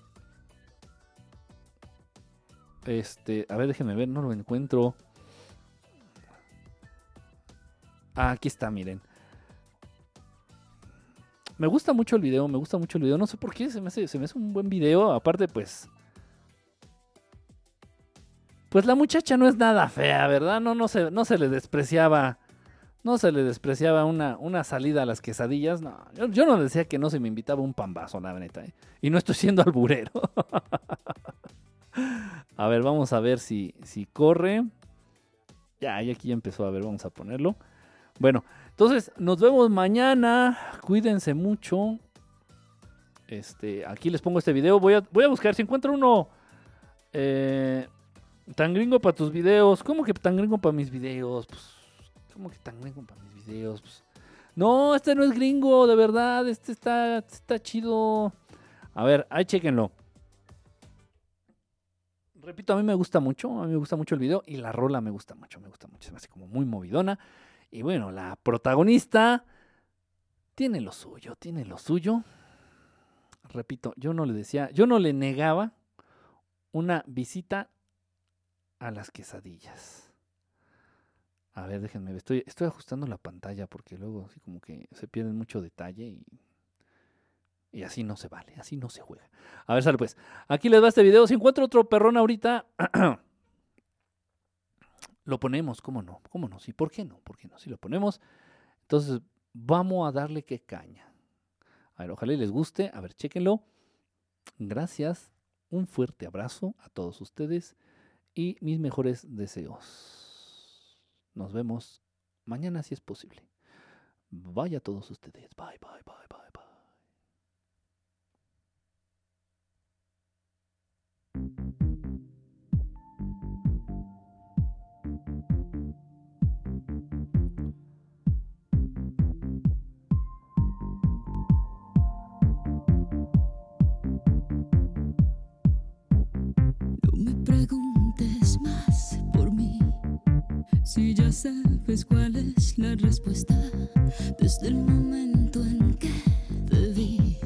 [SPEAKER 1] Este, a ver, déjenme ver, no lo encuentro. Ah, aquí está, miren. Me gusta mucho el video, me gusta mucho el video. No sé por qué, se me hace, se me hace un buen video. Aparte, pues, pues la muchacha no es nada fea, ¿verdad? No, no, se, no se le despreciaba. No se le despreciaba una, una salida a las quesadillas. No, yo, no decía que no se me invitaba un pambazo, la neta. ¿eh? Y no estoy siendo alburero. a ver, vamos a ver si, si corre. Ya, y aquí ya empezó. A ver, vamos a ponerlo. Bueno, entonces nos vemos mañana. Cuídense mucho. Este, aquí les pongo este video. Voy a, voy a buscar si encuentro uno eh, tan gringo para tus videos. ¿Cómo que tan gringo para mis videos? Pues, ¿cómo que tan gringo para mis videos? Pues, no, este no es gringo, de verdad. Este está, está chido. A ver, ahí chequenlo. Repito, a mí me gusta mucho, a mí me gusta mucho el video y la rola me gusta mucho, me gusta mucho, se me hace como muy movidona. Y bueno, la protagonista tiene lo suyo, tiene lo suyo. Repito, yo no le decía, yo no le negaba una visita a las quesadillas. A ver, déjenme, estoy, estoy ajustando la pantalla porque luego así como que se pierde mucho detalle y, y así no se vale, así no se juega. A ver, sale pues. Aquí les va este video. Si encuentro otro perrón ahorita, lo ponemos, ¿cómo no? ¿Cómo no? Sí, ¿por qué no? ¿Por qué no? Si lo ponemos, entonces vamos a darle que caña. A ver, ojalá les guste. A ver, chéquenlo. Gracias. Un fuerte abrazo a todos ustedes y mis mejores deseos. Nos vemos mañana si es posible. Vaya a todos ustedes. Bye, bye, bye, bye,
[SPEAKER 2] si ya sabes cuál es la respuesta desde el momento en que te vi.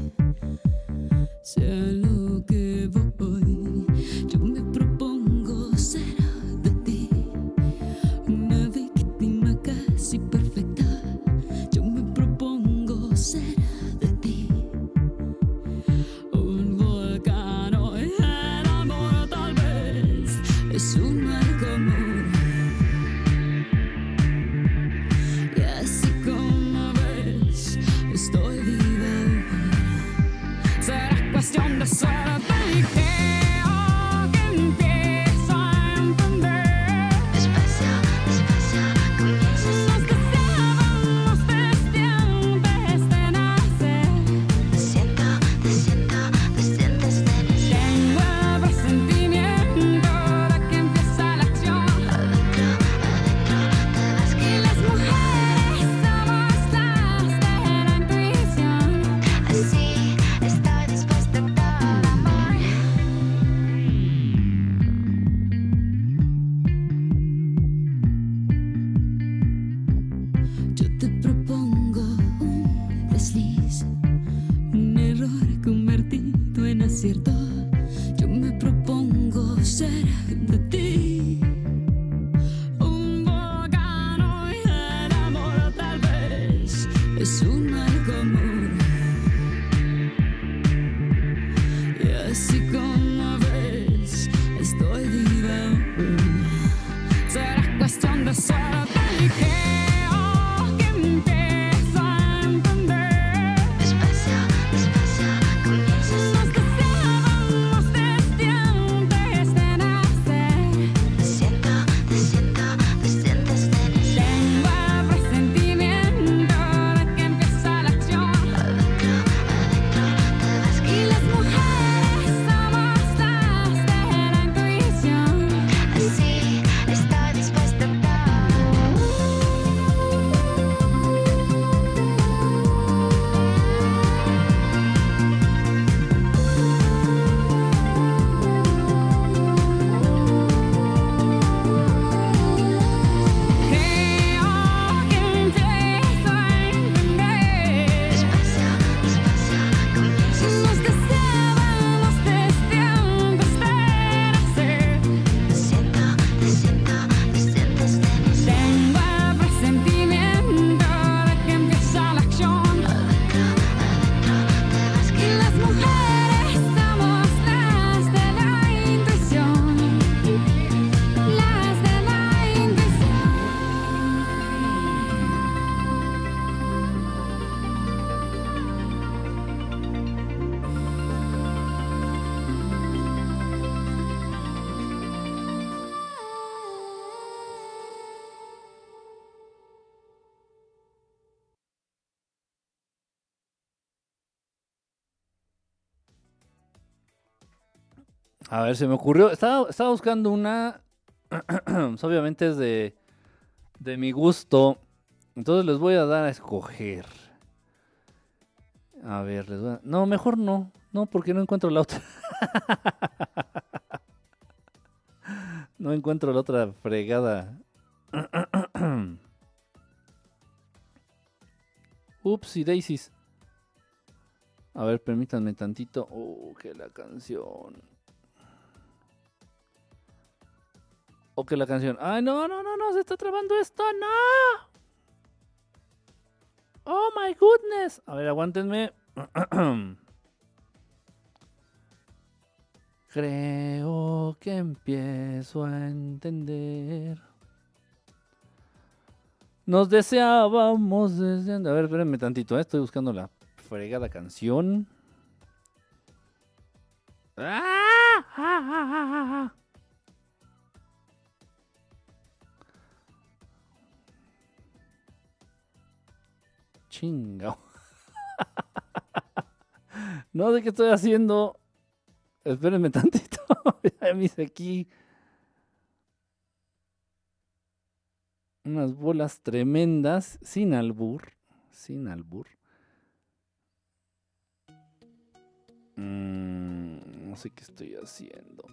[SPEAKER 1] Ver, se me ocurrió. Estaba, buscando una. obviamente es de, de mi gusto. Entonces les voy a dar a escoger. A ver, les voy a... No, mejor no. No, porque no encuentro la otra. no encuentro la otra fregada. Ups y Daisies. A ver, permítanme tantito. Oh, que la canción. O que la canción. Ay, no, no, no, no, se está trabando esto, no. Oh my goodness. A ver, aguántenme. Creo que empiezo a entender. Nos deseábamos desde... A ver, espérenme tantito, ¿eh? estoy buscando la fregada canción. ¡Ah! ¡Ah, ah, ah, Chingao. no sé qué estoy haciendo. Espérenme tantito. ya me hice aquí. Unas bolas tremendas. Sin albur. Sin albur. Mm, no sé qué estoy haciendo.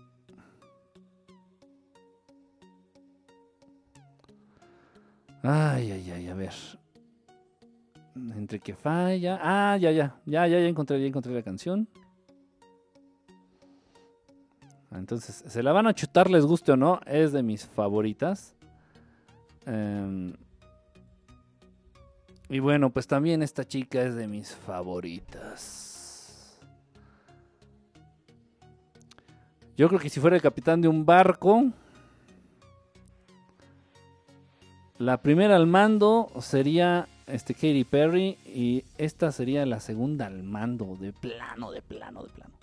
[SPEAKER 1] Ay, ay, ay, a ver. Entre que falla. Ah, ya, ya. Ya, ya, ya encontré, ya encontré la canción. Entonces, se la van a chutar, les guste o no. Es de mis favoritas. Em, y bueno, pues también esta chica es de mis favoritas. Yo creo que si fuera el capitán de un barco, la primera al mando sería este Katy Perry y esta sería la segunda al mando, de plano, de plano, de plano.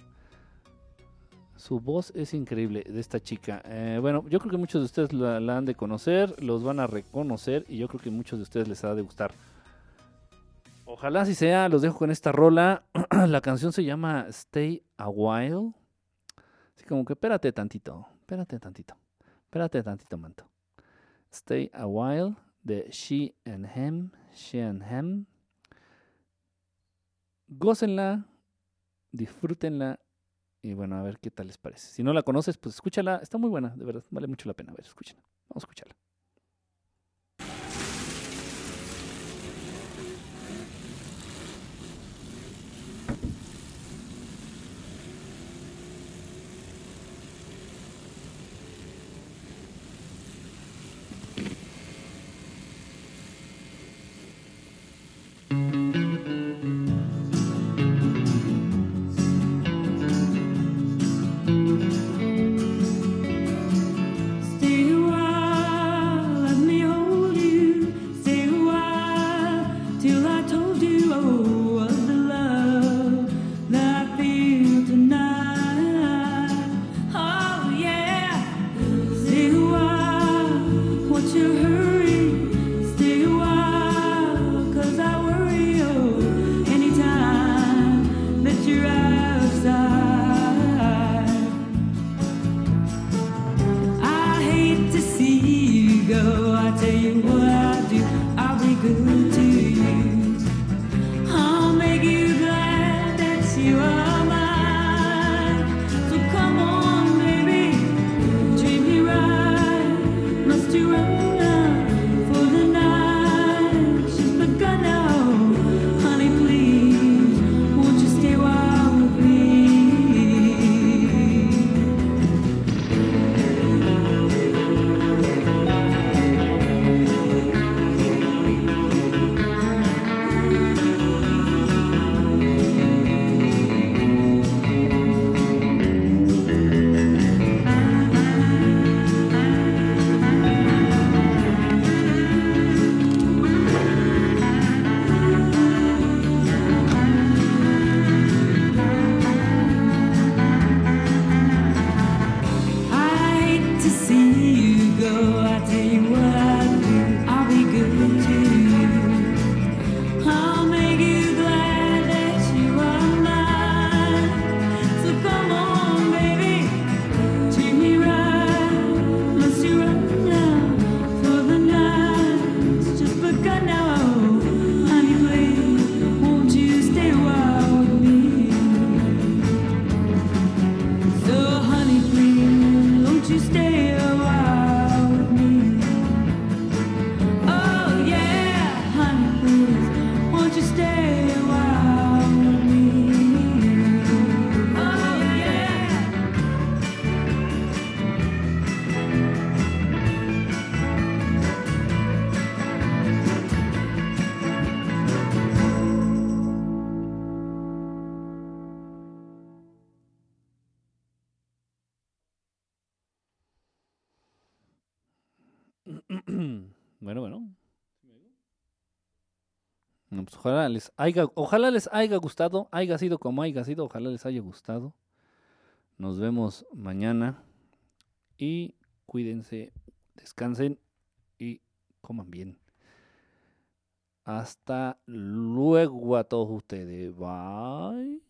[SPEAKER 1] Su voz es increíble de esta chica. Eh, bueno, yo creo que muchos de ustedes la, han de conocer, los van a reconocer y yo creo que muchos de ustedes les ha de gustar. Ojalá si sea, los dejo con esta rola. la canción se llama Stay a While. Así como que espérate tantito, espérate tantito, espérate tantito, manto. Stay a While de She and Him, She and Him. Gócenla, disfrútenla y bueno, a ver qué tal les parece. Si no la conoces, pues escúchala, está muy buena, de verdad, vale mucho la pena. A ver, escúchala. Vamos a escucharla. Ojalá les haya, ojalá les haya gustado, haya sido como haya sido, ojalá les haya gustado. Nos vemos mañana y cuídense, descansen y coman bien. Hasta luego a todos ustedes. Bye.